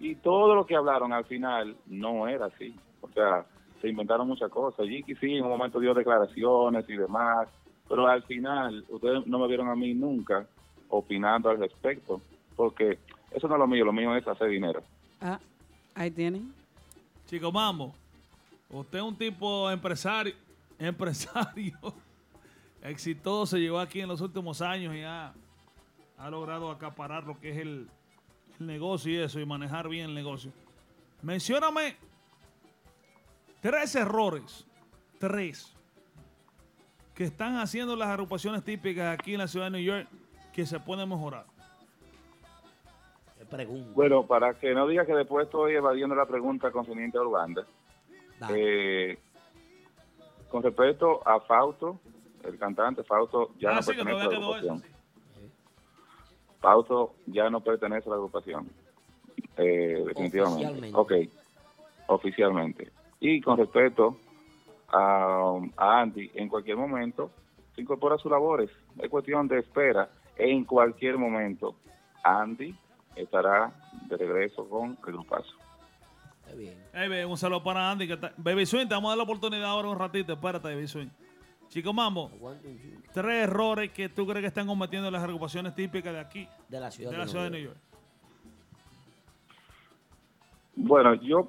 Y todo lo que hablaron al final no era así. O sea, se inventaron muchas cosas. Yiki sí, en un momento dio declaraciones y demás, pero al final ustedes no me vieron a mí nunca opinando al respecto, porque eso no es lo mío, lo mío es hacer dinero. Ah, ahí tienen. Chico Mambo, usted es un tipo empresario, empresario exitoso, llegó aquí en los últimos años y ha, ha logrado acaparar lo que es el, el negocio y eso, y manejar bien el negocio. Mencióname tres errores, tres, que están haciendo las agrupaciones típicas aquí en la ciudad de New York que se pueden mejorar. Pregunta. Bueno, para que no diga que después estoy evadiendo la pregunta concerniente a Uganda, eh, con respecto a Fausto, el cantante Fausto ya Ah, no sí, pertenece a la eso, agrupación. Fausto ya no pertenece a la agrupación, eh, definitivamente. Oficialmente. Ok, oficialmente. Y con respecto a, a Andy, en cualquier momento se incorpora a sus labores. Es cuestión de espera. En cualquier momento, Andy estará de regreso con el grupazo. Hey, baby, un saludo para Andy. Que está- Baby Swing, te vamos a dar la oportunidad ahora un ratito. Espérate, Baby Swing. Chico Mambo, tres errores que tú crees que están cometiendo las agrupaciones típicas de aquí, de la ciudad, de, la de ciudad de Nueva New York. Bueno, yo,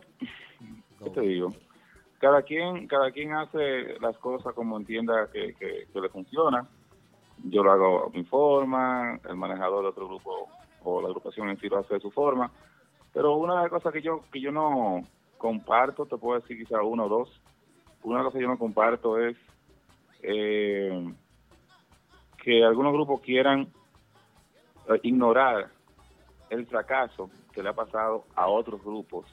¿qué te digo? Cada quien, cada quien hace las cosas como entienda que, que, que le funciona. Yo lo hago a mi forma, el manejador de otro grupo o la agrupación en sí lo hace de su forma. Pero una de las cosas que yo, que yo no comparto, te puedo decir quizá uno o dos, una cosas que yo no comparto es eh, que algunos grupos quieran eh, ignorar el fracaso que le ha pasado a otros grupos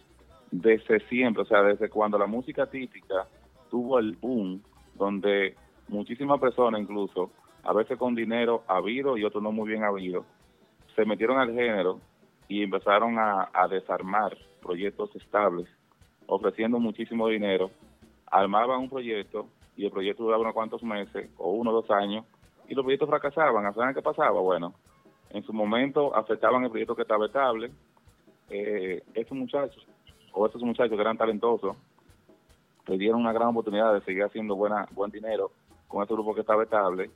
desde siempre, o sea, desde cuando la música típica tuvo el boom, donde muchísimas personas incluso, a veces con dinero habido y otros no muy bien habido, se metieron al género y empezaron a, desarmar proyectos estables, ofreciendo muchísimo dinero, armaban un proyecto y el proyecto duraba unos cuantos meses o uno o dos años y los proyectos fracasaban. ¿Saben qué pasaba? Bueno, en su momento afectaban el proyecto que estaba estable. Eh, estos muchachos, o estos muchachos que eran talentosos, perdieron una gran oportunidad de seguir haciendo buena, buen dinero con este grupo que estaba estable.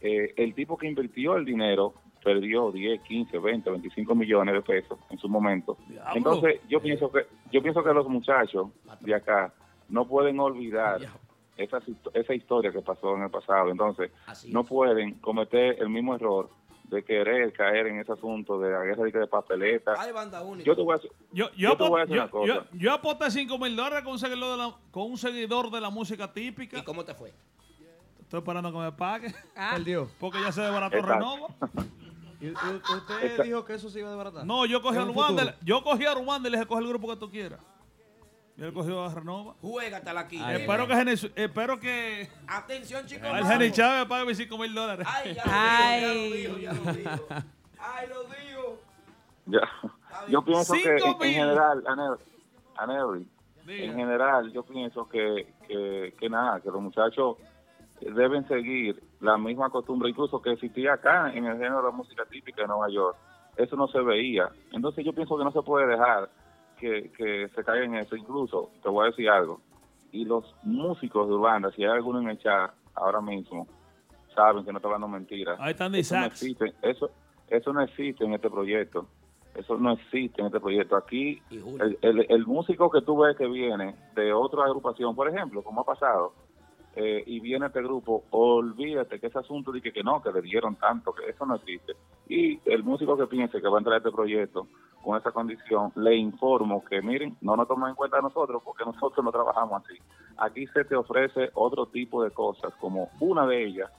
Eh, el tipo que invirtió el dinero perdió 10, 15, 20, 25 millones de pesos en su momento. Entonces, yo pienso que yo pienso que los muchachos de acá no pueden olvidar esa, esa historia que pasó en el pasado. Entonces, no pueden cometer el mismo error de querer caer en ese asunto de la guerra de papeleta. Hay banda única. Yo te voy a, Yo, yo yo, te voy a apo- decir una yo, cosa. yo- yo aposté 5 mil dólares con un, seguidor de la, con un seguidor de la música típica. ¿Y cómo te fue? Estoy esperando que me pague. Perdió. Porque ya se desbarató. Renova. Y- y- usted Esta- dijo que eso se iba a desbaratar. No, yo cogí a Ruanda. Yo cogí a Ruanda y le dije, coge el grupo que tú quieras. Y él cogió a Renova. Juégatela aquí. espero, que, Gene- espero que Atención, chicos. el Jenny Chávez pague mis 5 mil dólares. Ay, ya Ay. lo dijo, ya lo dijo, ya lo dijo. Ay, lo dijo. Ya. Yo pienso que en, general, Anel- en general, yo pienso que, que, que nada, que los muchachos deben seguir la misma costumbre, incluso que existía acá en el género de la música típica de Nueva York. Eso no se veía. Entonces yo pienso que no se puede dejar que, que se caiga en eso. Incluso, te voy a decir algo, y los músicos de Urbana, si hay alguno en el chat ahora mismo, saben que no estoy hablando mentiras. Ahí están de Eso no existe, eso, eso no existe en este proyecto. Eso no existe en este proyecto. Aquí, el, el- el músico que tú ves que viene de otra agrupación, por ejemplo, como ha pasado, eh, y viene este grupo, olvídate que ese asunto de que, no, que le dieron tanto, que eso no existe. Y el músico que piense que va a entrar a este proyecto con esa condición, le informo que miren, no nos tomen en cuenta a nosotros porque nosotros no trabajamos así. Aquí se te ofrece otro tipo de cosas, como una de ellas,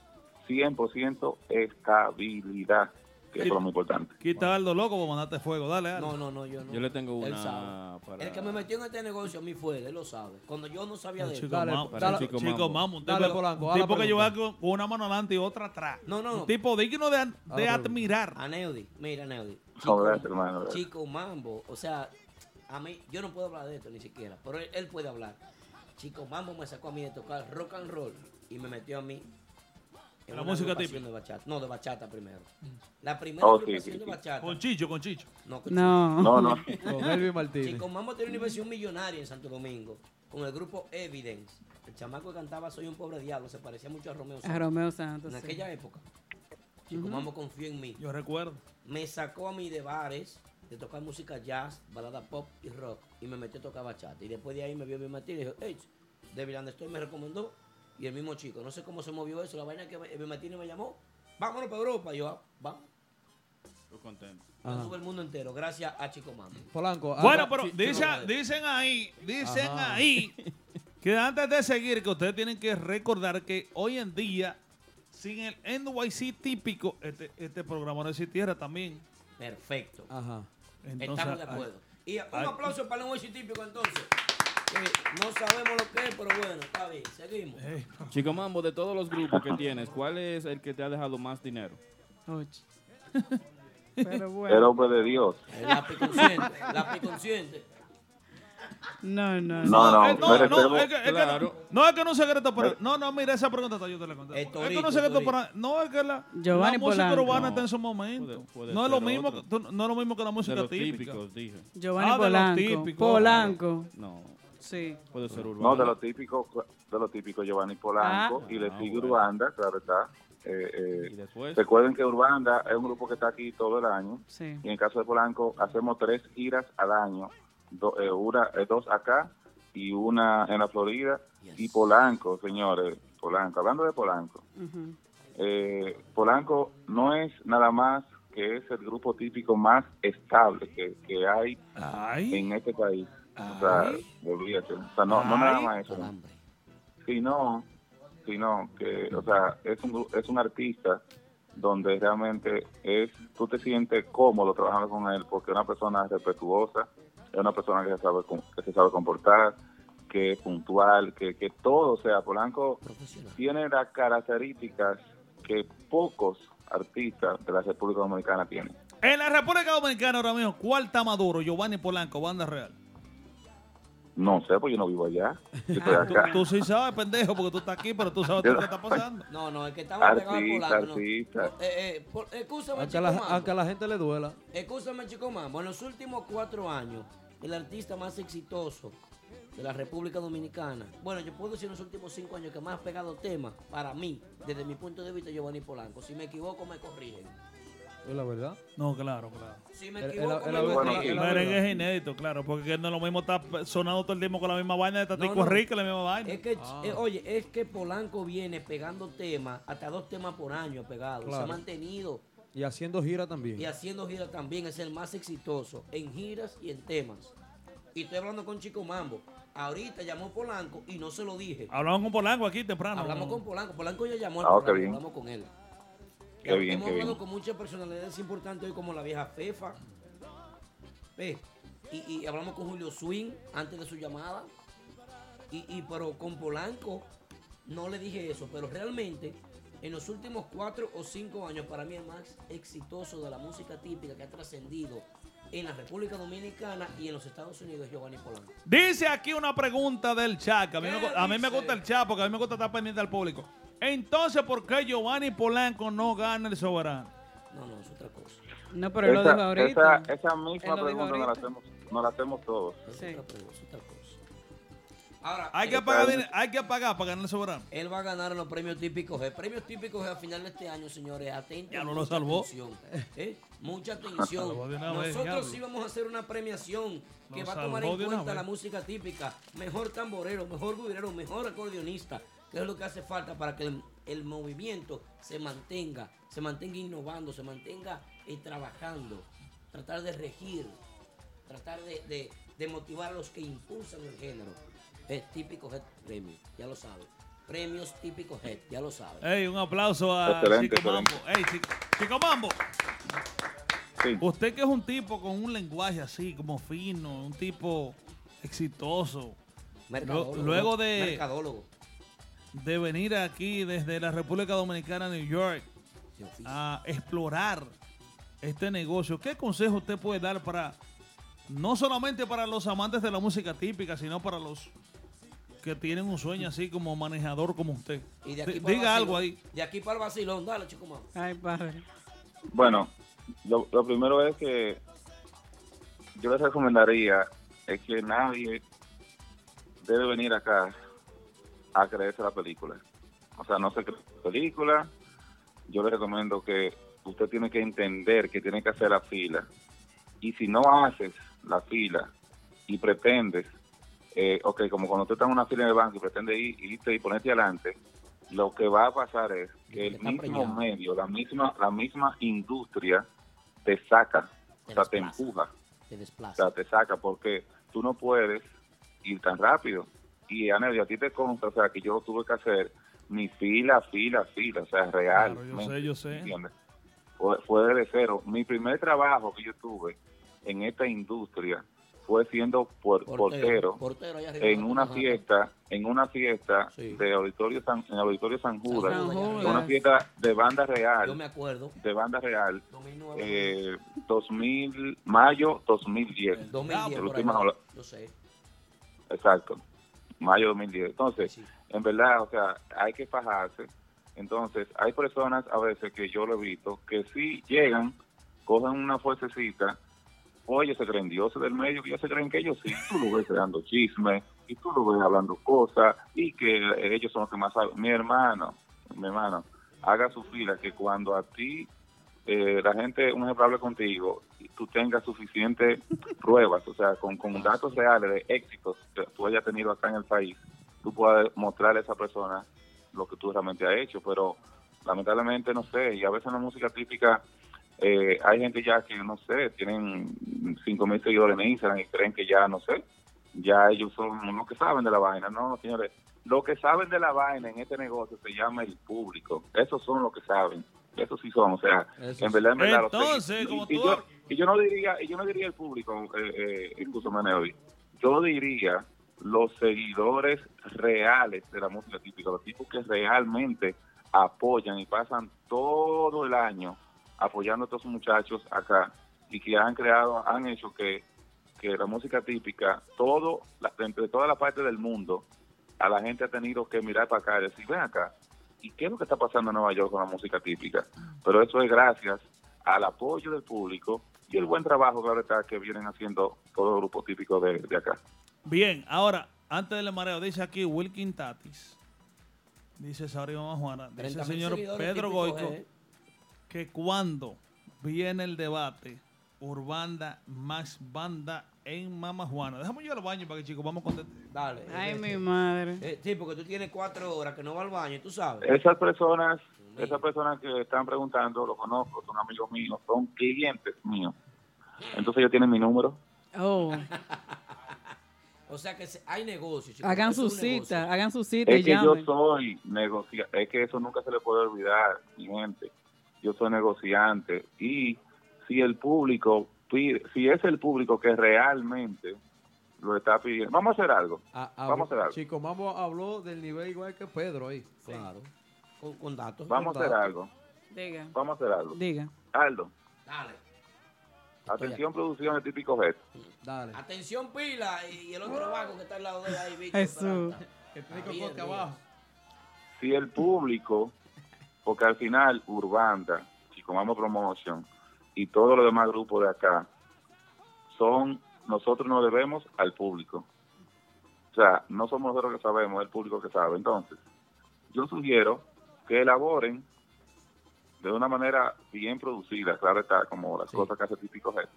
100% estabilidad, que eso es lo muy importante. Quita Aldo loco para mandarte fuego. Dale, Aldo. No, no, no, yo no. Yo le tengo Él una sabe. para- El que me metió en este negocio a mí fue él, él lo sabe. Cuando yo no sabía de él. Chico, para chico, Chico chico, Mambo. Un Dale, tipo, Polanco, un tipo que lleva con, una mano adelante y otra atrás. No, no, no. Un tipo digno de, admirar. A Neudi, mira Neudi. No, gracias, hermano, gracias. Chico Mambo, o sea, a mí, yo no puedo hablar de esto ni siquiera, pero él, él puede hablar. Chico Mambo me sacó a mí de tocar rock and roll y me metió a mí La música típica. de bachata. No, de bachata primero. La primera Oh, sí, sí, de bachata. Con Chicho, con Chicho. No, con No. Chico. No, no. Con Elvis Martínez. Chico Mambo tiene una inversión millonaria en Santo Domingo con el grupo Evidence. El chamaco que cantaba Soy un pobre diablo se parecía mucho a Romeo A Santos. Romeo Santos. En sí. aquella época. Chico Ujú. Mambo confió en mí. Yo recuerdo. Me sacó a mí de bares, de tocar música jazz, balada pop y rock, y me metió a tocar bachata. Y después de ahí me vio mi Martínez y dijo, hey, David Anderson me recomendó, y el mismo chico, no sé cómo se movió eso, la vaina que Evi Martínez me llamó, vámonos para Europa. Y yo, ah, vamos. Estoy contento. Sube el mundo entero, gracias a Chico Mambo. Polanco. Bueno, habla- pero sí, dicen, ahí, dicen Ajá. ahí, que antes de seguir, que ustedes tienen que recordar que hoy en día, sin el NYC típico, este, este programa no existiera también. Perfecto. Ajá. Entonces, Estamos de acuerdo. Y un ay. aplauso para el NYC típico entonces. No sabemos lo que es, pero bueno, está bien, seguimos. Chico Mambo, de todos los grupos que tienes, ¿cuál es el que te ha dejado más dinero? Pero El bueno. hombre de Dios. El lápiz consciente, lápiz consciente. No, no, no. No, no, eh, no, no, es que, es que Claro. no, no es que no es secreto para. No, no, mira, esa pregunta yo te la. El Es que no es secreto el torito. para. No, es que la, Giovanni la música Polanco. urbana No, está en su momento. puede- puede no, es lo ser mismo que, tú- no es lo mismo que la De música los típica. típicos, dije. Giovanni Ah, de los Polanco. típicos. Polanco. No, Sí. puede ser urbano. No, de lo típico, de lo típico Giovanni Polanco Ah. y le Ah, sigue bueno. Urbanda, claro está. Eh, eh, Y después, recuerden que Urbanda es un grupo que está aquí todo el año Sí. y en el caso de Polanco hacemos tres giras al año, do- eh, una, eh, dos acá y una en la Florida y Polanco, señores, Polanco, hablando de Polanco, eh, Polanco no es nada más que es el grupo típico más estable que, que hay Ay, en este país. O sea, olvídate. O sea, no, no nada más eso. Sino, sino que, o sea, es un, es un artista donde realmente es, tú te sientes cómodo trabajando con él porque es una persona respetuosa, es una persona que se sabe, que se sabe comportar, que es puntual, que, que todo, o sea, Polanco tiene las características que pocos artistas de la República Dominicana tienen. En la República Dominicana ahora mismo, ¿cuál está maduro? Giovanni Polanco, banda real. No sé, pues yo no vivo allá, yo estoy Tú, acá. tú sí sabes, pendejo, porque tú estás aquí, pero tú sabes lo que está pasando. No, no, es que estamos Artista, artista. No, eh, eh, por- escúchame, Aunque chico a, la, Mambo. aunque a la gente le duela. Escúchame, chico Mambo. En los últimos cuatro años, el artista más exitoso de la República Dominicana, bueno, yo puedo decir en los últimos cinco años que más ha pegado temas, para mí, desde mi punto de vista, Giovanni Polanco. Si me equivoco, me corrigen. Es la verdad. No, claro, claro. Si me el- equivoco, el- el- el- el- Merengue es inédito, claro, porque no es lo mismo está sonando todo el tiempo con la misma vaina de Tatico No, no. Rica, la misma vaina. Es que, Ah. eh, oye, es que Polanco viene pegando temas, hasta dos temas por año pegados. Se ha mantenido Y haciendo gira también. y haciendo giras también. Es el más exitoso en giras y en temas. Y estoy hablando con Chico Mambo. Ahorita llamó Polanco y no se lo dije. Hablamos con Polanco aquí temprano. Hablamos con Polanco. Polanco ya llamó al Ah, bien. hablamos con él. Qué bien, Hemos qué hablado bien. con muchas personalidades importantes hoy como la vieja Fefa. Ve, Y, y hablamos con Julio Swing antes de su llamada. Y, y pero con Polanco no le dije eso. Pero realmente en los últimos cuatro o cinco años para mí el más exitoso de la música típica que ha trascendido en la República Dominicana y en los Estados Unidos es Giovanni Polanco. Dice aquí una pregunta del chat, que a mí, me, ¿Qué gu- a mí me gusta el chat porque a mí me gusta estar pendiente al público. Entonces, ¿por qué Giovanni Polanco no gana el soberano? No, no, es otra cosa. No, pero él lo dijo ahorita. Esa, esa misma pregunta nos la, hacemos, nos la hacemos todos. Sí. Ahora, Hay que, pagar, dinero- hay que pagar para ganar el soberano. Él va a ganar en los premios típicos G. Premios típicos G a final de este año, señores. Atentos. Ya no lo salvó. atención, ¿eh? Mucha atención. Nosotros sí vamos a hacer una premiación que va a tomar en cuenta la música típica. Mejor tamborero, mejor guirero, mejor acordeonista. Que es lo que hace falta para que el, el movimiento se mantenga, se mantenga innovando, se mantenga eh, trabajando. Tratar de regir, tratar de, de- de motivar a los que impulsan el género. Es típico Head Premio, ya lo sabe. Premios típicos Head, ya lo sabe. Ey, un aplauso a Excelente, Chico Mambo. Ey, Chico, Chico Mambo. Sí. Usted que es un tipo con un lenguaje así, como fino, un tipo exitoso. Mercadólogo, Luego de, Mercadólogo. De venir aquí desde la República Dominicana, New York, a explorar este negocio, ¿qué consejo usted puede dar para, no solamente para los amantes de la música típica, sino para los que tienen un sueño así como manejador como usted? Y de aquí D- para el Diga vacilón. algo ahí. De aquí para el vacilón, dale, chico más. Ay, padre. Bueno, lo, lo primero es que yo les recomendaría es que nadie debe venir acá a creerse la película. O sea, no se cree la película. Yo le recomiendo que usted tiene que entender que tiene que hacer la fila. Y si no haces la fila y pretendes, eh, ok, como cuando tú estás en una fila en el banco y pretendes ir, irte y ponerte adelante, lo que va a pasar es que el mismo preñado. medio, la misma, la misma industria te saca, o sea, te empuja, Te o desplaza. sea, te saca porque tú no puedes ir tan rápido. Y Anel, a ti te consta, o sea, que yo lo tuve que hacer mi fila, fila, fila, o sea, real. Claro, yo sé, yo sé. ¿entiendes? Fue, fue de cero. Mi primer trabajo que yo tuve en esta industria fue siendo por- portero, portero allá arriba, en una Ajá. fiesta, en una fiesta Sí. de auditorio San, en auditorio San Judas, San Judas. una fiesta de banda Yo real, me acuerdo. de banda real, 2009. eh, 2000 mayo 2010. 2010 El por último- allá. Yo sé. Exacto, mayo 2010. Entonces, en verdad, o sea, hay que fajarse. Entonces, hay personas a veces que yo lo he visto que sí llegan, cogen una fuercecita, oye, se creen dioses del medio, que ellos se creen que ellos sí, tú lo ves creando chisme, y tú lo ves hablando cosas, y que ellos son los que más saben. Mi hermano, mi hermano, haga su fila, que cuando a ti eh, la gente, un ejemplo, hable contigo, y tú tengas suficientes pruebas, o sea, con, con datos reales de éxitos que tú hayas tenido acá en el país, tú puedas mostrarle a esa persona lo que tú realmente has hecho, pero lamentablemente no sé, y a veces en la música típica eh, hay gente ya que, no sé, tienen 5 mil seguidores en Instagram y creen que ya, no sé, ya ellos son los que saben de la vaina, no, señores, los que saben de la vaina en este negocio se llama el público, esos son los que saben, esos sí son, o sea, Eso en verdad, en verdad, Entonces, como y, y tú- yo, y yo no diría, y yo no diría el público, eh, eh, incluso Maneovi, yo diría los seguidores reales de la música típica, los tipos que realmente apoyan y pasan todo el año apoyando a estos muchachos acá y que han creado, han hecho que, que la música típica, todo, la, entre toda la parte del mundo, a la gente ha tenido que mirar para acá y decir, ven acá, ¿y qué es lo que está pasando en Nueva York con la música típica? Pero eso es gracias al apoyo del público y el buen trabajo, claro está, que vienen haciendo todo el grupo típico de, de acá. Bien, ahora, antes del mareo, dice aquí Wilkin Tatis. Dice Saurio Mamá Juana. Dice el 30.000 señor Pedro Goico eh. que cuando viene el debate Urbanda más banda en Mama Juana. Déjame yo al baño para que chicos vamos a contestar. Dale. Ay, eh, mi eh, madre. eh, sí, porque tú tienes cuatro horas que no va al baño, tú sabes. Esas personas, esas personas que están preguntando, lo conozco, son amigos míos, son clientes míos. Entonces ellos tienen mi número. Oh, O sea que hay negocio. chicos. hagan su negocio. cita, hagan su cita y Es que yo soy negocia, es que eso nunca se le puede olvidar, mi gente. Yo soy negociante y si el público pide, si es el público que realmente lo está pidiendo, vamos a hacer algo. Ah, Vamos a hacer algo. Chico Mambo habló del nivel igual que Pedro ahí. Claro. Con, con datos. Vamos a hacer algo. Diga, Vamos a hacer algo. diga. Aldo, Dale. atención producción de típico Head. Dale. Atención, pila. Y, el otro vago que está al lado de ahí, Víctor. Jesús. Que bien. abajo. Si el público, porque al final Urbanda, Chico Mambo Promotion y todos los demás grupos de acá son, nosotros nos debemos al público. O sea, no somos nosotros que sabemos, es el público que sabe. Entonces, yo sugiero que elaboren de una manera bien producida, claro está, como las cosas que hace típico Head,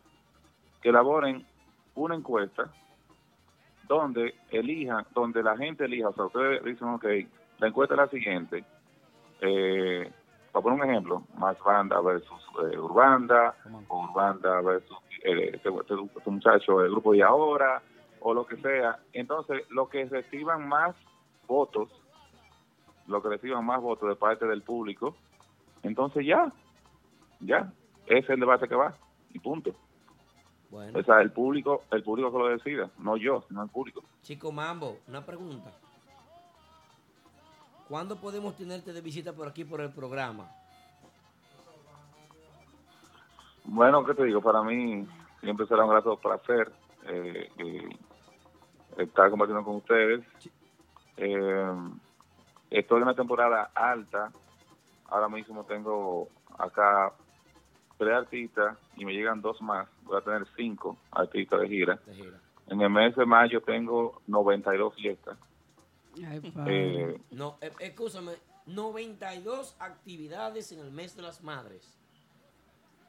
que elaboren una encuesta donde elijan, donde la gente elija, o sea, ustedes dicen, ok, la encuesta es la siguiente, eh, para poner un ejemplo, más banda versus eh, Urbanda, o Urbanda versus eh, este, este- este muchacho, el grupo de ahora, o lo que sea. Entonces, lo que reciban más votos, lo que reciban más votos de parte del público, entonces ya, ya, ese es el debate que va, y punto. Bueno, O sea, el público, el público que lo decida, no yo, sino el público. Chico Mambo, una pregunta. ¿Cuándo podemos tenerte de visita por aquí por el programa? Bueno, ¿qué te digo? Para mí siempre será un grato placer eh, eh, estar compartiendo con ustedes. Eh, estoy en una temporada alta. Ahora mismo tengo acá tres artistas y me llegan dos más. Voy a tener cinco artistas de gira. De gira. En el mes de mayo tengo 92 fiestas. Ay, Eh, No, eh, escúchame, 92 actividades en el mes de las madres.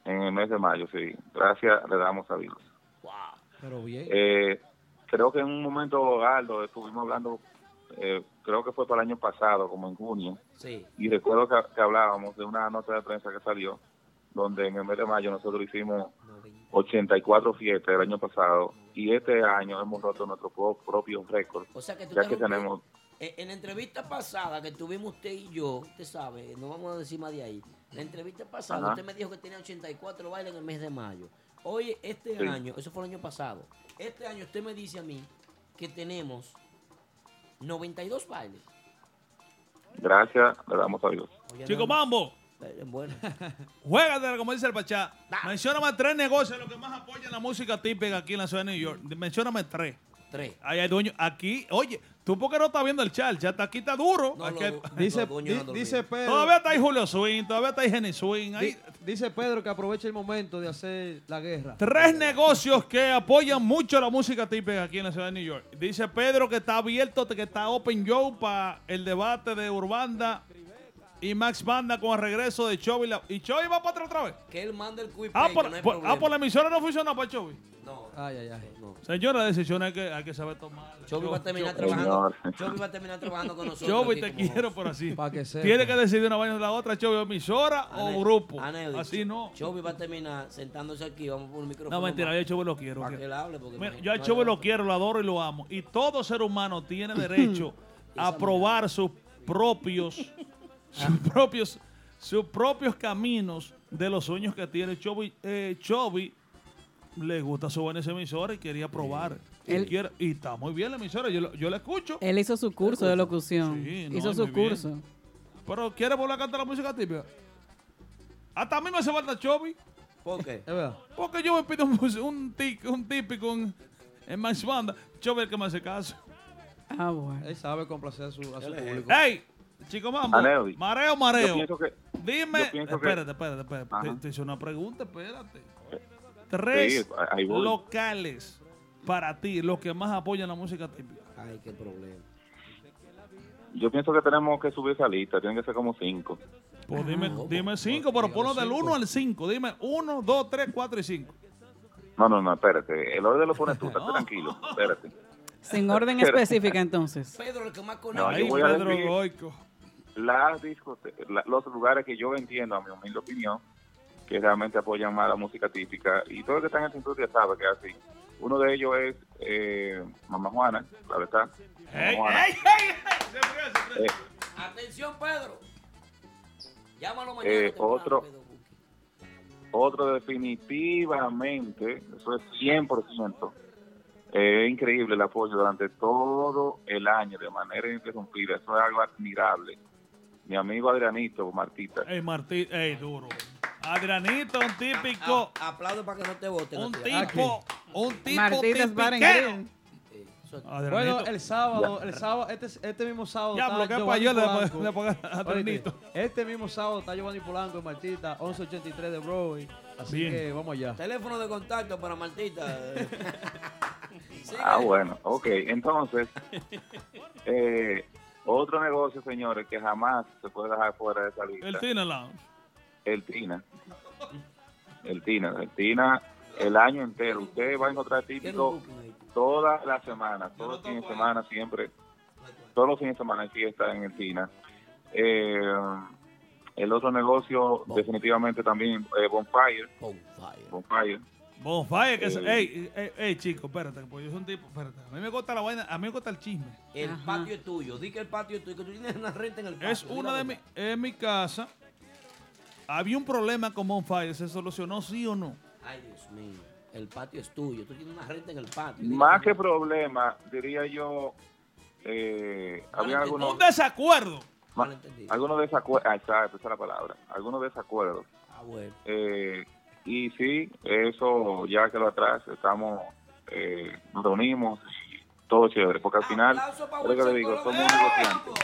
en el mes de mayo, sí. Gracias, le damos a Dios. Pero bien. Eh, creo que en un momento, Aldo, estuvimos hablando, eh, creo que fue para el año pasado, como en junio, Sí. y recuerdo que, que hablábamos de una nota de prensa que salió, donde en el mes de mayo nosotros hicimos 84 fiestas el año pasado, y este año hemos roto nuestro pro- propio récord, O sea que tú ya que tenemos... En la entrevista pasada que tuvimos usted y yo, usted sabe, no vamos a decir más de ahí. La entrevista pasada Ajá. usted me dijo que tenía 84 bailes en el mes de mayo. Hoy, este Sí. año, eso fue el año pasado. Este año usted me dice a mí que tenemos 92 bailes. Gracias, le damos a Dios. Chico Mambo, Bueno, juégatela como dice el Pachá. Mencióname tres negocios los que más apoyan la música típica aquí en la ciudad de New York. Mencióname tres. tres. Ahí hay dueños. Aquí, oye, tú porque no estás viendo el chat, ya está aquí está duro. No, Aquí- lo- Dice, los dueños di- han dice. Pedro. todavía está ahí Julio Swing, todavía está ahí Jenny Swing. ahí- di- dice Pedro que aproveche el momento de hacer la guerra. Tres negocios que apoyan mucho la música típica aquí en la ciudad de New York. Dice Pedro que está abierto, que está open show para el debate de Urbanda y Max Banda con el regreso de Chovy. La- ¿Y Chovy va para atrás otra vez? Que él mande el quick Ah, por, no hay por- problema. ah, por la emisora no funciona para Chovy. No, Ay, ay, ay. no. Señora, decisiones hay que, hay que saber tomar. Chovy va a terminar trabajando. Señor. Chovy va a terminar trabajando con nosotros. Chovy, te como quiero por así. Para que sepa. Tiene que decidir una vaina de la otra, Chovy, emisora o Ane- grupo. Aneudi, Así no. Chovy va a terminar sentándose aquí, vamos por un micrófono. No, mentira, más. yo a Chovy lo quiero. Para que- él hable, porque Mira, yo a Chovy lo quiero, lo adoro y lo amo. Y todo ser humano tiene derecho a probar sus propios, sus propios, sus propios caminos de los sueños que tiene Chovy. Eh, Chovy le gusta su buena esa emisora y quería probar. Y, Él- quiere- y está muy bien la emisora, yo, lo- yo la escucho. Él hizo su curso de locución. Sí, no, hizo su muy bien. curso. Pero quiere volver a cantar la música típica. Hasta a mí me hace falta Chovy. ¿Por qué? Porque yo me pido un, un, tic- un típico en, en Max Banda. Chovy es el que me hace caso. Ah, bueno. Él sabe complacer a su, a su público. ¡Ey! Chico Mambo. Mareo, Yo mareo. pienso que... Dime. yo pienso que- Espérate, espérate, espérate. Te, te hice una pregunta, espérate. Tres Sí, locales para ti, los que más apoyan la música típica. Ay, qué problema. Yo pienso que tenemos que subir esa lista, tienen que ser como cinco. Pues dime, dime cinco, pero ponlo del 1 al 5. Dime 1, 2, 3, 4 y 5. No, no, no, espérate. El orden lo pones tú, estate tranquilo. Espérate. Sin orden Espérate. específica, entonces. Pedro, el que más No, conoce. yo voy a Pedro decir Goico. Las discote- la- los lugares que yo entiendo, a mi humilde opinión, que realmente apoyan más la música típica. Y todo el que está en el cinturón ya sabe que es así. Uno de ellos es eh, Mamá Juana, claro está. Mamá ¡Ey, Juana. Eh, Atención, Pedro. Llámalo mañana. eh, otro, Pedro. otro definitivamente, eso es 100%. eh, Es increíble el apoyo durante todo el año de manera ininterrumpida. Eso es algo admirable. Mi amigo Adrianito, Martita. Ey, Martín, ey, duro. Adrianito, un típico. A- aplaude para que no te voten. Un tipo, un tipo and tipiquero. Adrianito. Bueno, el sábado, el sábado, este, este mismo sábado. Ya, está bloquea Giovanni pa' yo, le- le ponga a Oíste, Adrianito. Este mismo sábado está Giovanni Polanco en Martita, 1183 de Broadway. Así Bien. que vamos allá. Teléfono de contacto para Martita. Ah, bueno, ok. Entonces, eh, otro negocio, señores, que jamás se puede dejar fuera de esa lista. El Tina Lounge. El Tina. El Tina. El Tina, el año entero. Usted va a encontrar típico toda la semana, todos los fines de semana, siempre. Todos los fines de semana hay fiesta en el Tina. Eh, el otro negocio, definitivamente también, eh, Bonfire. Bonfire. Bonfire, que es. Eh. Ey, ey, ey, chico, espérate, pues yo soy un tipo. Espérate. A mí me gusta la vaina, a mí me gusta el chisme. El patio es tuyo. Di que el patio es tuyo. Que tú tienes una renta en el patio. Es una de mi, en mi casa. Había un problema con Bonfire, ¿se solucionó sí o no? Ay, Dios mío. El patio es tuyo. Tú tienes una renta en el patio. Más que problema, diría yo, eh, había algunos... Un desacuerdo. Algunos desacuerdos, ah, exacto, esa es la palabra, algunos desacuerdos. Ah, bueno. Eh, y sí, eso ya quedó atrás, estamos, eh, nos reunimos todo chévere, porque al final, pa' lo que le digo, somos negociantes.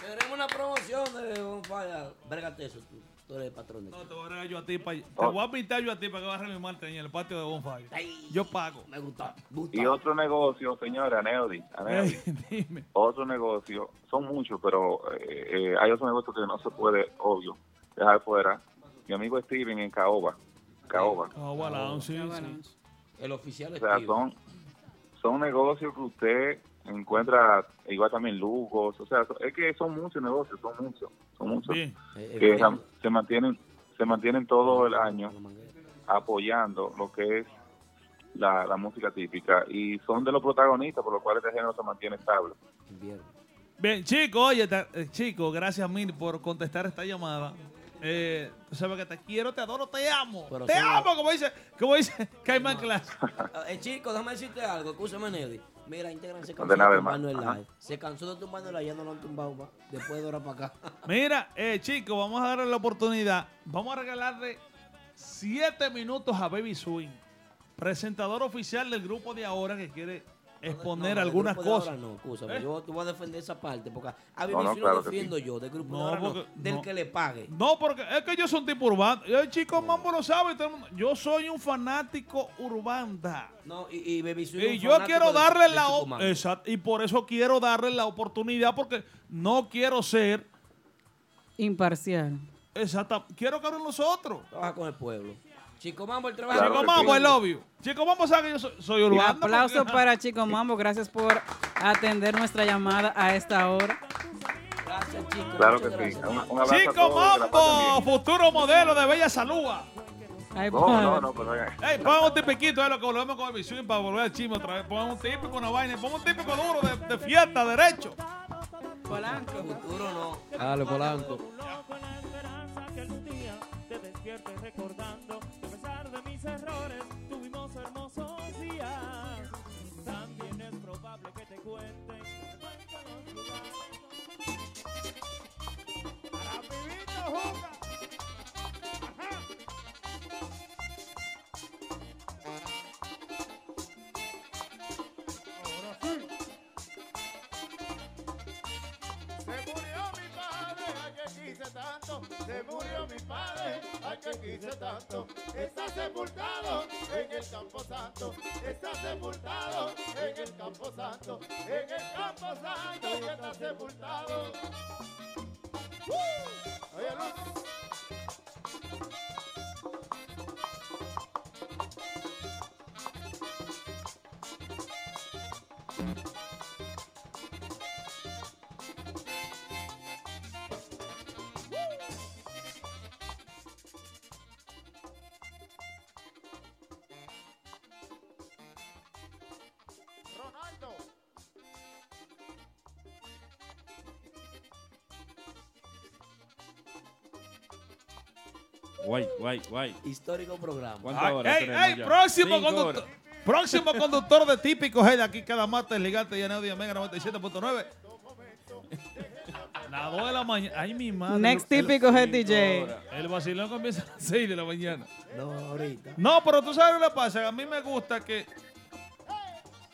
Tenemos una promoción de Bonfire. Brégate eso tú. Tú eres el patrón de No, te voy a regalar yo a ti para. Te Oh. voy a pintar yo a ti para que vas a remimarte en el patio de Bonfire. Yo pago. Me gusta. Y otro negocio, señora, Aneudi, Aneudi, Dime. otro negocio, son muchos, pero eh, eh, hay otro negocio que no se puede, obvio, dejar fuera. Mi amigo Steven en Caoba, Caoba. Caoba Lounge, sí, sí. El oficial O sea, son, son negocios que usted encuentra, igual también lujos, o sea, es que son muchos negocios, son muchos, son muchos, Bien. Eh, que eh, ra- se mantienen, se mantienen todo el año apoyando lo que es la, la música típica y son de los protagonistas por los cuales este género se mantiene estable. Bien, chico, oye, eh, chico, gracias mil por contestar esta llamada. Eh, tú sabes que te quiero, te adoro, te amo. Pero te amo, como dice, como dice Caimán Class. Eh, chico, déjame decirte algo. Escúchame, Nelly. Mira, Instagram se cansó de, nada, tumbarnos el live. Se cansó de tumbarnos el live, ya no lo han tumbado más. Después de hora para acá. Mira, eh, chicos, vamos a darle la oportunidad. Vamos a regalarle siete minutos a Baby Swing, presentador oficial del grupo de ahora que quiere exponer No, algunas grupo de cosas. ahora no, escúchame. ¿Eh? Yo te voy a defender esa parte. Porque a No, Baby no, claro lo que defiendo sí. yo. Del grupo No, de ahora no. porque- Del no. que le pague. No, porque es que yo soy un tipo urbano. El chico Mambo lo sabe. todo el mundo. Yo soy un fanático urbanda. No, y, y Baby Swing. Y un yo quiero de- darle de la Mambo. Exacto, y por eso quiero darle la oportunidad porque no quiero ser Imparcial. exacta, quiero que hablen nosotros. Trabaja con el pueblo. Chico Mambo, el trabajo. Chico Mambo, el obvio. Chico Mambo sabe que yo soy, soy urbano. Aplauso porque- para Chico Mambo. Gracias por atender nuestra llamada a esta hora. Gracias, chico. Claro que sí. Un, un abrazo a Chico Mambo, futuro modelo de Bella Salud. Ay. No, no, no, pero oigan. Ey, pon un tipiquito de lo que volvemos con el Swing para volver al chisme otra vez. Pon un típico, una vaina. Pon un típico duro de, de fiesta, derecho. Polanco. Futuro no. Dale, Polanco. que tanto. Se murió mi padre, ay que quise tanto. Está sepultado en el campo santo. Está sepultado en el campo santo. En el campo santo está sepultado. Oye, Luz. Guay, guay, guay. Histórico programa. ¿Cuántas Ay, horas ey, ey, ya? próximo Cinco conductor. horas. Próximo conductor de típico G de aquí cada martes, Ligante y de Mega 97.9. Las 2 de la mañana. Ay, mi madre. Next típico head DJ. El vacilón comienza a las 6 de la mañana. No, ahorita. No, pero tú sabes lo que pasa. A mí me gusta que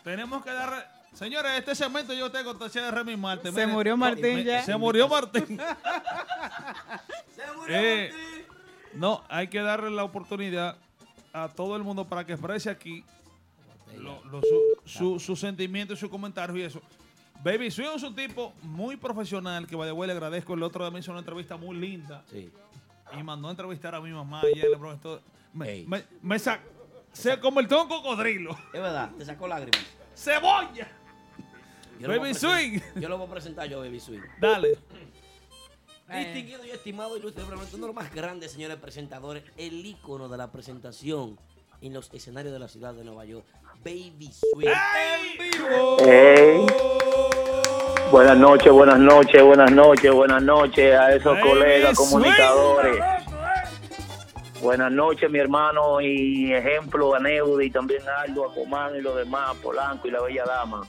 tenemos que dar. Señores, este segmento yo tengo cortesía de Remy Martin. Se murió Martín ya. Se murió Martín. Eh, no, hay que darle la oportunidad a todo el mundo para que exprese aquí lo- lo- su, su, su sentimiento y su comentario y eso. Baby Swing es un tipo muy profesional que, by the way, le agradezco. El otro día me hizo una entrevista muy linda. Y mandó a entrevistar a mi mamá y él, bro, esto- me, me, me sa- se convirtió en cocodrilo. Es verdad, te sacó lágrimas. ¡Cebolla! Yo Baby Swing. Yo lo voy a presentar yo, Baby Swing. Dale. Distinguido y estimado ilustre, uno de los más grandes, señores presentadores, el ícono de la presentación en los escenarios de la ciudad de Nueva York, Baby Swing. ¡En vivo! Buenas noches, buenas noches, buenas noches, buenas noches a esos Baby colegas comunicadores. Buenas noches, mi hermano y ejemplo a Neudi y también a Aldo, a Comán y los demás, Polanco y la Bella Dama.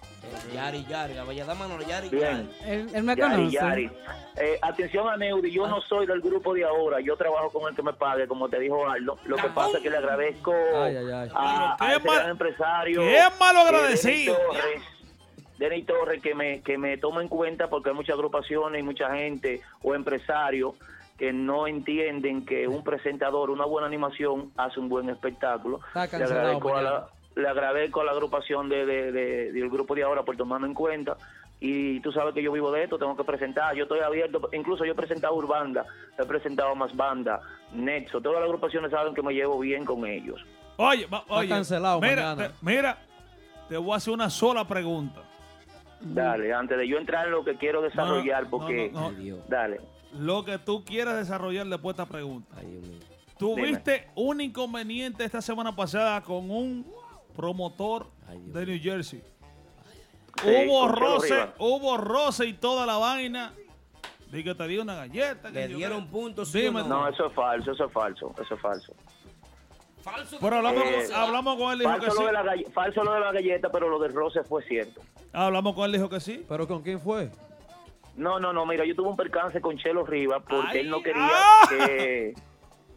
Yari Yari, la bella dama no, Yari Bien. Yari. Él, él me Yari, conoce. Yari. Eh, atención a Neudi, yo no soy del grupo de ahora, yo trabajo con el que me pague, como te dijo Aldo. Lo que pasa es que le agradezco Ay, ay, ay. a, a mal- gran empresario. qué malo eh, agradecido. Denis Torres, Denis Torres, que me, que me toma en cuenta porque hay muchas agrupaciones y mucha gente o empresarios que no entienden que un presentador, una buena animación, hace un buen espectáculo. Está Le cancelado agradezco, a la, le agradezco a la agrupación de, de- de- del grupo de ahora por tomarme en cuenta. Y tú sabes que yo vivo de esto, tengo que presentar. Yo estoy abierto, incluso yo he presentado Urbanda, he presentado Más Banda, Nexo. Todas las agrupaciones saben que me llevo bien con ellos. Oye, va- oye. cancelado mira, te, mira, te voy a hacer una sola pregunta. Dale, antes de yo entrar en lo que quiero desarrollar, no, porque. no, no. Dale. Lo que tú quieras desarrollar después de esta pregunta. Tuviste un inconveniente esta semana pasada con un promotor de New Jersey. Sí, hubo roce, hubo roce y toda la vaina. Dije que te dio una galleta. que Le dieron puntos, ¿sí Dime o tú. No, eso es falso, eso es falso, eso es falso. Falso. Pero hablamos, Eh, con, hablamos con él, dijo que Falso sí. lo, de la falso lo de la galleta, pero lo del roce fue cierto. Hablamos con él, dijo que sí. ¿Pero con quién fue? No, no, no, mira, yo tuve un percance con Chelo Rivas porque Ay, él no quería ah. que,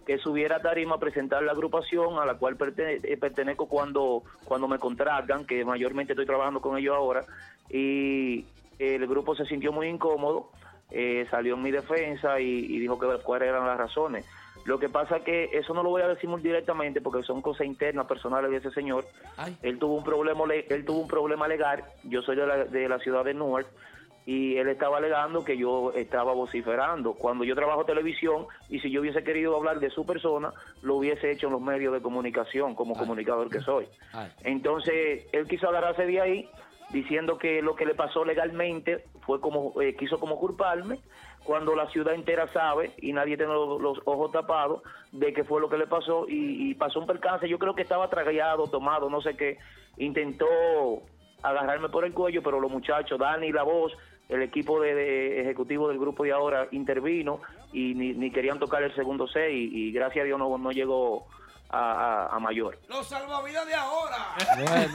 que subiera a tarima a presentar la agrupación a la cual perte- eh, pertenezco cuando, cuando me contratan, que mayormente estoy trabajando con ellos ahora, y el grupo se sintió muy incómodo, eh, salió en mi defensa y, y dijo que cuáles eran las razones. Lo que pasa es que eso no lo voy a decir muy directamente porque son cosas internas, personales de ese señor. Él tuvo un problema, le- él tuvo un problema legal. Yo soy de la, de la ciudad de Newark y él estaba alegando que yo estaba vociferando. Cuando yo trabajo televisión y si yo hubiese querido hablar de su persona, lo hubiese hecho en los medios de comunicación como comunicador que soy. Entonces, él quiso agarrarse de ahí diciendo que lo que le pasó legalmente fue como, eh, quiso como culparme, cuando la ciudad entera sabe y nadie tiene los, los ojos tapados de qué fue lo que le pasó y, y pasó un percance, yo creo que estaba tragallado, tomado, no sé qué, intentó agarrarme por el cuello, pero los muchachos, Dani la voz, el equipo de, de ejecutivo del grupo de ahora intervino y ni, ni querían tocar el segundo C y, y gracias a Dios no, no llegó a, a- a mayor. Los salvavidas de ahora. Bueno,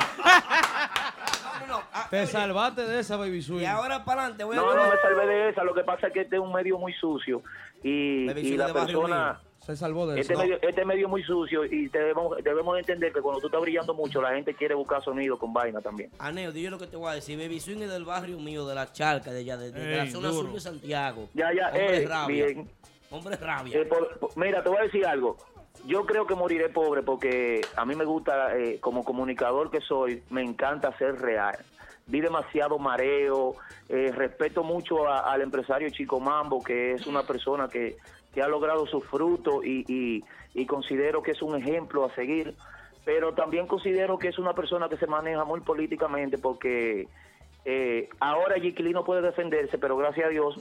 No, no, ah, te oye, salvaste de esa Baby Swing. Y ahora para adelante voy a No, no me salvé de esa, lo que pasa es que este es un medio muy sucio y, y la persona... Se salvó de Este eso. medio, este medio es muy sucio y debemos, debemos entender que cuando tú estás brillando mucho, la gente quiere buscar sonido con vaina también. Aneo, dile lo que te voy a decir. Baby Swing es del barrio mío, de la charca, de allá, de, de la zona duro. sur de Santiago. Ya, ya, Hombre eh, rabia. bien. Hombre rabia. Eh, por- por- mira, te voy a decir algo. yo creo que moriré pobre porque a mí me gusta, eh, como comunicador que soy, me encanta ser real. Vi demasiado mareo, eh, respeto mucho a- al empresario Chico Mambo, que es una persona que, que ha logrado sus frutos y, y- y considero que es un ejemplo a seguir, pero también considero que es una persona que se maneja muy políticamente porque eh, ahora Jiquilí no puede defenderse, pero gracias a Dios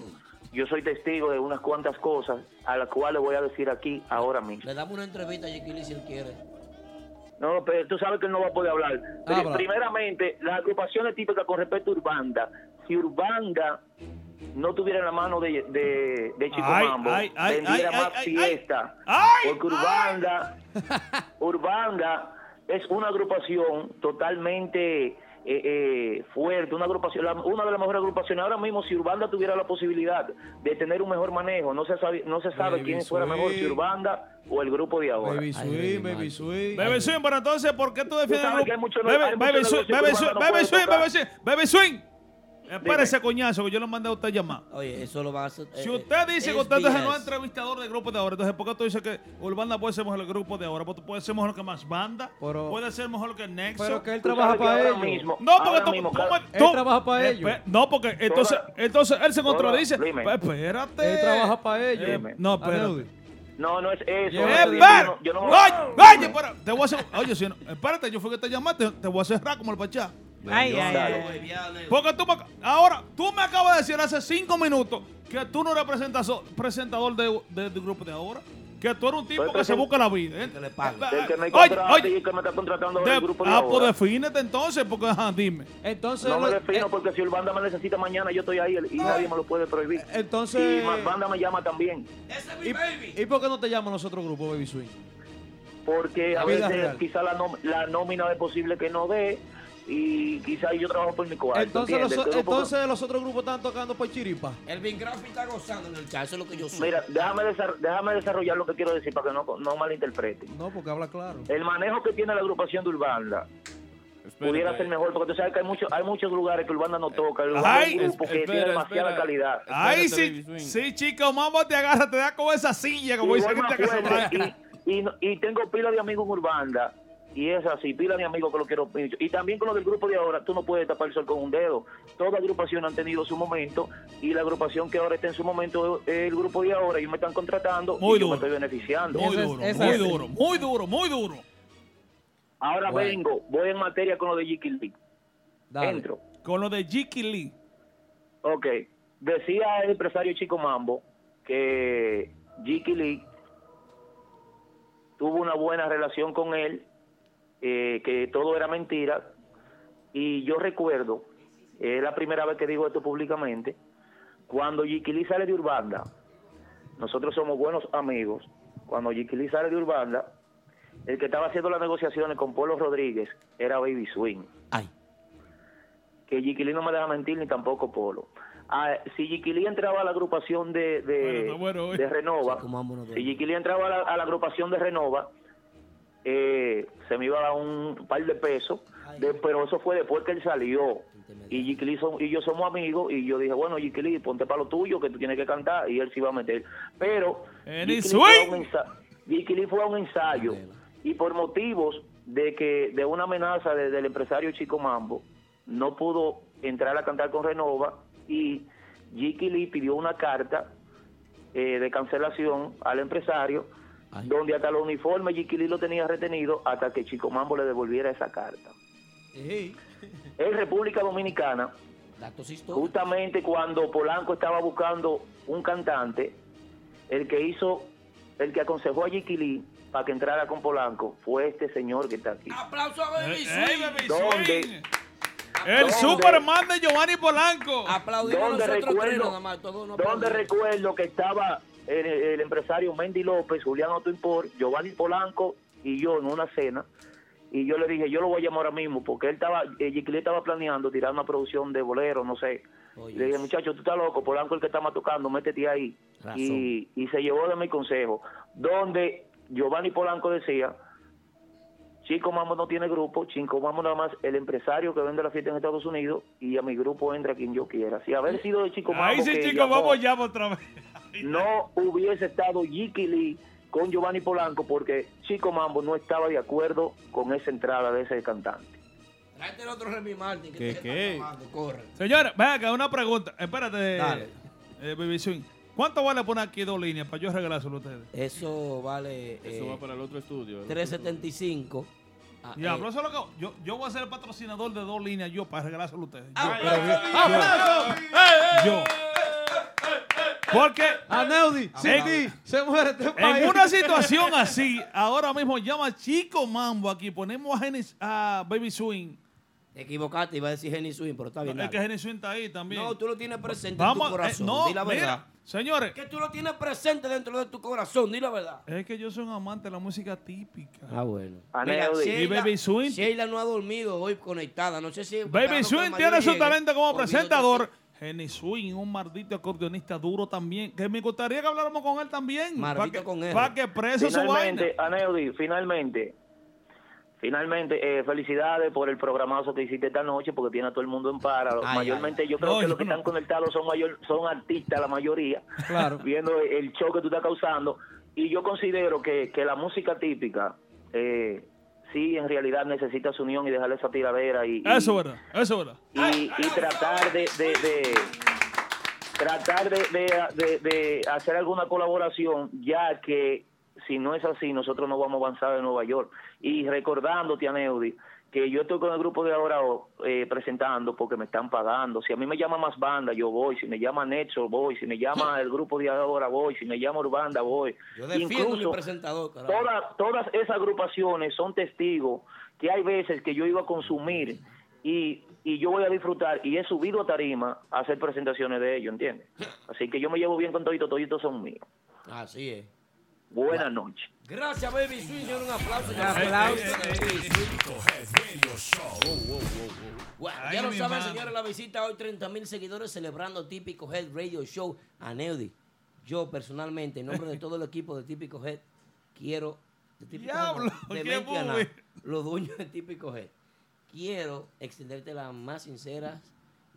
yo soy testigo de unas cuantas cosas a las cuales voy a decir aquí ahora mismo. Le damos una entrevista a Jiquili si él quiere. No, pero tú sabes que él no va a poder hablar. Pero Habla. primeramente, las agrupaciones típicas con respecto a Urbanda, si Urbanda no tuviera la mano de, de, de Chico Ay, Mambo, ay, ay, vendiera ay, más fiesta. ay, porque Urbanda, Urbanda es una agrupación totalmente eh, eh, fuerte, una agrupación, la- una de las mejores agrupaciones. Ahora mismo, si Urbanda tuviera la posibilidad de tener un mejor manejo, no se sabe, no se sabe Baby quién fuera mejor, si. Urbanda o el grupo de ahora. Baby Swing, Baby Swing. Baby Swing, pero entonces, ¿por qué tú defiendes Baby, Swing, Baby Swing. Baby Swing, Baby Swing. Espérese, coñazo, que yo lo mandé a usted llamar. Oye, eso lo va a hacer. Si eh, usted dice que usted es el nuevo entrevistador del grupo de ahora, entonces ¿por qué tú dices que Urbanda puede ser mejor el grupo de ahora? Porque puede ser mejor que más banda, puede ser mejor que Nexo. Pero que él trabaja para ellos. No, porque tú, ¿cómo- Él tú- trabaja para ellos. Espe- No, porque entonces, entonces él se contradice. Espérate. Él trabaja para ellos. Eh, no, espérate. No, no es eso. ¡Espera! Yo no- yo no- Oye, te voy a hacer. Oye, si no, espérate, yo fui que te llamaste, te voy a cerrar como el pachá. Ay, ay, Dale. ay. Porque tú me, ahora, tú me acabas de decir hace cinco minutos que tú no eres presentador de, de- del grupo de ahora. Que tú eres un tipo que se busca la vida. ¿eh? El que me Oye, oye, que me está contratando de- el grupo de ah, ahora. pues defínete entonces, porque ajá, dime. Entonces, no me lo- defino porque si el banda me necesita mañana, yo estoy ahí y nadie me lo puede prohibir. Entonces- Y banda me llama también. ¿Y, ¿Y por qué no te llama nosotros grupo Baby Swing? Porque a veces real. quizá la, nom- la nómina es posible que no dé y quizá yo trabajo por mi cuarto. Entonces, los, entonces los otros grupos están tocando por chiripa. El Big Graphic está gozando en el chat, eso es lo que yo soy. Mira, déjame, desar- déjame desarrollar lo que quiero decir para que no, no malinterpreten. No, porque habla claro. El manejo que tiene la agrupación de Urbanda pudiera ser mejor, porque tú sabes que hay, muchos hay muchos lugares que Urbanda no toca. Es Ay, un grupo que espera, tiene demasiada espera. calidad. Ay, sí, sí, chico, mamá te agarra, te da con esa silla, como dice que te y, y, no- y tengo pila de amigos en Urbanda. Y es así, pila de amigos que lo quiero mucho. Y también con lo del grupo de ahora, tú no puedes tapar el sol con un dedo. Toda agrupación han tenido su momento y la agrupación que ahora está en su momento es el grupo de ahora. Ellos me están contratando Muy y yo duro. me estoy beneficiando. Muy duro, muy duro, muy duro, muy duro. Ahora Bueno. vengo, voy en materia con lo de Jiki Lee. Entro. Con lo de Jiki Lee. Ok. Decía el empresario Chico Mambo que Jiki Lee tuvo una buena relación con él, eh, que todo era mentira. Y yo recuerdo, es la primera vez que digo esto públicamente, cuando Lee sale de Urbanda, nosotros somos buenos amigos, cuando Lee sale de Urbanda, el que estaba haciendo las negociaciones con Polo Rodríguez era Baby Swing. Que Jiquilí no me deja mentir ni tampoco Polo. Ah, si Jiquilí entraba a la agrupación de, de, de Renova, si Jiquilí entraba a la, a la agrupación de Renova, eh, se me iba a dar un par de pesos, de- pero eso fue después que él salió. Y Jiquilí son- y yo somos amigos, y yo dije, bueno, Jiquilí, ponte para lo tuyo, que tú tienes que cantar, y él se iba a meter. Pero Jiquilí fue, a un Jiquilí ensayo, y por motivos de que de una amenaza de- del empresario Chico Mambo, no pudo entrar a cantar con Renova, y Jiki Lee pidió una carta eh, de cancelación al empresario, donde hasta los uniformes Jiki Lee lo tenía retenido hasta que Chico Mambo le devolviera esa carta. En República Dominicana, justamente cuando Polanco estaba buscando un cantante, el que hizo, el que aconsejó a Lee para que entrara con Polanco fue este señor que está aquí. Aplauso a Baby Ey, Swing. Baby ¿Dónde? Swing. El ¿Dónde? Superman de Giovanni Polanco. Aplaudimos ¿Dónde nosotros tres recuerdo, nada más, todos no ¿Dónde aplaudimos. recuerdo que estaba el, el empresario Mendy López, Julián Otoimpor, Giovanni Polanco y yo en una cena? Y yo le dije, yo lo voy a llamar ahora mismo, porque él estaba, eh, Jiquilí estaba planeando tirar una producción de bolero, no sé. le dije, muchacho, tú estás loco, Polanco el que está más tocando, métete ahí. Y, y se llevó de mi consejo, donde Giovanni Polanco decía, Chico Mambo no tiene grupo, Chico Mambo nada más el empresario que vende la fiesta en Estados Unidos y a mi grupo entra quien yo quiera. Si haber sido de Chico Mambo Ahí sí, llamó, vamos ya otra vez. no hubiese estado Jiki Lee con Giovanni Polanco porque Chico Mambo no estaba de acuerdo con esa entrada de ese cantante. Tráete el otro Remy Martin que ¿Qué, te qué? está corre. Señores, ven acá, una pregunta. Espérate, Dale. eh, Baby Swing. ¿Cuánto vale poner aquí dos líneas para yo regalárselo a ustedes? Eso vale Eso eh, va para el otro estudio. el otro 375. Ah, Diablo, eh, eso es lo que yo, yo voy a ser el patrocinador de dos líneas yo para regalárselo a ustedes. Yo, Ah, pero yo-. Porque Aneudi, en- ti se muere este país. en una situación así, ahora mismo llama Chico Mambo aquí, ponemos a, Genis- a Baby Swing. Te equivocaste, iba a decir Jenny Swing, pero está bien. es que. Genis Swing está ahí también. No, tú lo tienes presente Vamos, en tu corazón. eh, no, di la mira, verdad. Señores. Que tú lo tienes presente dentro de tu corazón, di la verdad. Es que yo soy un amante de la música típica. Ah, bueno. Aneudi. Y Baby Swing. Sheila no ha dormido hoy conectada. No sé si. Baby Swing tiene su talento como presentador. Jenny Swing, un maldito acordeonista duro también. Que me gustaría que habláramos con él también. Para Maldito que, con él. pa' que prese su vaina. Finalmente, Aneudi, finalmente, finalmente, eh, felicidades por el programazo que hiciste esta noche, porque tiene a todo el mundo en para. Ay, Mayormente, yo creo No, que los que no. están conectados son mayor, son artistas, la mayoría, Claro. viendo el show que tú estás causando. Y yo considero que, que la música típica, eh, sí, en realidad necesita su unión y dejarle esa tiradera y, y- Eso es verdad, eso es verdad. y, y tratar de, de- de- tratar de, de- de- de hacer alguna colaboración ya que si no es así nosotros no vamos a avanzar en Nueva York. Y recordándote Aneudi que yo estoy con el grupo de ahora eh, presentando porque me están pagando. Si a mí me llama más banda yo voy. Si me llama Nexo voy. Si me llama el grupo de ahora voy. Si me llama Urbanda voy. Yo Incluso, presentador, todas, todas esas agrupaciones son testigos que hay veces que yo iba a consumir y, y yo voy a disfrutar y he subido a tarima a hacer presentaciones de ellos, ¿entiendes? Así que yo me llevo bien con toditos, toditos son míos. Así es. Buenas noches. Gracias, Baby Swing. Un aplauso. Un aplauso. Ya lo saben, señores, la visita hoy 30 mil seguidores celebrando Típico Head Radio Show. A Neudi, yo personalmente, en nombre de todo el equipo de Típico Head, quiero... De Típico Head, Diablo, de qué mente a nada, movie. los dueños de Típico Head. Quiero extenderte las más sinceras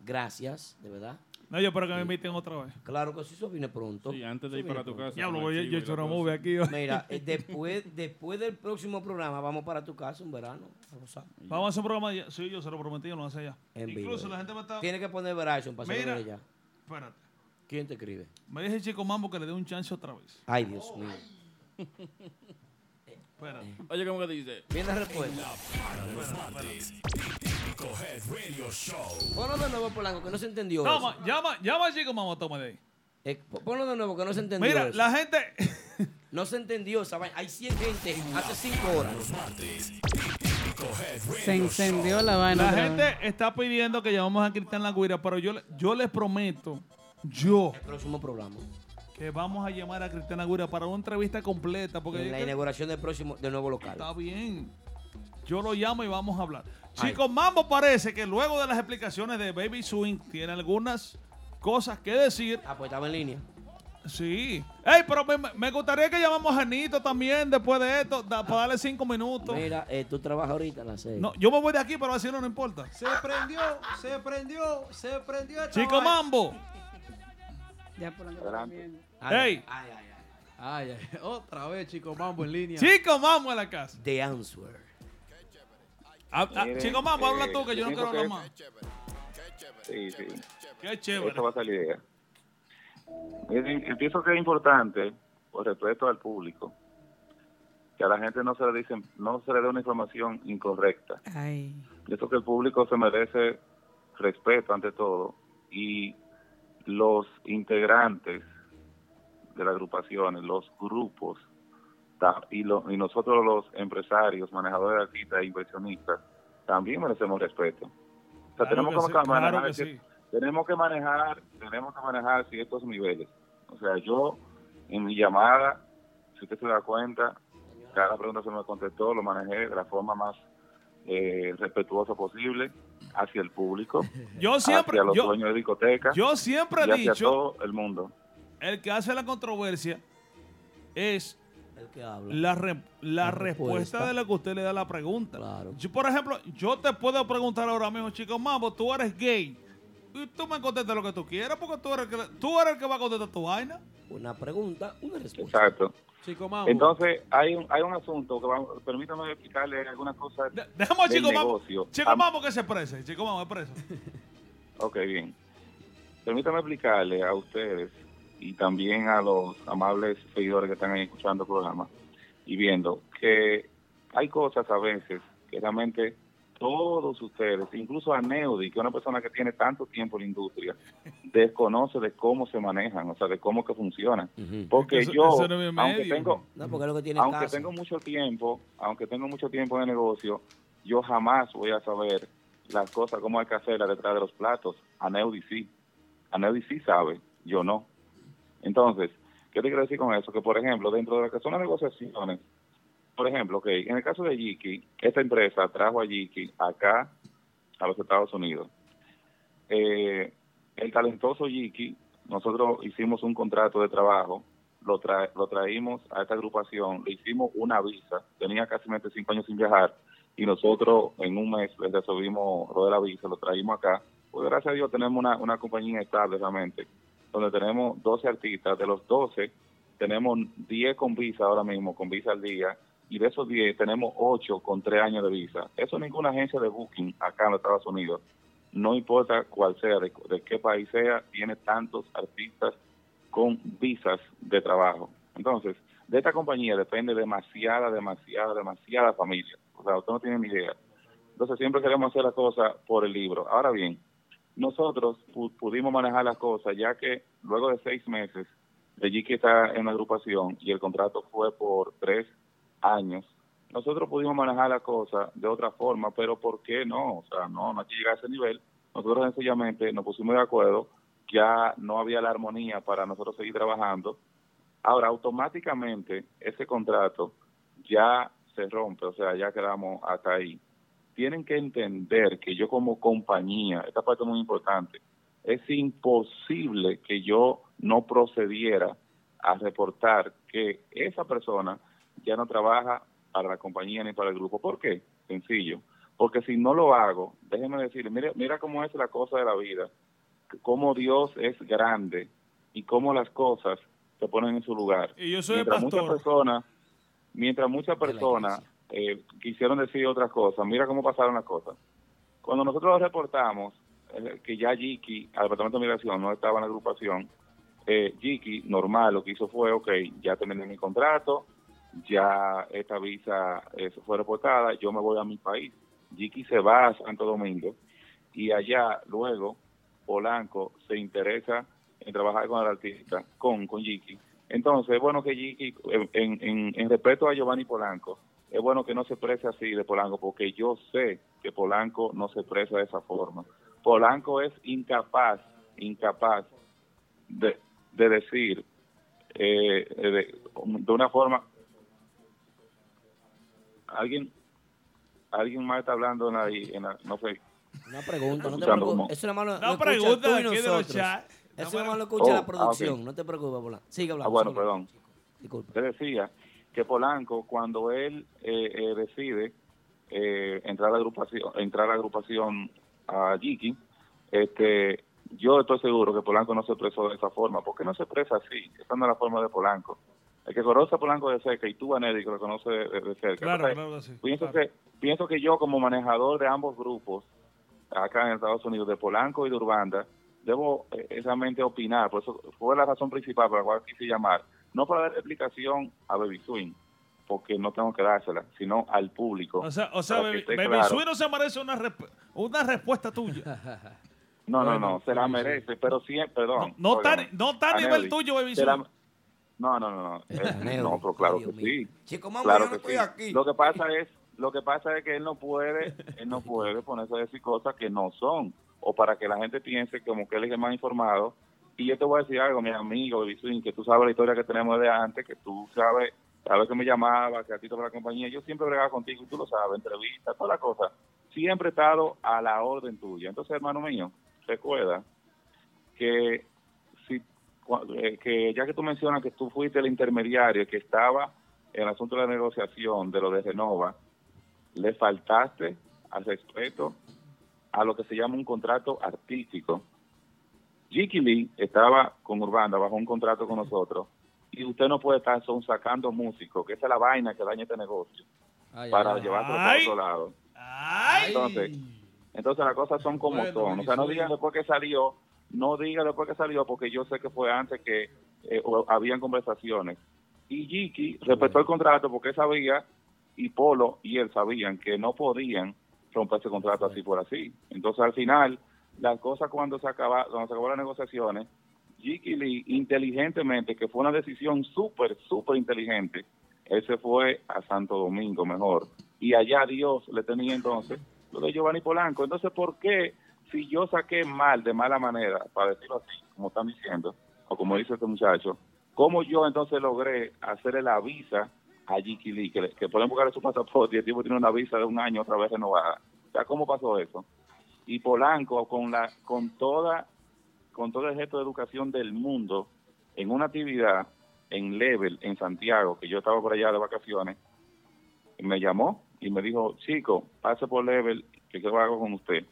gracias, de verdad. No, yo espero que me inviten otra vez. Claro que sí, eso viene pronto. Sí, antes de ir para tu pronto. casa. Diablo, el yo, yo movie aquí. hoy. Mira, eh, después, después del próximo programa vamos para tu casa un verano. a. Vamos a hacer un programa. ya- Sí, yo se lo prometí, yo lo hace ya. En vivo, Incluso la gente me está. Tiene que poner Verizon para Mira. hacerlo ya. Espérate. ¿Quién te escribe? Me dice el chico Mambo que le dé un chance otra vez. Ay, Dios mío. Espérate. Oye, ¿cómo que dice? Viene la respuesta. Head Radio Show. Ponlo de nuevo, Polanco, que no se entendió. Toma, eso. llama, llama al chico de ahí. Eh, po- ponlo de nuevo, que no se entendió. Mira, eso. la gente. No se entendió esa vaina. Hay 100 gente hace 5 horas. Se incendió la vaina. La gente vez. está pidiendo que llamemos a Cristian La Guira, pero yo, yo les prometo, yo, El próximo programa. que vamos a llamar a Cristian La Guira para una entrevista completa. Porque En la que- inauguración del próximo, del nuevo local. está bien. Yo lo llamo y vamos a hablar. Chicos, Mambo parece que luego de las explicaciones de Baby Swing tiene algunas cosas que decir. Ah, pues estaba en línea. Sí. Ey, pero me, me gustaría que llamemos a Nito también después de esto, da- para darle cinco minutos. Mira, eh, tú trabajas ahorita a las 6. No, yo me voy de aquí, pero así no, no importa. Se prendió, se prendió, se prendió esta Chico vaina. Mambo. Ya por la Adelante. Ey, Ay, ay, ay. Ay, ay, otra vez, chico Mambo en línea. Chico Mambo en la casa. The answer. Ah, ah, Miren, Chico Mambo, habla eh, tú, que yo no quiero hablar más. Sí, sí. Qué chévere. Esa va a ser la idea. Miren, yo pienso que es importante, por respeto al público, que a la gente no se le dicen, no se le dé una información incorrecta. Ay. Pienso que el público se merece respeto ante todo y los integrantes de las agrupaciones, los grupos y, lo- y nosotros los empresarios, manejadores de artistas e inversionistas, también merecemos respeto. O sea, Claro tenemos que que, sí, claro manejar, que sí. tenemos que manejar, tenemos que manejar ciertos niveles. O sea, yo en mi llamada, si usted se da cuenta, cada pregunta se me contestó, lo manejé de la forma más eh, respetuosa posible hacia el público, Yo siempre, hacia los yo, dueños de discotecas yo siempre y he hacia dicho, todo el mundo. el que hace la controversia es El que habla. la, re- la La respuesta respuesta. de lo que usted le da a la pregunta. Claro. Yo, por ejemplo, yo te puedo preguntar ahora mismo, chico Mambo, tú eres gay. y tú me contestas lo que tú quieras, porque tú eres el que, tú eres el que va a contestar tu vaina. Una pregunta, una respuesta. Exacto. Chico Mambo. Entonces, hay un, hay un asunto que vamos, permítame explicarle algunas cosas Dejamos a del Chico Mambo. negocio. Chico Mambo que se prese. Chico Mambo es preso. Ok, bien. Permítame explicarle a ustedes y también a los amables seguidores que están ahí escuchando el programa y viendo que hay cosas a veces que realmente todos ustedes, incluso a Neudi, que es una persona que tiene tanto tiempo en la industria, desconoce de cómo se manejan, o sea, de cómo que funcionan. Porque Eso- yo, eso no es mi aunque tengo, No, porque es lo que tiene aunque tengo mucho tiempo, aunque tengo mucho tiempo en el negocio, yo jamás voy a saber las cosas, cómo hay que hacerlas detrás de los platos. A Neudi sí. A Neudi sí sabe, yo no. Entonces, ¿qué te quiero decir con eso? Que, por ejemplo, dentro de lo que son las negociaciones, por ejemplo, ok, en el caso de Yiki, esta empresa trajo a Yiki acá a los Estados Unidos. Eh, el talentoso Yiki, nosotros hicimos un contrato de trabajo, lo, tra- lo traímos a esta agrupación, le hicimos una visa, tenía casi cinco años sin viajar, y nosotros en un mes le resolvimos lo de la visa, lo traímos acá. Pues gracias a Dios tenemos una, una compañía estable realmente, donde tenemos 12 artistas, de los 12 tenemos 10 con visa ahora mismo, con visa al día, y de esos 10 tenemos 8 con 3 años de visa. Eso ninguna agencia de booking acá en los Estados Unidos, no importa cuál sea, de, de qué país sea, tiene tantos artistas con visas de trabajo. Entonces, de esta compañía depende demasiada, demasiada, demasiada familia. O sea, usted no tiene ni idea. Entonces, siempre queremos hacer las cosas por el libro. Ahora bien, nosotros pu- pudimos manejar las cosas ya que luego de seis meses de Jiki está en la agrupación y el contrato fue por tres años, nosotros pudimos manejar la cosa de otra forma, pero ¿por qué no? O sea, no, no hay que llegar a ese nivel. Nosotros sencillamente nos pusimos de acuerdo, ya no había la armonía para nosotros seguir trabajando. Ahora, automáticamente ese contrato ya se rompe, o sea, ya quedamos hasta ahí. Tienen que entender que yo como compañía, esta parte es muy importante, es imposible que yo no procediera a reportar que esa persona ya no trabaja para la compañía ni para el grupo. ¿Por qué? Sencillo. Porque si no lo hago, déjeme decirle, mira, mira cómo es la cosa de la vida, cómo Dios es grande y cómo las cosas se ponen en su lugar. Y yo soy mientras muchas personas, mientras muchas personas eh, quisieron decir otras cosas, mira cómo pasaron las cosas. Cuando nosotros reportamos eh, que ya Jiki, al Departamento de Migración, no estaba en la agrupación, eh, Jiki, normal, lo que hizo fue, ok, ya terminé mi contrato, ya esta visa eh, fue reportada, yo me voy a mi país. Jiki se va a Santo Domingo y allá luego Polanco se interesa en trabajar con el artista, con, con Jiki. Entonces es bueno que Jiki, en, en respeto a Giovanni Polanco, es bueno que no se exprese así de Polanco, porque yo sé que Polanco no se expresa de esa forma. Polanco es incapaz, incapaz de, de decir eh, de, de una forma alguien alguien más está hablando en la, en la- no sé Una pregunta, no te preocupes. Eso No lo escucha pregunta aquí de los nosotros. chats. Eso No, más lo Oh, escucha ah, la ok. producción. No te preocupes, Polanco. Sigue hablando. Ah, bueno, sigue perdón. Disculpa. Te decía que Polanco, cuando él eh, eh, decide eh, entrar a la agrupación, entrar a la agrupación a Jiki, este, yo estoy seguro que Polanco no se expresó de esa forma. ¿Por qué no se expresa así? Esa no es la forma de Polanco. El que conoce a Polanco de cerca y tú, Anedi, que lo conoce de, de cerca. Claro, Entonces, claro sí. pienso, que, pienso que yo, como manejador de ambos grupos, acá en Estados Unidos, de Polanco y de Urbanda, debo eh, realmente opinar. Por eso fue la razón principal por la cual quise llamar. No para dar explicación a Baby Swing, porque no tengo que dársela, sino al público. O sea, o sea Baby, Baby claro. Sweet no se merece una, resp- una respuesta tuya. No, no, Bueno, no, se la sí, sí. merece, pero siempre, perdón. No está, no está a nivel tuyo, Baby la- Sweet. No, no, no, no. Eh, no, pero claro que sí. Chico, mamá, claro yo no que estoy sí. aquí. Lo que pasa es, lo que pasa es que él no puede, él no puede ponerse a decir cosas que no son, o para que la gente piense como que él es el más informado. Y yo te voy a decir algo, mi amigo que tú sabes la historia que tenemos de antes, que tú sabes, sabes que me llamaba, que a ti te la compañía, yo siempre bregaba contigo, y tú lo sabes, entrevistas, toda la cosa. Siempre he estado a la orden tuya. Entonces, hermano mío, recuerda que si eh, que ya que tú mencionas que tú fuiste el intermediario que estaba en el asunto de la negociación de lo de Renova, le faltaste al respeto a lo que se llama un contrato artístico. Jiki Lee estaba con Urbanda bajo un contrato con nosotros y usted no puede estar son sacando músicos, que esa es la vaina que daña este negocio, Ay, para ay, llevarlo ay. para otro lado. Entonces, entonces las cosas son como Bueno, son. O sea, no digan después que salió, no digan después que salió, porque yo sé que fue antes que eh, habían conversaciones. Y Jiki respetó el contrato porque él sabía, y Polo y él sabían que no podían romper ese contrato así por así. Entonces, al final, las cosas cuando se acaba, cuando se acabó las negociaciones, Jiki Lee, inteligentemente, que fue una decisión súper, súper inteligente, él se fue a Santo Domingo mejor. Y allá Dios le tenía entonces lo de Giovanni Polanco. Entonces, ¿por qué si yo saqué mal, de mala manera, para decirlo así, como están diciendo, o como dice este muchacho, cómo yo entonces logré hacerle la visa a Jiki Lee, que, que pueden buscar su pasaporte y el tipo tiene una visa de un año otra vez renovada? O sea, ¿cómo pasó eso? Y Polanco, con, la, con toda con todo el gesto de educación del mundo en una actividad en Level, en Santiago, que yo estaba por allá de vacaciones, me llamó y me dijo, chico, pase por Level, que yo hago con usted.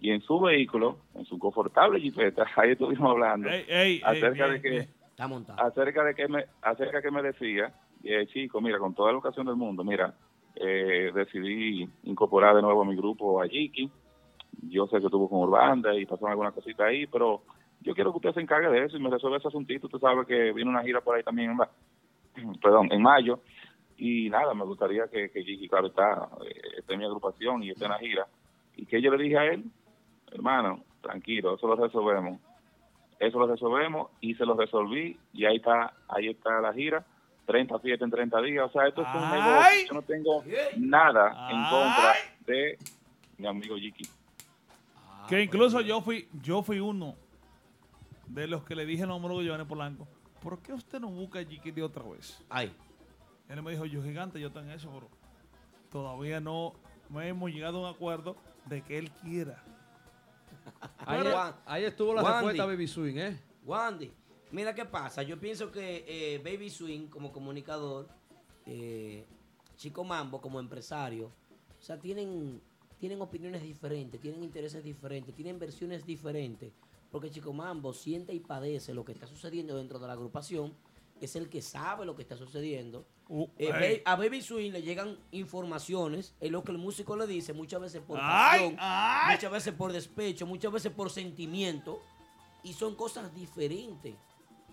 Y en su vehículo, en su confortable jipeta, ahí estuvimos hablando Ey, ey, acerca ey, de que ey. Está montado. acerca de que me acerca que me decía eh, chico mira con toda la educación del mundo mira eh, decidí incorporar de nuevo a mi grupo a Jiki yo sé que estuvo con Urbanda y pasaron algunas cositas ahí pero yo quiero que usted se encargue de eso y me resuelva ese asuntito. Usted sabe que viene una gira por ahí también en perdón en mayo. Y nada me gustaría que, que claro está eh, esté en mi agrupación y esté en la gira. Y que yo le dije a él hermano tranquilo eso lo resolvemos. Eso lo resolvemos y se lo resolví y ahí está ahí está la gira. 30 fiestas en 30 días. O sea esto es un negocio. Yo no tengo nada en contra de mi amigo Jiki Que incluso yo fui, yo fui uno de los que le dije número de Giovanni Polanco. ¿Por qué usted no busca a de otra vez? Ay. Él me dijo, yo gigante, yo estoy en eso, pero todavía no, no hemos llegado a un acuerdo de que él quiera. Ahí, Pero- ahí estuvo la Wandy. respuesta Baby Swing, ¿eh? Wandy, mira qué pasa. Yo pienso que eh, Baby Swing como comunicador, eh, Chico Mambo como empresario, o sea, tienen, tienen opiniones diferentes, tienen intereses diferentes, tienen versiones diferentes. Porque Chico Mambo siente y padece lo que está sucediendo dentro de la agrupación, es el que sabe lo que está sucediendo. Uh, Eh, a Baby Swing le llegan informaciones, es lo que el músico le dice, muchas veces por pasión, ay. muchas veces por despecho, muchas veces por sentimiento, y son cosas diferentes.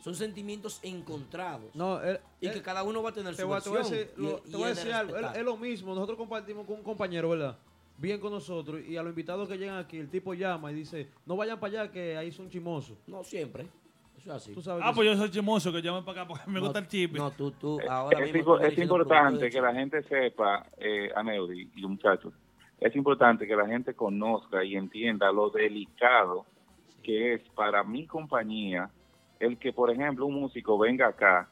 Son sentimientos encontrados. No, él- y él- que cada uno va a tener te su voy, a- te voy a versión. decir, y- lo- y te voy a es de decir algo. Es, respetar. es lo mismo. Nosotros compartimos con un compañero, ¿verdad? Bien con nosotros. Y a los invitados que llegan aquí, el tipo llama y dice: No vayan para allá, que ahí son chimosos. No, siempre. Eso es así. Tú sabes Ah, pues yo soy chimoso, que llame para acá porque me No, gusta el chip. No, tú, tú, ahora es, mismo. importante que la gente sepa, eh, Aneudi y muchachos, es importante que la gente conozca y entienda lo delicado que es para mi compañía el que, por ejemplo, un músico venga acá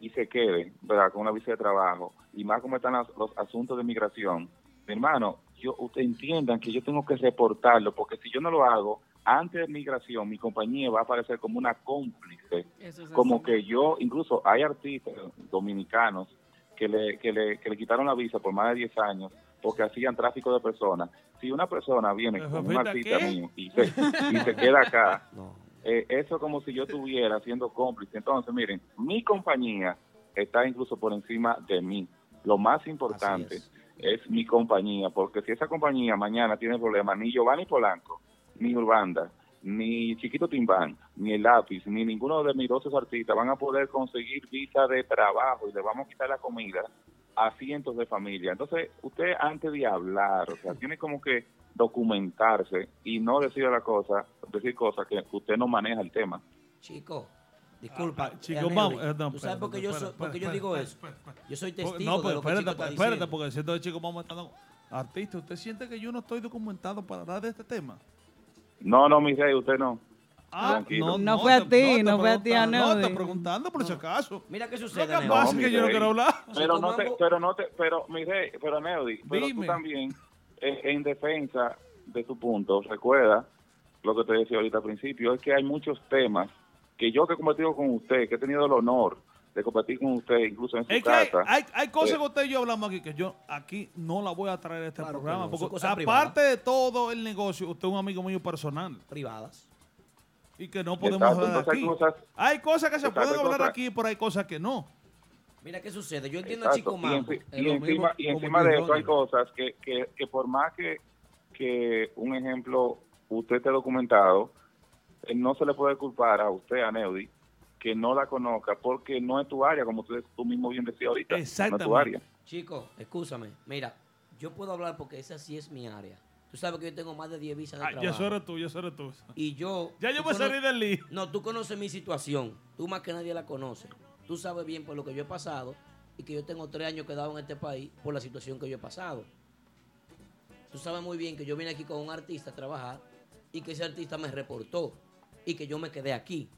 y se quede, ¿verdad?, con una visa de trabajo, y más como están los, los asuntos de migración. Mi hermano, yo, ustedes entiendan que yo tengo que reportarlo, porque si yo no lo hago, antes de migración, mi compañía va a aparecer como una cómplice es como así. que yo, incluso hay artistas dominicanos que le, que le, que le quitaron la visa por más de 10 años porque hacían tráfico de personas. Si una persona viene ¿Pero con un artista qué? mío y se, y se queda acá, eh, eso es como si yo estuviera siendo cómplice. Entonces, miren, mi compañía está incluso por encima de mí. Lo más importante es. Mi compañía, porque si esa compañía mañana tiene problemas, ni Giovanni Polanco, ni Urbanda, ni Chiquito Timbán, ni el lápiz, ni ninguno de mis 12 artistas van a poder conseguir visa de trabajo y le vamos a quitar la comida a cientos de familias. Entonces, usted antes de hablar, o sea, tiene como que documentarse y no decir la cosa, decir cosas que usted no maneja el tema. Chico, disculpa. chico, Henry, vamos, eh, no, ¿Tú sabes por qué yo, espérate, soy- por qué yo espérate, digo espérate, eso? Yo soy testigo No, de pero lo que espérate, Chico está espérate, diciendo. porque siento que chico vamos estando artista. ¿Usted siente que yo no estoy documentado para hablar de este tema? No, no, mi rey, usted no. Ah, Tranquilo. No fue a te- ti, no fue a ti, preguntando, No, está preguntando por si acaso. Mira qué Lo sucede, que Aneudi. pasa es que yo no quiero hablar. Pero no te, pero no te, pero mi rey, pero Neody, pero tú también, eh, en defensa de tu punto, recuerda lo que te decía ahorita al principio, es que hay muchos temas que yo que he compartido con usted, que he tenido el honor de compartir con usted, incluso en su Es que hay, casa. hay, hay cosas eh, que usted y yo hablamos aquí que yo aquí no la voy a traer a este Claro programa. no, porque cosas aparte de todo el negocio, usted es un amigo mío personal. Privadas. y que no podemos Exacto, hablar hay aquí. cosas- hay cosas que se pueden hablar cosas- aquí, pero hay cosas que no. Mira qué sucede. Yo entiendo a Chico y, Mambo. y encima, y encima de eso hay cosas que, que, que por más que, que un ejemplo usted esté documentado, no se le puede culpar a usted, a Neudi, que no la conozca porque no es tu área, como tú, tú mismo bien decías ahorita. No es tu área. Chico, escúchame. Mira, yo puedo hablar porque esa sí es mi área. Tú sabes que yo tengo más de 10 visas de Ah, trabajo. ya eso eres tú, ya eso eres tú. Y yo... Ya yo me salí del lío. No, tú conoces mi situación. Tú más que nadie la conoces. Tú sabes bien por lo que yo he pasado y que yo tengo tres años quedado en este país por la situación que yo he pasado. Tú sabes muy bien que yo vine aquí con un artista a trabajar y que ese artista me reportó y que yo me quedé aquí.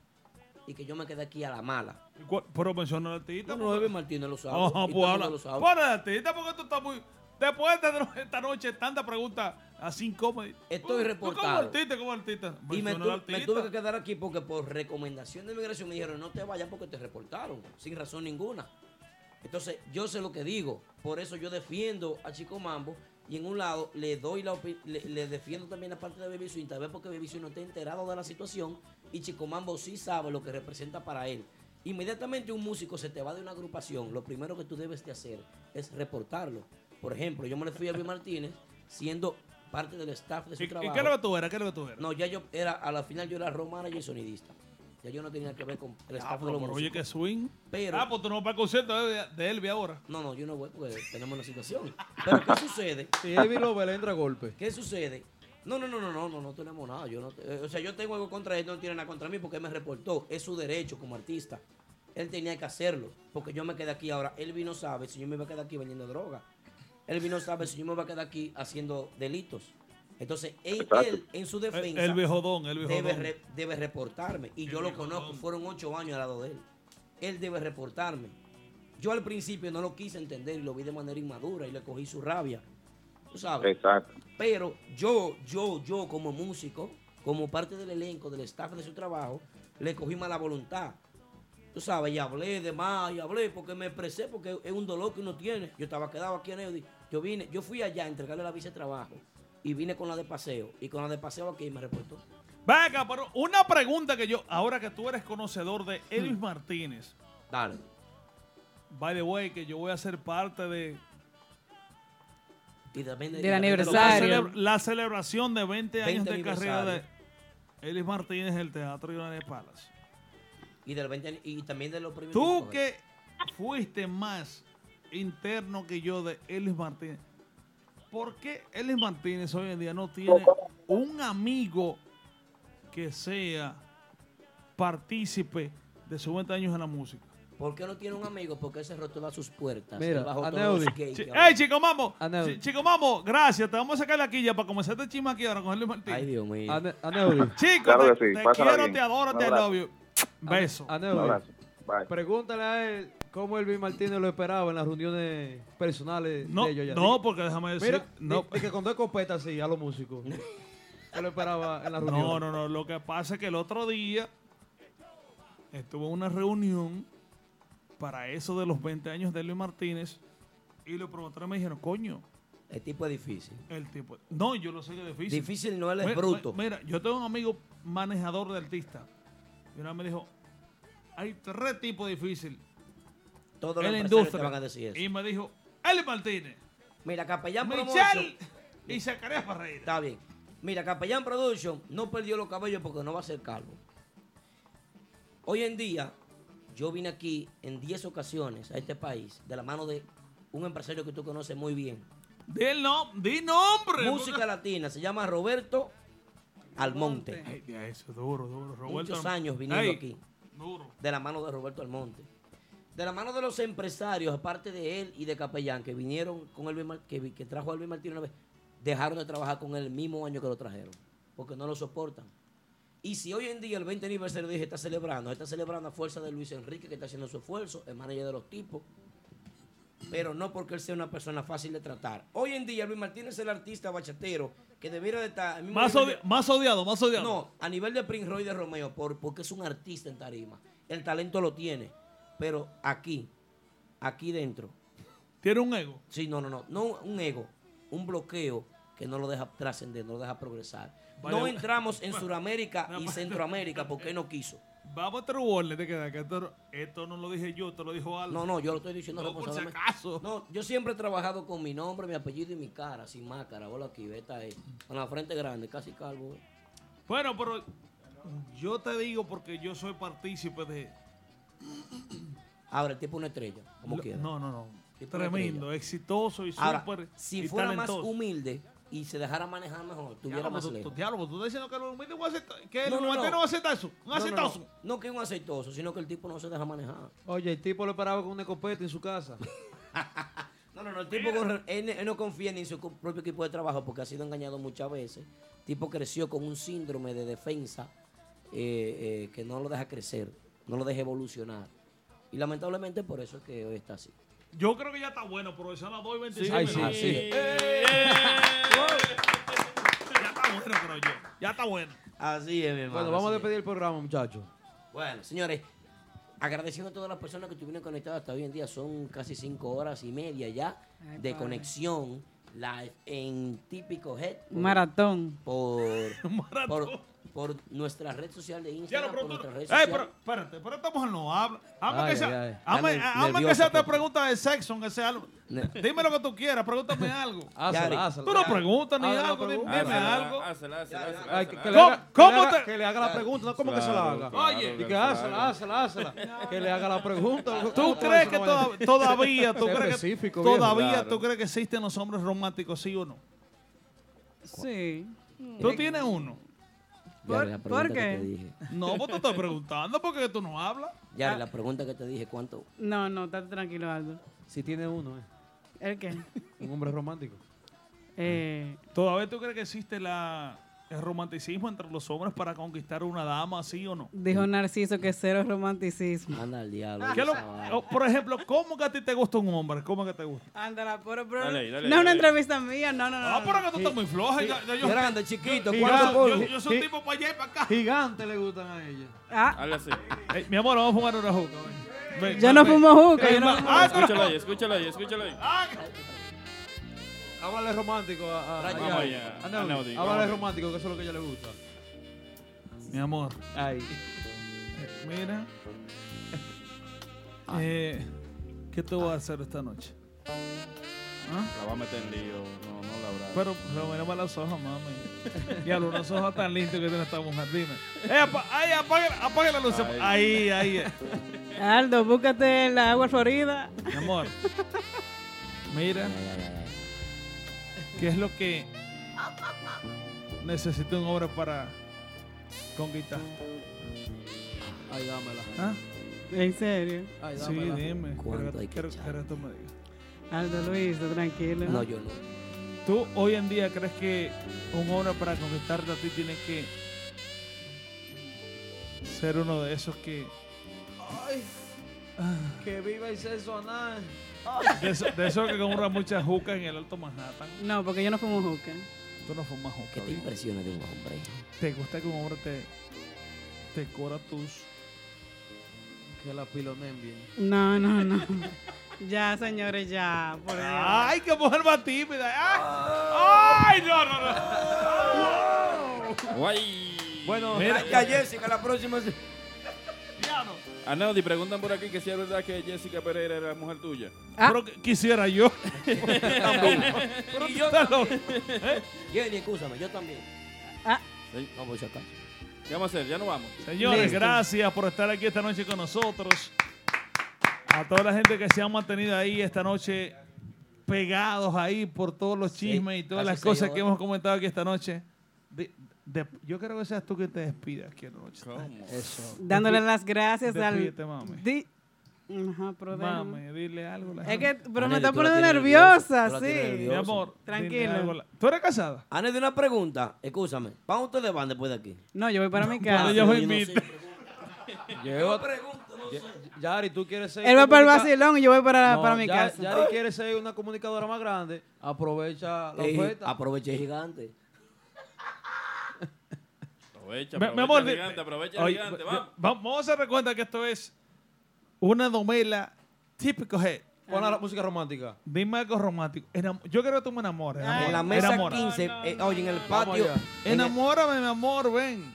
Y que yo me quedé aquí a la mala. ¿Y cuál- Pero menciona al artista. No, no, Elvis Martínez lo sabe. Ajá, pues habla. lo sabe. Artista porque tú estás muy... Después de esta noche, tanta pregunta así incómoda. Estoy reportado. como artista, como artista. Y me, tu- me tuve que quedar aquí porque por recomendación de inmigración me dijeron no te vayas porque te reportaron, sin razón ninguna. Entonces yo sé lo que digo, por eso yo defiendo a Chico Mambo y en un lado le doy la le, le defiendo también la parte de Baby Swing, tal vez porque Baby Swing no está enterado de la situación y Chico Mambo sí sabe lo que representa para él. Inmediatamente un músico se te va de una agrupación, lo primero que tú debes de hacer es reportarlo. Por ejemplo, yo me le fui a Elvis Martínez siendo parte del staff de su ¿Y, y trabajo. qué que tú eras? ¿Qué que tú eras? No, ya yo era, a la final yo era romana y sonidista. Ya yo no tenía que ver con el Ah, staff de pero, los pero oye, que swing. Pero- ah, pues tú no vas para el concierto de, de Elvi ahora. No, no, yo no voy porque tenemos una situación. Pero ¿qué sucede? Si Elvis lo le entra a golpe. ¿Qué sucede? No, no, no, no, no, no, no tenemos nada. Yo no, eh, o sea, yo tengo algo contra él, no tiene nada contra mí porque él me reportó. Es su derecho como artista. Él tenía que hacerlo porque yo me quedé aquí ahora. Elvi no sabe si yo me iba a quedar aquí vendiendo droga. Elvi no sabe si yo me voy a quedar aquí haciendo delitos. Entonces, él, en su defensa, El- el viejodón, el viejodón. debe, re- debe reportarme. Y yo lo conozco, fueron ocho años al lado de él. Él debe reportarme. Yo al principio no lo quise entender y lo vi de manera inmadura y le cogí su rabia. Tú sabes. Exacto. Pero yo, yo, yo como músico, como parte del elenco, del staff de su trabajo, le cogí mala voluntad. Tú sabes, y hablé de más, y hablé porque me expresé, porque es un dolor que uno tiene. Yo estaba quedado aquí en Eudi. Yo vine, yo fui allá a entregarle la visa de trabajo y vine con la de paseo. Y con la de paseo aquí me reportó. Venga, pero una pregunta que yo, ahora que tú eres conocedor de Elvis Martínez. Dale. By the way, que yo voy a ser parte de. Y también Del La, aniversario. celebra- la celebración de 20 años 20 de carrera de. Elvis Martínez en el Teatro United Palace. Y, del 20 y también de los premios. Tú que fuiste más interno que yo de Elvis Martínez, ¿por qué Elvis Martínez hoy en día no tiene un amigo que sea partícipe de sus 20 años en la música? ¿Por qué no tiene un amigo? Porque él cerró todas sus puertas. Mira, Aneudi. ¡Ey, chico mamo! Aneudi. Chi- Chico mamo, gracias. Te vamos a sacar la quilla para comenzar este chisme aquí ahora con Elvis Martínez. Ay, Dios mío. Ane- Aneudi. Chico, Claro te, sí, quiero, bien. te adoro, Un te you. Beso. Aneudi. Bye. Pregúntale a él cómo Elvis Martínez lo esperaba en las reuniones personales No, de ellos. ya. no, porque déjame decir. Mira, no. y, y que con dos escopetas así a los músicos. ¿Qué lo esperaba en la reunión? No, no, no. Lo que pasa es que el otro día estuve en una reunión para eso de los 20 años de Luis Martínez y los promotores me dijeron, coño, El tipo es difícil. el tipo. No, yo lo sé que es difícil. Difícil no, él es Mira, bruto. Mira, yo tengo un amigo manejador de artistas. Y una vez me dijo, hay tres tipos difíciles Todos los empresarios te van a decir eso. Y me dijo, Eli Martínez, Mira, Capellán Michelle y Zacarías Ferreira. Está bien. Mira, Capellán Production no perdió los cabellos porque no va a ser calvo. Hoy en día, yo vine aquí en 10 ocasiones a este país de la mano de un empresario que tú conoces muy bien. Di, no, di nombre. Música porque- latina, se llama Roberto Almonte. Ay, eso es duro, duro. Roberto Muchos años viniendo Ay, aquí. Duro. De la mano de Roberto Almonte. De la mano de los empresarios, aparte de él y de Capellán, que vinieron con Mar- que, que trajo a Elvis Martínez una vez, dejaron de trabajar con él el mismo año que lo trajeron. Porque no lo soportan. Y si hoy en día el 20 aniversario de dije está celebrando, está celebrando a fuerza de Luis Enrique, que está haciendo su esfuerzo, el manager de los tipos. Pero no porque él sea una persona fácil de tratar. Hoy en día Luis Martínez es el artista bachatero que debiera de estar... Más, de- más odiado, más odiado. no, a nivel de Prince Roy de Romeo, por, porque es un artista en tarima. El talento lo tiene. Pero aquí, aquí dentro. Tiene un ego. Sí, no, no, no. No un ego, un bloqueo que no lo deja trascender, no lo deja progresar. No entramos en Sudamérica y Centroamérica porque no quiso. Vamos a te queda que esto, esto no lo dije yo, esto lo dijo Aldo. No, no, yo lo estoy diciendo No, por si acaso. No, yo siempre he trabajado con mi nombre, mi apellido y mi cara, sin máscara. Hola aquí, esta ahí. Con la frente grande, casi calvo. Bueno, pero yo te digo porque yo soy partícipe de... Ahora, el tipo una estrella, como Lo- quiera. No, no, no. Tremendo, exitoso y Ahora, súper si y fuera talentoso. más humilde y se dejara manejar mejor, tuviera más lejos. tú- diablo, tú estás diciendo que los humildes no aceptan- que No, el no, humilde no. no acepta eso. Un aceitoso. No, no que un aceitoso, sino que el tipo no se deja manejar. Oye, el tipo lo paraba con una escopeta en su casa. No, no, no, el tipo con- él, él no confía ni en su propio equipo de trabajo porque ha sido engañado muchas veces. El tipo creció con un síndrome de defensa eh, eh, que no lo deja crecer, no lo deja evolucionar. Y lamentablemente por eso es que hoy está así. Yo creo que ya está bueno, pero son las 2 y 26 Sí, minutos. así es. Ya está bueno, creo yo. Ya está bueno. Así es, mi hermano. Bueno, vamos a despedir el programa, muchachos. Bueno, señores, agradeciendo a todas las personas que estuvieron conectadas hasta hoy en día. Son casi cinco horas y media ya Ay, de padre. conexión live en Típico Head. por- Maratón. Por, por, por nuestra red social de Ya Instagram, lo por pregunto. nuestra red Ey, social. pero espérate, pero esta mujer no habla. Hazme Ay, que sea, que sea te pregunta de sexo, aunque sea algo. Dime lo que tú quieras, pregúntame algo. Hazla. Tú no preguntas ni Hazla algo, dime, pregunta. dime Hazla, algo. ¿Cómo- te- que le haga la pregunta, no como que se la haga. claro, Oye, y que hazla, hazla, hazla. Que le haga la pregunta. ¿Tú ¿Cómo crees que todavía, tú crees que, todavía tú crees que existen los hombres románticos, sí o no? Sí. ¿Tú tienes uno? Yari, la ¿Por que qué? te dije. No, pues tú estás preguntando porque tú no hablas. Yari, la pregunta que te dije, ¿cuánto? No, no, estate tranquilo, Aldo. Si tiene uno, eh. ¿El qué? Un hombre romántico. Eh, ¿Todavía tú crees que existe la, el romanticismo entre los hombres para conquistar una dama, sí o no? dijo Narciso que cero romanticismo. Anda al diablo. ¿Qué lo- esa vaina. o, por ejemplo, ¿cómo que a ti te gusta un hombre? ¿Cómo que te gusta? Ándala, pero, pero Dale, dale, no es una dale. entrevista mía, no, no, no. Ah, no. pero que tú estás muy floja. ya- ya yo- Grande, chiquito, yo, ¿cuánto soy- yo- yo soy un Sí. tipo para allá y para acá. Gigantes le gustan a ella. Ah, Hazle así. Ey, mi amor, vamos a fumar una juca. ven. Yo ven, no ven. fumo juca, yo no fumo ah, no- Escúchala ahí, escúchala ahí, escúchala ahí. Háblale romántico a, a, Vamos allá, a Neudi. Neudi, Háblale vamos. romántico, que eso es lo que a ella le gusta. Mi amor, Ay. mira. Eh, ¿Qué te voy a hacer esta noche? ¿Ah? La va a meter en lío, no, no la habrá. Pero, pero mírame los ojos, mami. Ya, unos ojos tan lindos que tiene esta mujer, dime. Eh, apa- ay, apague, apague la luz. Ahí, ahí. eh. Aldo, búscate la agua florida. Mi amor. Mira, Ay, ay, ay, ay. ¿Qué es lo que necesita un hombre para conquistar? Ay, dámela. ¿Ah? ¿En serio? Ay, Sí, dámela. dime. ¿Cuánto Quiero, hay que quiero- quiero tú me digas. Aldo Luis, tranquilo. No, yo no. ¿Tú hoy en día crees que un hombre para conquistarte a ti tiene que ser uno de esos que... Ay, que viva el sexo anal. De esos de esos que compran muchas jucas en el Alto Manhattan? No, porque yo no fumo juca. Tú no fumas ¿Qué juca. te ¿viste? impresiona de un hombre? ¿Te gusta que un hombre te, te cora tus... Que la pilonen bien. No, no, no. ya, señores, ya. Por Dios. ¡Ay, qué mujer más tímida! ¡Ay, ¡Ay, no, no, no! Guay. Bueno, Mira, Ya, Jessica, la próxima. A Neudi, preguntan por aquí que si es verdad que Jessica Pereira era la mujer tuya. Ah. Pero que- quisiera yo. Y yo estás loco. también. Jenny, escúchame, yo también. Ah. Sí. Por si acaso. ¿Qué vamos a hacer? Ya no vamos. Señores, Listo. gracias por estar aquí esta noche con nosotros. A toda la gente que se han mantenido ahí esta noche pegados ahí por todos los Sí, chismes y todas las cosas que hemos comentado aquí esta noche. De- yo creo que seas tú que te despidas aquí esta noche. ¿Cómo? Eso. Dándole las gracias al. Despídete, mami. Di- Ajá, pero déjame. Mami, dile algo. a la Es que, pero Anel, me está poniendo nerviosa, sí. Mi amor, Tranquilo. la- ¿Tú eres casada? Ana, de una pregunta. Escúchame. ¿Para dónde ustedes van después de aquí? No, yo voy para mi casa. yo no sé. invito. Llegó. pregunto, no sé. Yari, tú quieres ser. Él va para el vacilón y yo voy para, No, para mi Ya- casa. Yari quiere ser una comunicadora más grande. Aprovecha la Ey, oferta. aproveche gigante. Aprovecha, Mi- aprovecha, mi amor, de- gigante, aprovecha, Oye, gigante, de- vamos. va- vamos a hacer cuenta que esto es una novela típico head. Pon la música romántica. Dime algo romántico. Enam- Yo quiero que tú me enamores. En la mesa enamora. 15, eh, oye, en el patio. Enamórame, mi amor, ven.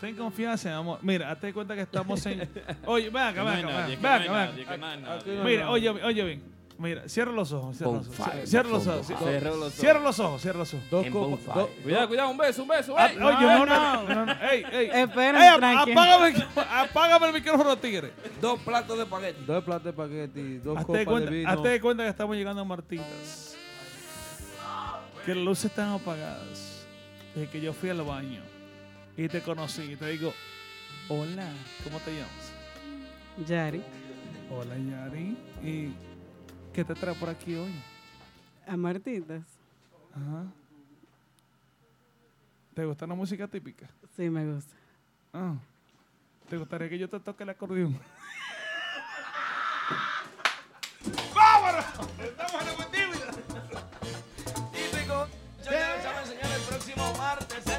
Ten confianza, mi amor. Mira, hazte cuenta que estamos en. Oye, ven acá, ven acá, ven ven. Mira, oye, oye, bien. Mira, cierra los ojos. Cierra los ojos. Cierra los ojos. Cierra los ojos. los ojos. Cierra los ojos. Dos copas. Cuidado, cuidado, un beso, un beso. Ah, oye, No, no, no. no, no, no, ey, ey. Tranquilo. apágame, apágame el micrófono, tigre. Dos platos de espagueti. Dos platos de espagueti, dos copas de vino. hazte de cuenta que estamos llegando a Martitas. Que las luces están apagadas. Desde que yo fui al baño y te conocí y te digo, hola, ¿cómo te llamas? Yari, Hola, Yari. ¿Y qué te trae por aquí hoy? a Martitas. Ajá. ¿Te gusta la música típica? Sí, me gusta. Ah. ¿Te gustaría que yo te toque el acordeón? ¡Vámonos! ¡Estamos en el! Típico. Yo te voy a enseñar el próximo martes, ¿se